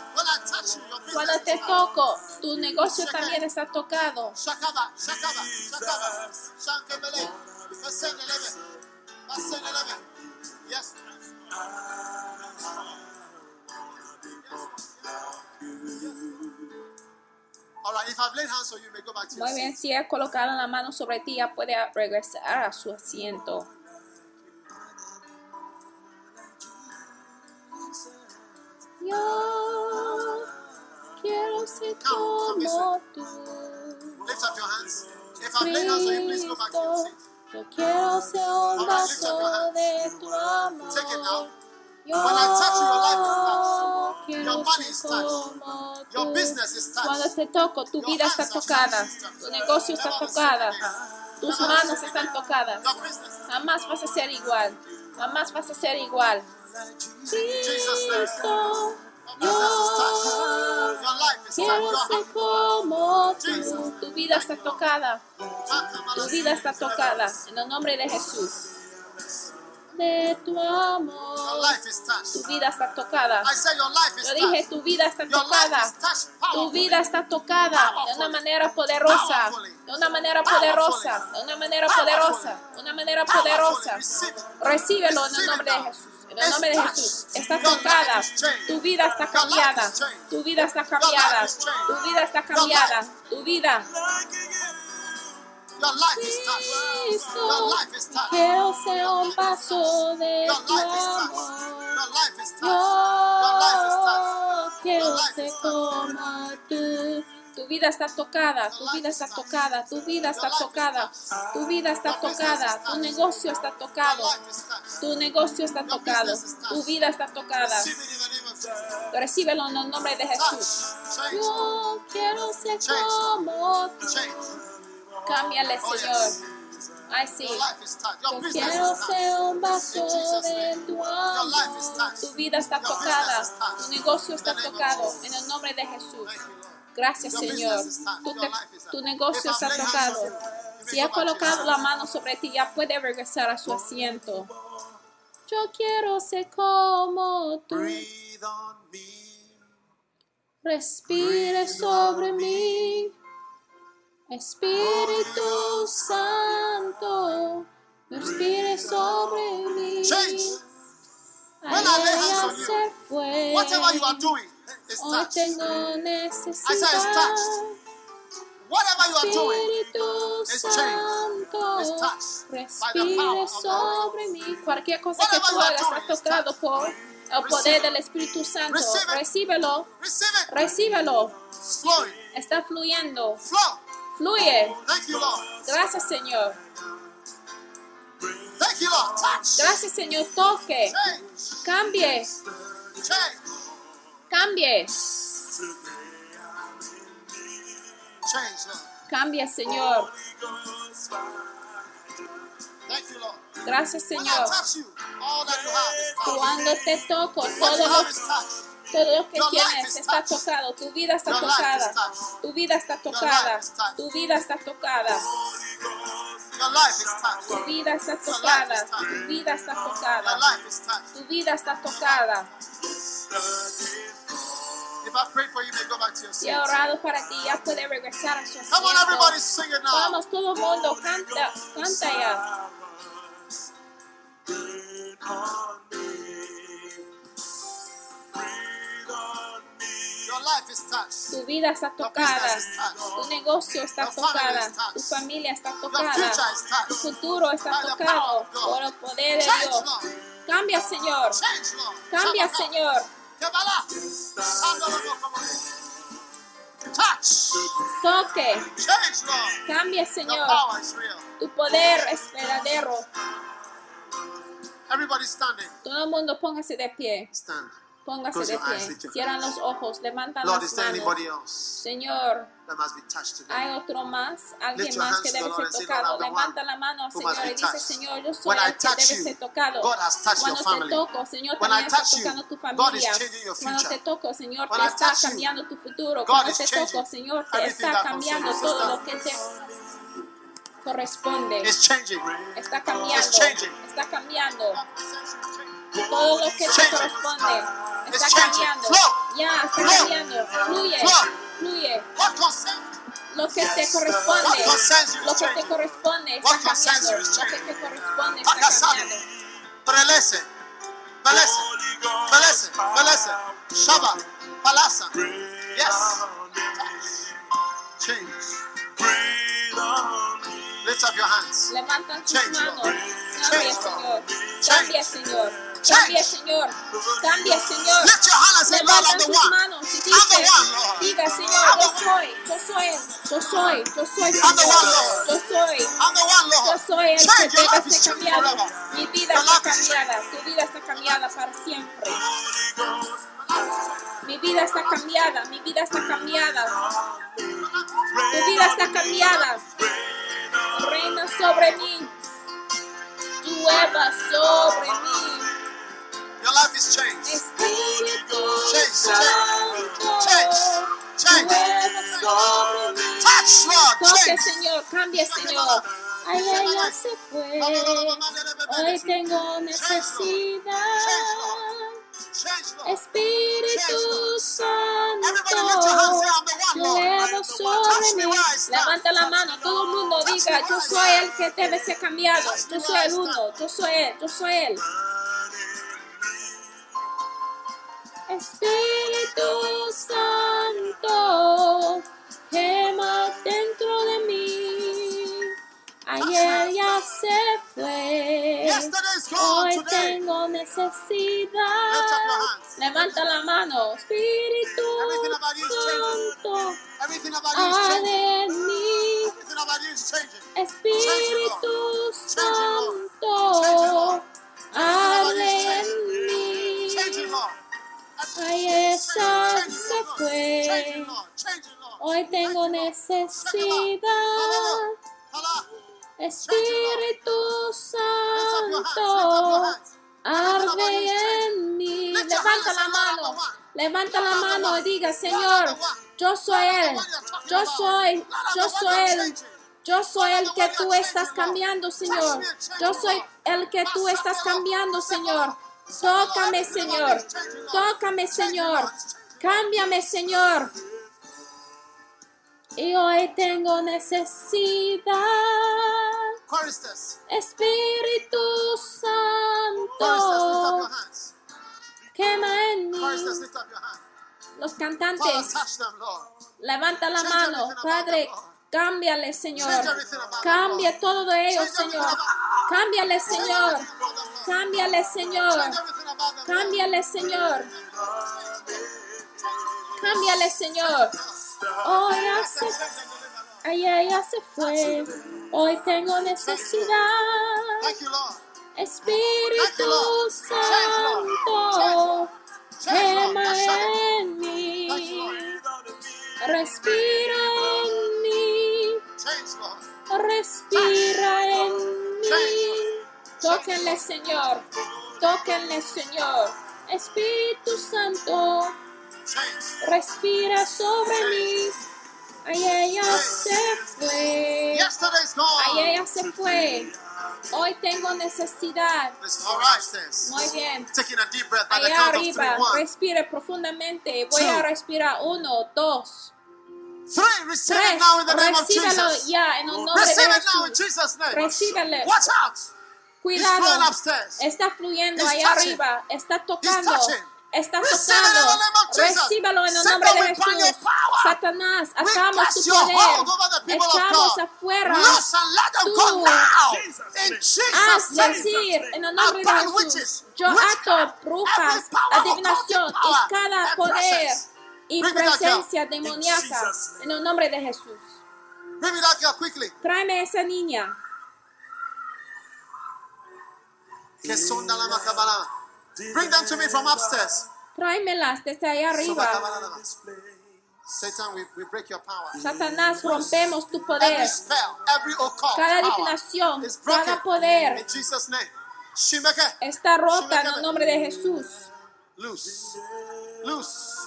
Cuando te toco, tu negocio también está tocado. Shakaba, shakaba, shakaba, shankebele. Verse 11. Verse 11. Yes. Muy bien, si he colocado la mano sobre ti, ya puede regresar a su asiento. Yo quiero ser como tú, Cristo. Yo quiero ser un vaso de tu amor. When I touch you, your life is touched. Your money is touched. Your business is Cuando touched. te toco, tu vida está tocada, tu negocio está tocada, tus manos están tocadas. Jamás vas a ser igual, jamás vas a ser igual. Cristo, yo quiero ser como tú. Tu vida está tocada, tu vida está tocada. En el nombre de Jesús. De tu amor, tu vida está tocada. Yo dije, tu vida está tocada. Tu vida está tocada de una manera poderosa, de una manera poderosa, de una manera poderosa, de una manera poderosa. Recíbelo en el nombre de Jesús. En el nombre de Jesús. Está tocada. Tu vida está cambiada. Tu vida está cambiada. Tu vida está cambiada. Tu vida. Your life is touched. Cristo, un vaso de tu amor. Yo quiero ser como tú. Tu vida está tocada, tu vida está tocada, tu vida está tocada, tu vida está tocada, tu negocio está tocado, tu negocio está tocado, tu vida está tocada. Recíbelo en el nombre de Jesús. Change. Yo quiero ser como tú. Cámbiale, Señor. Ay, sí. Yo quiero ser un vaso de tu amor. Tu vida está tocada, tu negocio está tocado en el nombre de Jesús. Gracias, Señor. Tu, te- tu negocio está tocado. Si ha colocado la mano sobre ti, ya puede regresar a su asiento. Yo quiero ser como tú. Respire sobre mí. Espíritu Santo, respire sobre mí. Change. When I lay hands on you. Whatever you are doing Hoy touched. tengo I said it's touched. Whatever you are doing, Santo, changed. It's touched by the power respire of the Holy sobre mí. Cualquier cosa que tú hagas está tocado por el poder del Espíritu Santo. Recíbelo, recíbelo. It's. Está fluyendo. Flow. Fluye. Thank you, Lord. Gracias, Señor. Thank you, Lord. Touch. Gracias, Señor. Toque. Cambie. Cambie. Cambie, Señor. Gracias, Señor. Cuando te toco, todo lo. Todo lo que tienes está tocado. Tu vida está tocada. Tu vida está tocada. Tu vida está tocada. Tu vida está tocada. Tu vida está tocada. Tu vida está tocada. If I pray for you, you may go back to your Si he orado para ti, ya puede regresar a su asiento. sing it now. Vamos, todo el mundo, canta, canta ya. Tu vida está tocada. Tu negocio está tocada. Tu familia está tocada. Tu futuro está tocado por el poder de Dios. Cambia, Señor. Cambia. Señor. Toque. Cambia, Señor. Tu poder es verdadero. Todo el mundo póngase de pie. Póngase de pie. Cierran los ojos. Levantan Lord, las manos. Señor, hay otro más, alguien más que debe ser tocado. Levanta la mano, Señor, y dice. Señor, yo soy el que debe ser tocado. Cuando te toco, Señor, también I está touch you, tocando tu familia. Cuando te toco, Señor, te está cambiando tu futuro. Cuando te toco, Señor, te está cambiando todo lo que te corresponde. It's changing. Está cambiando. Está cambiando. Todo lo que te corresponde está It's changing. cambiando. Flow. Ya, está Flow. cambiando. Fluye. Flow. Fluye. What concerns Lo que te What corresponde, concerns you lo is que te changing. corresponde está What concerns cambiando. you is Lo que changing. te corresponde está Pakasado. cambiando. Prelese. Belese. Holy Ghost Belese. Belese. power, Shaba. Palasa. breathe Yes. on me, Change. breathe on me. Lift up your hands. Levantan sus Change, manos. Lord. Cambia, Change, Señor. Change. Cambia, Señor. Cambia, Señor. Cambia, Señor. Sus one. manos y dice, diga, Señor, yo soy, yo soy yo soy, yo soy, Señor. Yo soy, yo soy el que debe ser cambiado. Mi vida está cambiada, tu vida está cambiada para siempre. Mi vida está cambiada, mi vida está cambiada, tu vida está cambiada. Reina sobre mí, llueva sobre mí. Your life is changed. Change, Santo, change, change. sobre mí. Touch, Lord. Toque, Change. Señor, cambia, Señor. Ay, ella se fue. Hoy tengo necesidad. Change. Espíritu Santo, llueva sobre mí. Levanta la mano, todo el mundo diga, yo soy el que debe ser cambiado. Yo soy el uno, yo soy él, yo soy él. Espíritu Santo, quema dentro de mí. Ayer ya se fue. Hoy tengo necesidad. Levanta la mano. Espíritu Everything about you is changing. Santo, Everything about you is changing. arde en mí. Everything about you is changing. Espíritu. Santo. Change it, mí. Ay, esa se fue. Hoy tengo necesidad. Espíritu Santo, arde en mí. Levanta la mano. Levanta la mano y diga, Señor, yo soy Él. Yo soy, yo soy Él. Yo soy el que tú estás cambiando, Señor. Yo soy el que tú estás cambiando, Señor. Tócame, Señor. Tócame, Señor. Cámbiame, Señor. Y hoy tengo necesidad. Espíritu Santo, quema en mí. Los cantantes, levanta la mano. Padre. Cámbiale, Señor. Cambia todo de ellos, Señor. Cámbiale, Señor. Cámbiale, Señor. Cámbiale, Señor. Cámbiale, Señor. Hoy ya se, ay, ya se fue. Hoy tengo necesidad. Espíritu Santo, quema en mí. Respira en mí. Respira en mí. Tóquenle, Señor. Tóquenle, Señor. Espíritu Santo, respira sobre mí. Ay, ella se fue. Ay, ella se fue. Hoy tengo necesidad. Muy bien. Allá arriba, respire profundamente. Voy a respirar uno, dos, three. Receive tres. it now in the name of Jesus. ya en el nombre de Receive it now in. Jesus' name. Recíbele. Watch out. He's flowing Cuidado. upstairs. Está fluyendo He's allá touching. arriba. Está tocando. touching. Está Receive it in the tocando. name of Jesus. Recíbelo en el nombre de Jesús. Satanás, atamos tu poder. God. afuera. Loose and let them go Tú. Haz decir en el nombre de Jesús. Yo ato brujas, adivinación y cada poder presence. Y presencia demoníaca en el nombre de Jesús. Tráeme esa niña. Bring them to me from upstairs. Tráemelas desde allá arriba. Satan, we, we break your power. Satanás, rompemos tu Every poder. spell, every occult Cada broken cada poder in Jesus' name. Shimeke, está rota en el nombre de Jesús. loose, loose,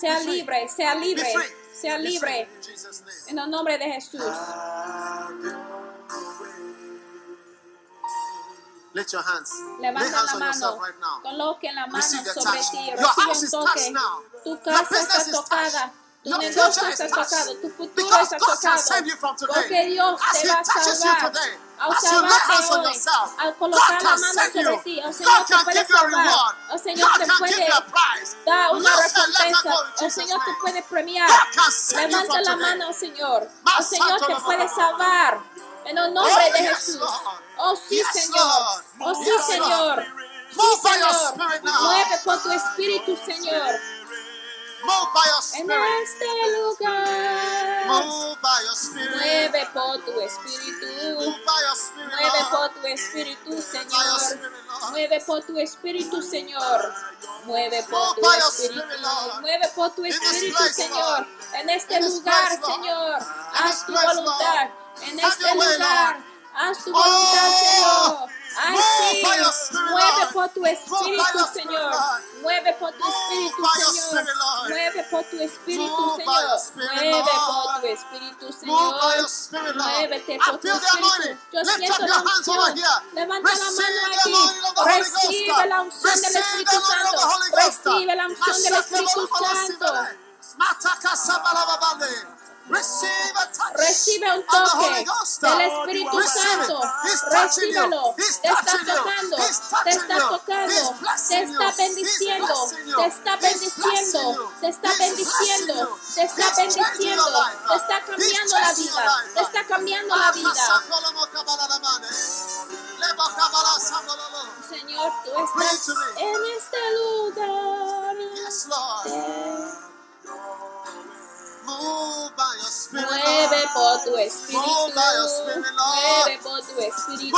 Sea libre, sea libre, sea libre. En el nombre de Jesús. Lift your hands. Levanta hands la mano, right now. coloque la mano sobre ti, recibe un toque. Tu casa está tocada, Tu Your negocio está tocado, tu futuro Because está tocado. Porque Dios As te va a salvar. Al salvarte hoy, al colocar la mano sobre ti, el Señor te puede salvar. El Señor te puede give you a prize. da una recompensa. El Señor te puede premiar. Levanta la mano, Señor. El Señor te puede salvar. En el nombre Oh, de yes, Jesús. Oh sí, Señor. Oh sí, Señor. Sí, Señor. Mueve por tu espíritu, Señor. Move by your En spirit. este lugar. Move by your spirit. Mueve por tu espíritu. Move by your spirit, Mueve por tu espíritu, Señor. Mueve por tu espíritu, Señor. Mueve por tu espíritu. Mueve por tu espíritu, Señor. En este lugar. Señor. In Haz tu voluntad. En este lugar. Haz tu voluntad, Señor. Así, mueve por tu espíritu, Señor. Mueve por tu espíritu, Señor. Mueve por tu espíritu, Señor. Mueve por tu espíritu, Señor. Muévete por tu espíritu. Yo siento la unción. Levanta la mano aquí. Recibe la unción del Espíritu Santo. Recibe la unción del Espíritu Santo. Recibe un toque del Espíritu. Santo. Recíbelo. Te está tocando. Te está tocando. Te está bendiciendo. Te está bendiciendo. Te está bendiciendo. Te está bendiciendo. Te está cambiando la vida. Te está cambiando la vida. Señor, tú estás en este lugar. Yes, Lord. Mueve por tu espíritu. Mueve por tu espíritu.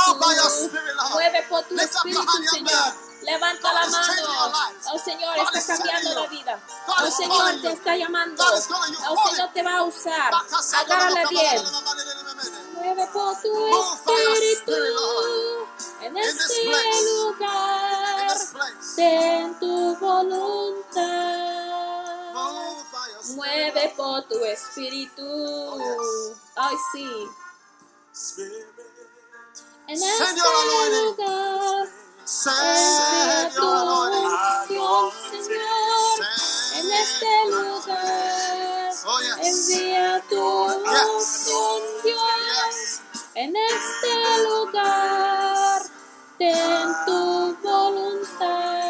Mueve por tu espíritu, Señor. Levanta la mano. El Señor God está cambiando la vida. El is Señor te está llamando. You. El Señor te va a usar. Agárrale bien. Mueve por tu espíritu en este lugar. Ten tu voluntad. Mueve por tu espíritu. Ay, sí. En este lugar. Envía tu unción, Señor. En este lugar. Envía tu unción, Dios. En este lugar. Ten tu voluntad.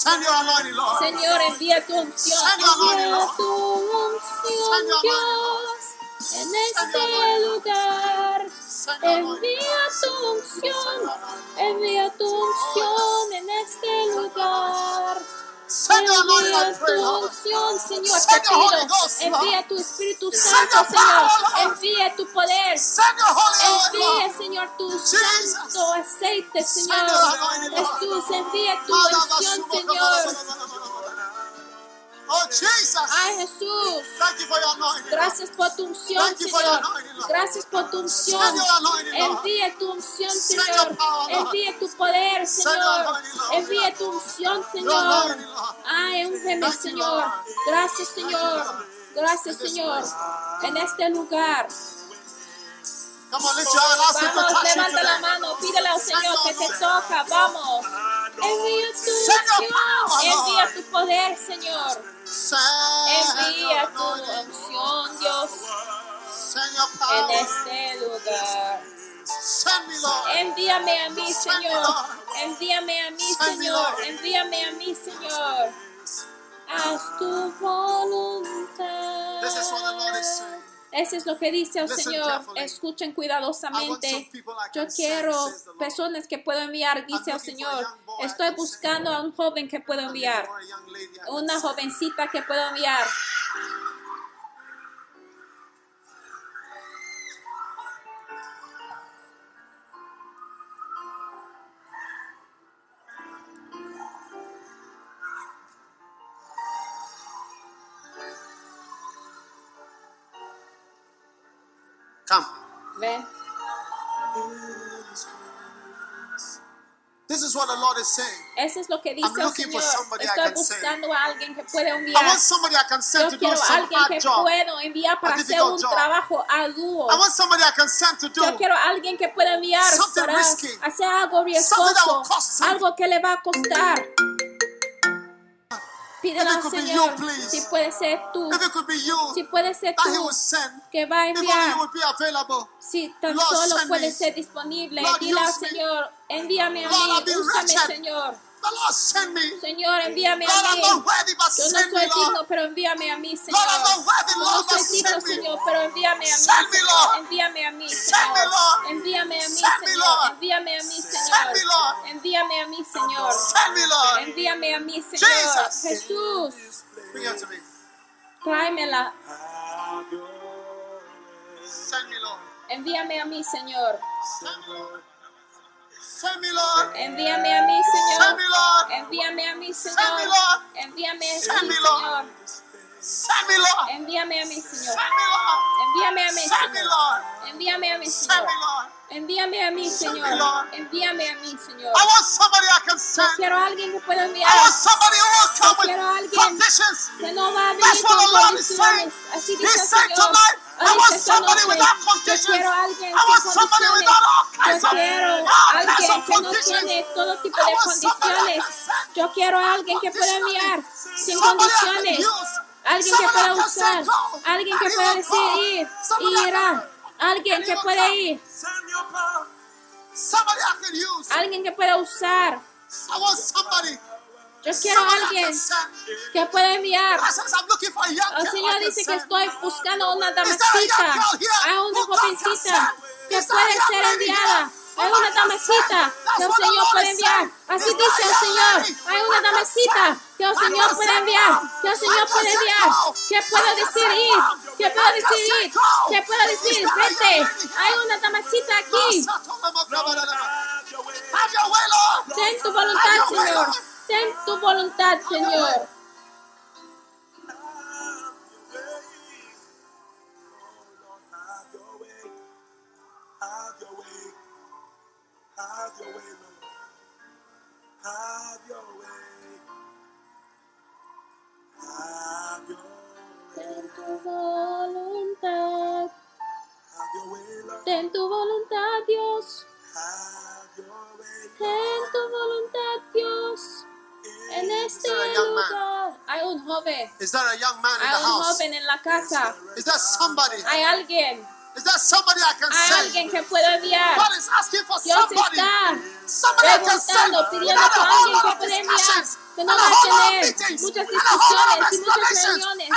Send your anointing, Lord. Señor, envía tu unción, envía tu unción, Dios, en este lugar. Envía tu unción, envía tu unción en este lugar. Send your anointing, I pray, Lord. Señor, Send your Holy. Ghost. Envía tu Espíritu Santo, Señor. Envía tu poder. Send your holy oil, Envía. Señor, tu santo aceite, Señor. Jesús, envía tu unción, Señor. Oh, Jesus. Ay, Jesús. Thank you for your anointing. Gracias por tu unción, Thank you for your Señor. anointing, Lord. Gracias por tu unción. Envía tu unción, Señor. Envía tu poder, Señor. Envía tu unción, Señor. Ay, úngeme, Thank you, Señor. Gracias, Señor. Gracias, Señor. En este lugar. Vamos, levanta la mano. Pídele al Señor que te toca. Vamos. Envía tu unción. Envía tu poder, Señor. Envía tu unción, Dios. En este lugar. Envíame a mí, Señor. Envíame a mí, Señor. Envíame a mí, Señor. Haz tu voluntad. Eso es lo que dice el Listen Señor. Escuchen cuidadosamente. Yo quiero send, personas que puedo enviar, dice el Señor. Estoy can buscando a un joven que puedo enviar. Una jovencita que puedo enviar. Come. Ven. This is what the Lord is saying. Eso es lo que dice I'm el looking for somebody I Estoy can send. buscando a alguien que pueda I want somebody I can send Yo to do quiero some alguien que job. puedo enviar para hacer un job. trabajo arduo. I want somebody I can send to do Yo quiero a alguien que pueda enviar Something para risky. hacer algo Something that will riesgoso, algo que le va a costar. Pídelo al Señor. You, si puede ser tú. You, si puede ser tú. Que va a enviar. Si tan Lord, solo puede ser disponible. Dile al Señor. Envíame a mí. Úsame, Señor. Me. Señor, envíame a mí. Yo no soy digno, pero envíame a mí, Señor. God, no soy digno, Señor, pero envíame a mí, Señor. Envíame a mí, Señor. Envíame a mí, Señor. Envíame a mí, Señor. Envíame a mí, Señor. Envíame a mí, Señor. Jesús. Tráemela. Envíame a mí, Señor. Envíame a mí, Send Señor. me, Lord. Envíame a mí, Send me, Señor. Lord. Envíame a Send mí, me, Lord. Señor. Send me, Lord. Envíame a mí, Señor. Send me, Lord. Envíame a mí, Send me, Señor. Lord. Envíame a mí, Send Señor. me, Lord. Envíame a mí, Send me, Señor. Lord. Envíame a mí, Señor. I want somebody I can Yo send. quiero a alguien que pueda I enviar, want somebody who will come with quiero a alguien conditions. que no va a venir That's what con the Lord is condiciones. saying. Así He's dice el saying Señor. I want somebody without conditions. I want somebody without all kinds of, all kinds of conditions. Todo tipo de condiciones. Yo quiero a alguien que pueda enviar sin condiciones. Alguien que pueda usar. Alguien que pueda decir ir y irá. Alguien que puede ir. Alguien que pueda usar. I want somebody. Yo quiero a alguien que pueda enviar. El Señor dice que estoy buscando una damasita, a una jovencita que puede ser enviada. Hay una damasita que el Señor puede enviar. Así dice el Señor. Hay una damasita que el Señor puede enviar. Que el Señor puede enviar. Que puedo decir ir. Que puedo decir ir. Que puedo decir vete. Hay una damasita aquí. Ten tu voluntad, Señor en tu voluntad, Señor. Ten tu voluntad. Ten tu voluntad, Dios. Ten tu voluntad, Dios. En este lugar hay un joven. Is there a young man in Hay the un house? joven en la casa. Is there somebody? Hay alguien. Is there somebody I can Hay alguien que pueda enviar. God is asking for Dios somebody. está Somebody preguntando, pidiendo por alguien que pueda enviar. discussions. Que no and va a tener muchas discusiones y muchas reuniones.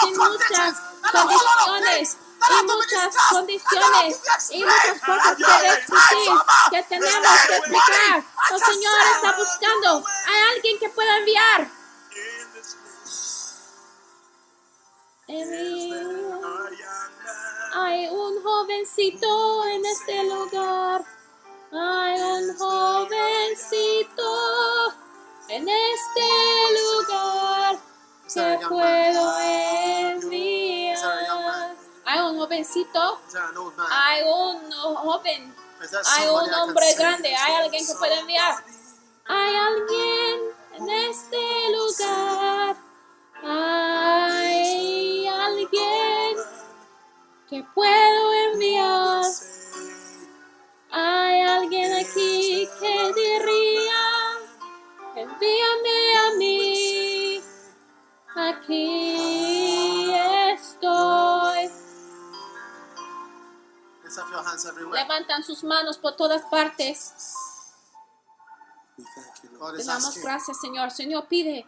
Sin muchas condiciones en muchas condiciones y muchas cosas que discutir, que tenemos que explicar. El Señor está buscando a alguien que pueda enviar. Hay un jovencito en este lugar. Hay un jovencito en este lugar que puedo enviar jovencito, hay un joven, hay un hombre grande, hay alguien que puede enviar. Hay alguien en este lugar. Hay alguien que puedo enviar. Hay alguien aquí que diría, envíame a mí. Aquí hands everywhere. Levantan sus manos por todas partes. Te damos gracias, Señor. Señor, pide,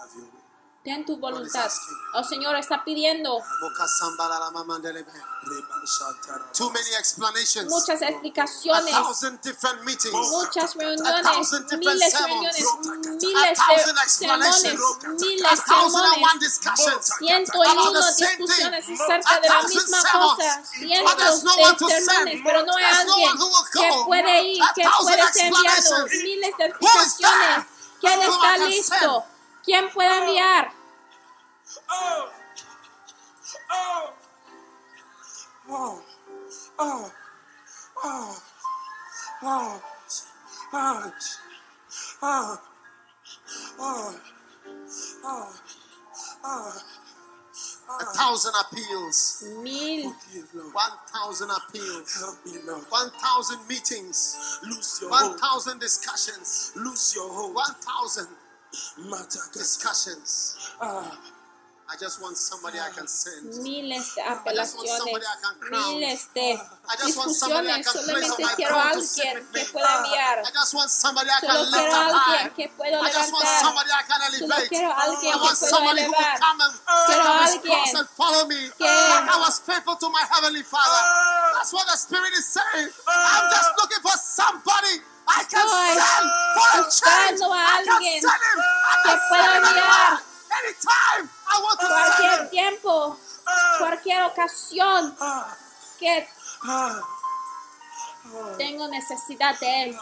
Have your way ten tu voluntad. El Señor está pidiendo. Too many explanations. muchas explicaciones, muchas reuniones, miles de reuniones, miles de sermones, miles de sermones, ciento y uno discusiones acerca de la misma cosa, cientos de sermones, pero no hay alguien que puede ir, que puede ser enviado, miles de explicaciones. ¿Quién está listo? Send? ¿Quién puede enviar? Oh, oh, oh, oh, oh, oh, oh, oh, oh, oh, oh. A thousand appeals. Mil, One thousand appeals. Help me, Lord. One thousand meetings. Loose your thousand discussions. Loose your hold. One thousand. Matakata. discussions. Ah, I just want somebody I can send. miles de I just want apelaciones, somebody I can crown. miles de I just want somebody I discusiones. can place on Solamente my quiero a throne to sit alguien with que me. pueda enviar. I just want somebody I Solo can lift quiero a up high. alguien que puedo I just want levantar. somebody I can Solo elevate. quiero a alguien I que want puedo somebody who will elevar. come and Quiero pick up his alguien cross and follow me. que- Like I was faithful to my heavenly Father. That's what the Spirit is saying. I'm just looking for somebody I can Estoy buscando a I can alguien send him. I que pueda send Cualquier him. tiempo, cualquier ocasión ah, que ah. tengo necesidad de Él.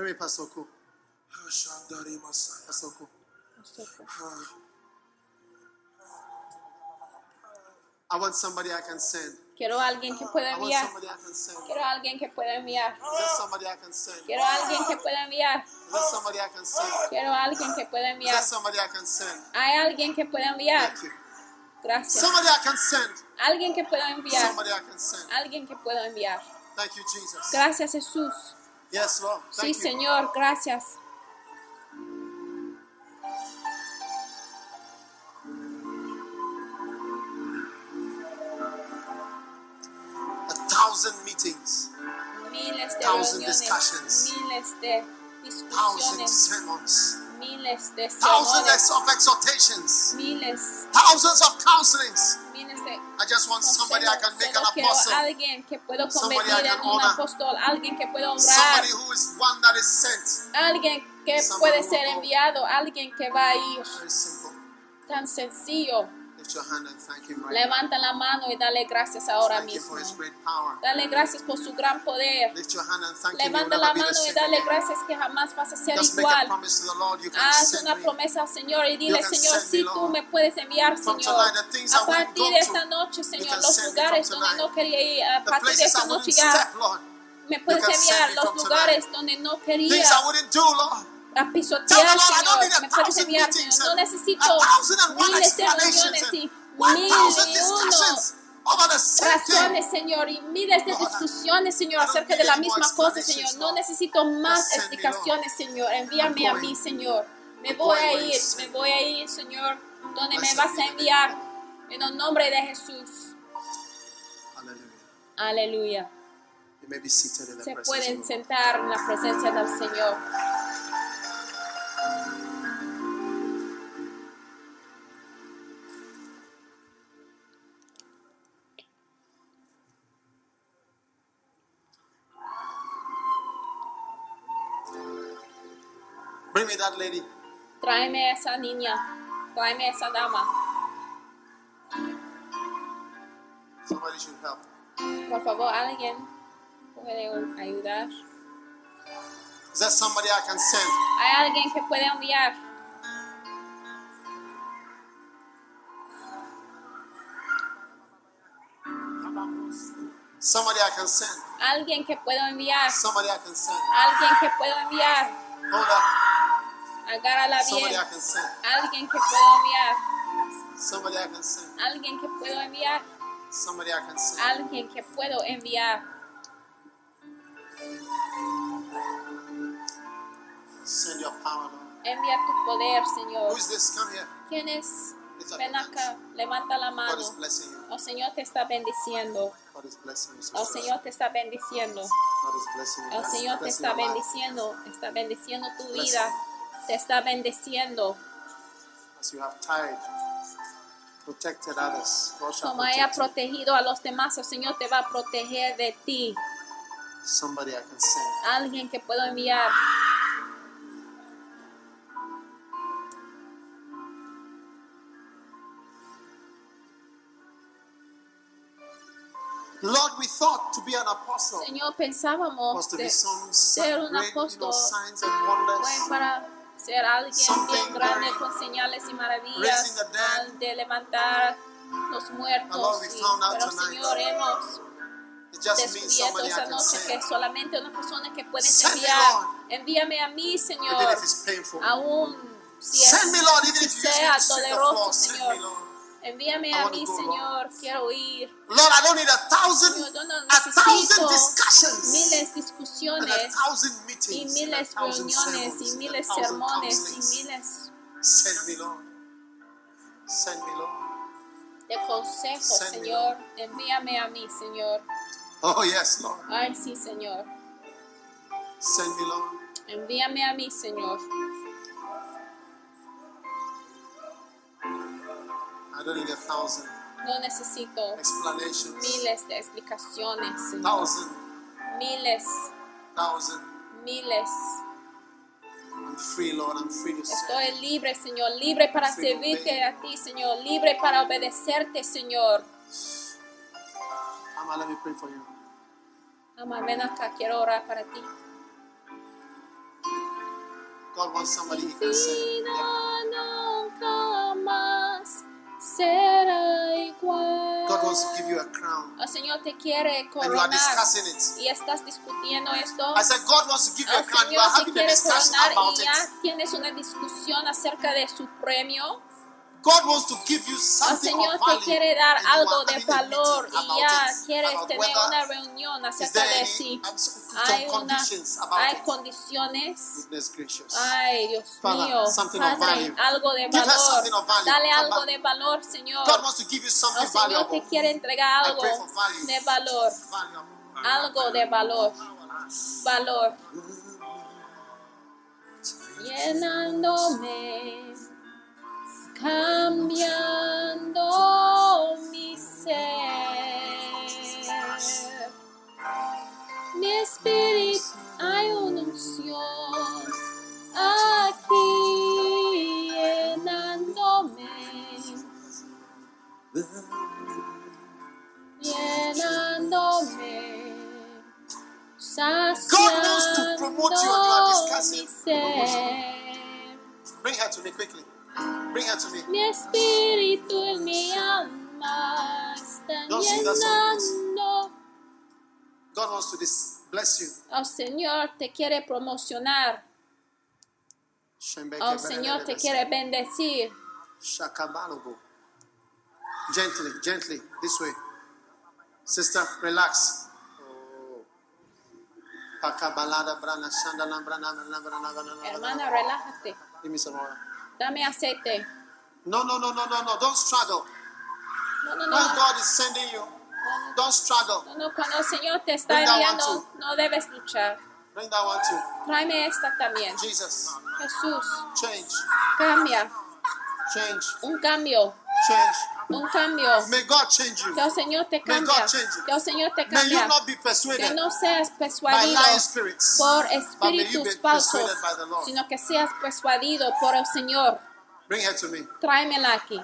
Bring me Pastor I want somebody I can send. Quiero a alguien que pueda enviar. Quiero a alguien que pueda enviar. Is there somebody I can send? Quiero a alguien que pueda enviar. Is there somebody I can send? Quiero a alguien que pueda enviar. somebody I can send? Hay alguien que pueda enviar. Gracias. Somebody I can send. Alguien que pueda enviar. Somebody I can send. Alguien que pueda enviar. Thank you, Jesus. Gracias Jesús. Sí. Señor, gracias. Thousand meetings, Miles de Thousand reuniones, discussions. miles de thousand sermons, miles de thousands of exhortations, miles, thousands of counselings. I just want somebody I can make an apostle, alguien que puedo Somebody convertir I can en un honor. apóstol, alguien que puedo honrar, somebody who is one that is sent. alguien que puede who ser will go. enviado, alguien que va a ir Very simple. tan sencillo. Lift your hand and thank Him right Levanta la mano y dale gracias ahora mismo. Dale gracias por su gran poder. Lift your hand and thank Him. You'll Levanta la mano y dale gracias que jamás vas a ser igual. Haz una me. promesa al Señor y dile, Señor, si tú me puedes enviar, Señor. A partir de esta noche, Señor, los lugares donde no quería ir, a partir de esta noche ya me puedes enviar los lugares donde no quería A pisotear, Señor. Me puedes enviar, Señor. No necesito miles de reuniones y mil y uno razones, Señor, y miles de discusiones, Señor, acerca de la misma cosa, Señor. No necesito más explicaciones, Señor. Envíame a mí. Señor. Me voy a ir, me voy a ir, Señor, donde me vas a enviar. En el nombre de Jesús. Aleluya. Se pueden sentar en la presencia del Señor. Bring me that lady. Tráeme esa niña. Tráeme esa dama. Somebody should help. Por favor, alguien puede ayudar. Is there somebody I can send? Hay alguien que puede enviar. Somebody I can send. Alguien que puedo enviar. Somebody I can send. Alguien que puedo enviar. Hold up. Agárrala Somebody bien. I can send. Alguien que puedo enviar. Somebody I can send. Alguien que puedo enviar. Somebody I can send. Alguien que puedo enviar. Envía tu poder, Señor. ¿Quién es? Ven acá. Levanta la mano. El Señor te está bendiciendo. El sister. Señor te está bendiciendo. El Bless- Señor te está bendiciendo. Está bendiciendo tu vida. Te está bendiciendo. As you have tied, protected others, Como haya protegido a los demás, el Señor te va a proteger de ti. Somebody I can send. Alguien que puedo enviar. Lord, we thought to be an apostle Señor, pensábamos de ser un apóstol para ser alguien bien grande con señales y maravillas al de levantar los muertos. Y- pero Señor, hemos descubierto esa noche que solamente una persona que me, enviar. Envíame a mí, even Señor. Aún si es sea. Send Señor. Me. Envíame a mí, Señor. Quiero ir. Lord, I don't need a thousand, Señor, yo no a thousand discussions miles and a discusiones thousand y meetings and a miles thousand reuniones sermons y and a miles thousand sermones y miles Send me, Lord. Send me, Lord. de consejos, Send me, Señor. Envíame a mí, Señor. Oh, yes, Lord. Ay, sí, Señor. Send me, Lord. Envíame a mí, Señor. I don't need a thousand No necesito explanations. miles de explicaciones, Señor. Thousand, Miles, thousand. miles. I'm free, Lord. I'm free to serve. Estoy libre, Señor, libre para servirte a ti, Señor, libre para obedecerte, Señor. Ama, let me pray for you. Ama, ven acá, quiero orar para ti. God wants somebody he can. Vida Yeah. Será igual. God wants to give you a crown. El Señor te quiere And you are coronar discussing it. y estás discutiendo esto. I said, God wants to give you a crown. You are having a discussion about ya tienes una discusión acerca de su premio. God wants to give you something El Señor te quiere dar algo de valor y ya quieres tener una reunión acerca de si hay, una, hay condiciones. Ay, Dios mío, Padre, algo de valor. Dale algo de valor, Señor. El Señor te quiere entregar algo de valor. Algo de valor. Valor. Llenándome cambiando mi ser. Mi espíritu hay una unción aquí llenándome. llenándome, wants to promote you and you are discussing. Bring her to me quickly. Bring her to me. Mi espíritu y mi alma están Don't sing that song, llenando. God wants to bless you. El Señor te quiere promocionar. El oh, Señor te quiere bendecir. Gently, gently, this way. Sister, relax. Oh. Hermana, relájate. Give me some oil. Dame aceite. No, no, no, no, no, no. Don't struggle. No, no, When no. God is sending you, don't struggle. No, no, cuando el Señor te está enviando, no debes luchar. Bring that one too. Tráeme esta también. Jesus, Jesús, change, cambia. change, Un cambio. un cambio. Que el Señor te cambie. Que el Señor te cambie. Que no seas persuadido por espíritus falsos, sino que seas persuadido por el Señor. Tráemela aquí.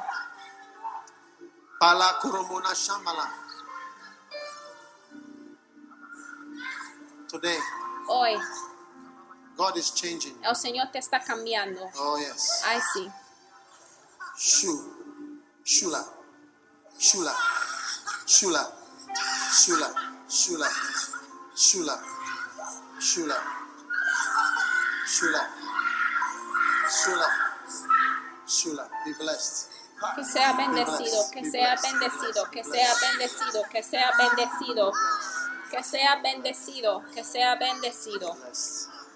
Hoy. God is changing. El Señor te está cambiando. Oh, yes. Ay, sí. Shoo. Shula. Shula. Shula. Shula. Shula. Shula. Shula. Shula. Shula. Shula. Be blessed. Que sea bendecido, que sea bendecido, que sea bendecido, que sea bendecido, que sea bendecido, que sea bendecido,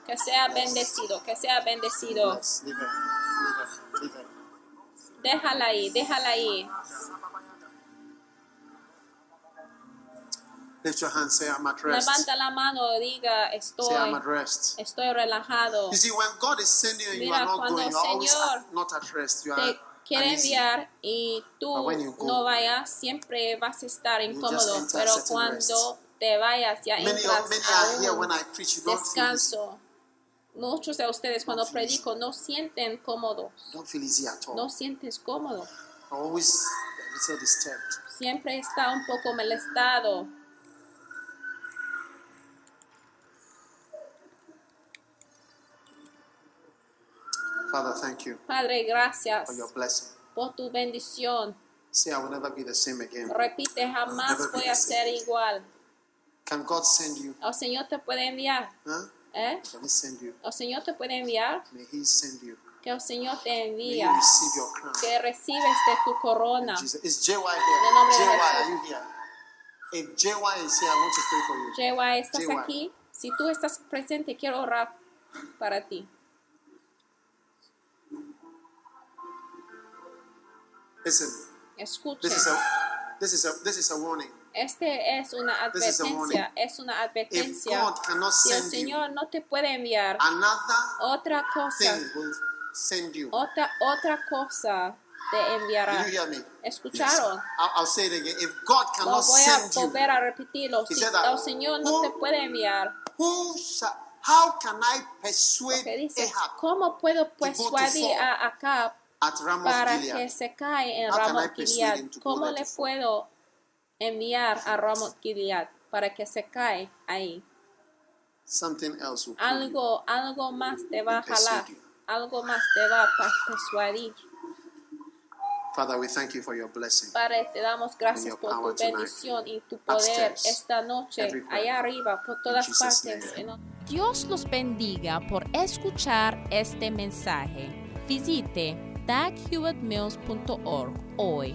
que sea bendecido, que sea bendecido. Déjala ahí, déjala ahí. Lift your hand. Say, I'm at rest. Levanta la mano diga, Say, I'm estoy, at rest. estoy relajado. You see, when God is sending you and you Mira, are not cuando going, you are always Señor at, not at rest. You are Te quiere enviar y tú go, no vayas, siempre vas a estar incómodo. Pero cuando te vayas, ya Many, entras many a are here un when I preach. You don't feel, easy. descanso. Muchos de ustedes cuando predico no sienten cómodos, no sientes cómodo. Always a little disturbed. Siempre está un poco molestado. Father, thank you Padre, gracias for your blessing. por tu bendición. Say, I will never be the same again. Repite, jamás voy a ser igual. Can God send you? El Señor te puede enviar. Huh? ¿Eh? El Señor te puede enviar. Que el Señor te envía, que recibes de tu corona. Is JY here? JY, are you here? If JY is here, I want to pray for you. Jehová, ¿estás JY. aquí? Si tú estás presente, quiero orar para ti. Listen, Escuche. this is a this is a this is a warning. Este es una advertencia, es una advertencia. Si el Señor no te puede enviar another otra cosa, otra, otra cosa te enviará. ¿Escucharon? I'll, I'll say it again. If God Lo cannot voy a send you, volver a repetirlo. Si el Señor no te puede enviar, how can I persuade dice, ¿cómo puedo persuadir a Acab para que se cae en persuade Gilead? ¿Cómo le puedo enviar a Ramot Gilead para que se cae ahí? Something else will. Algo, algo más te va a jalar, algo más te va a persuadir. Father, we thank you for your blessing. Padre, te damos gracias por tu tonight. bendición y tu poder Upstairs, esta noche, everywhere. allá arriba, por todas partes. Dios los bendiga por escuchar este mensaje. Visite daghewittmills.org hoy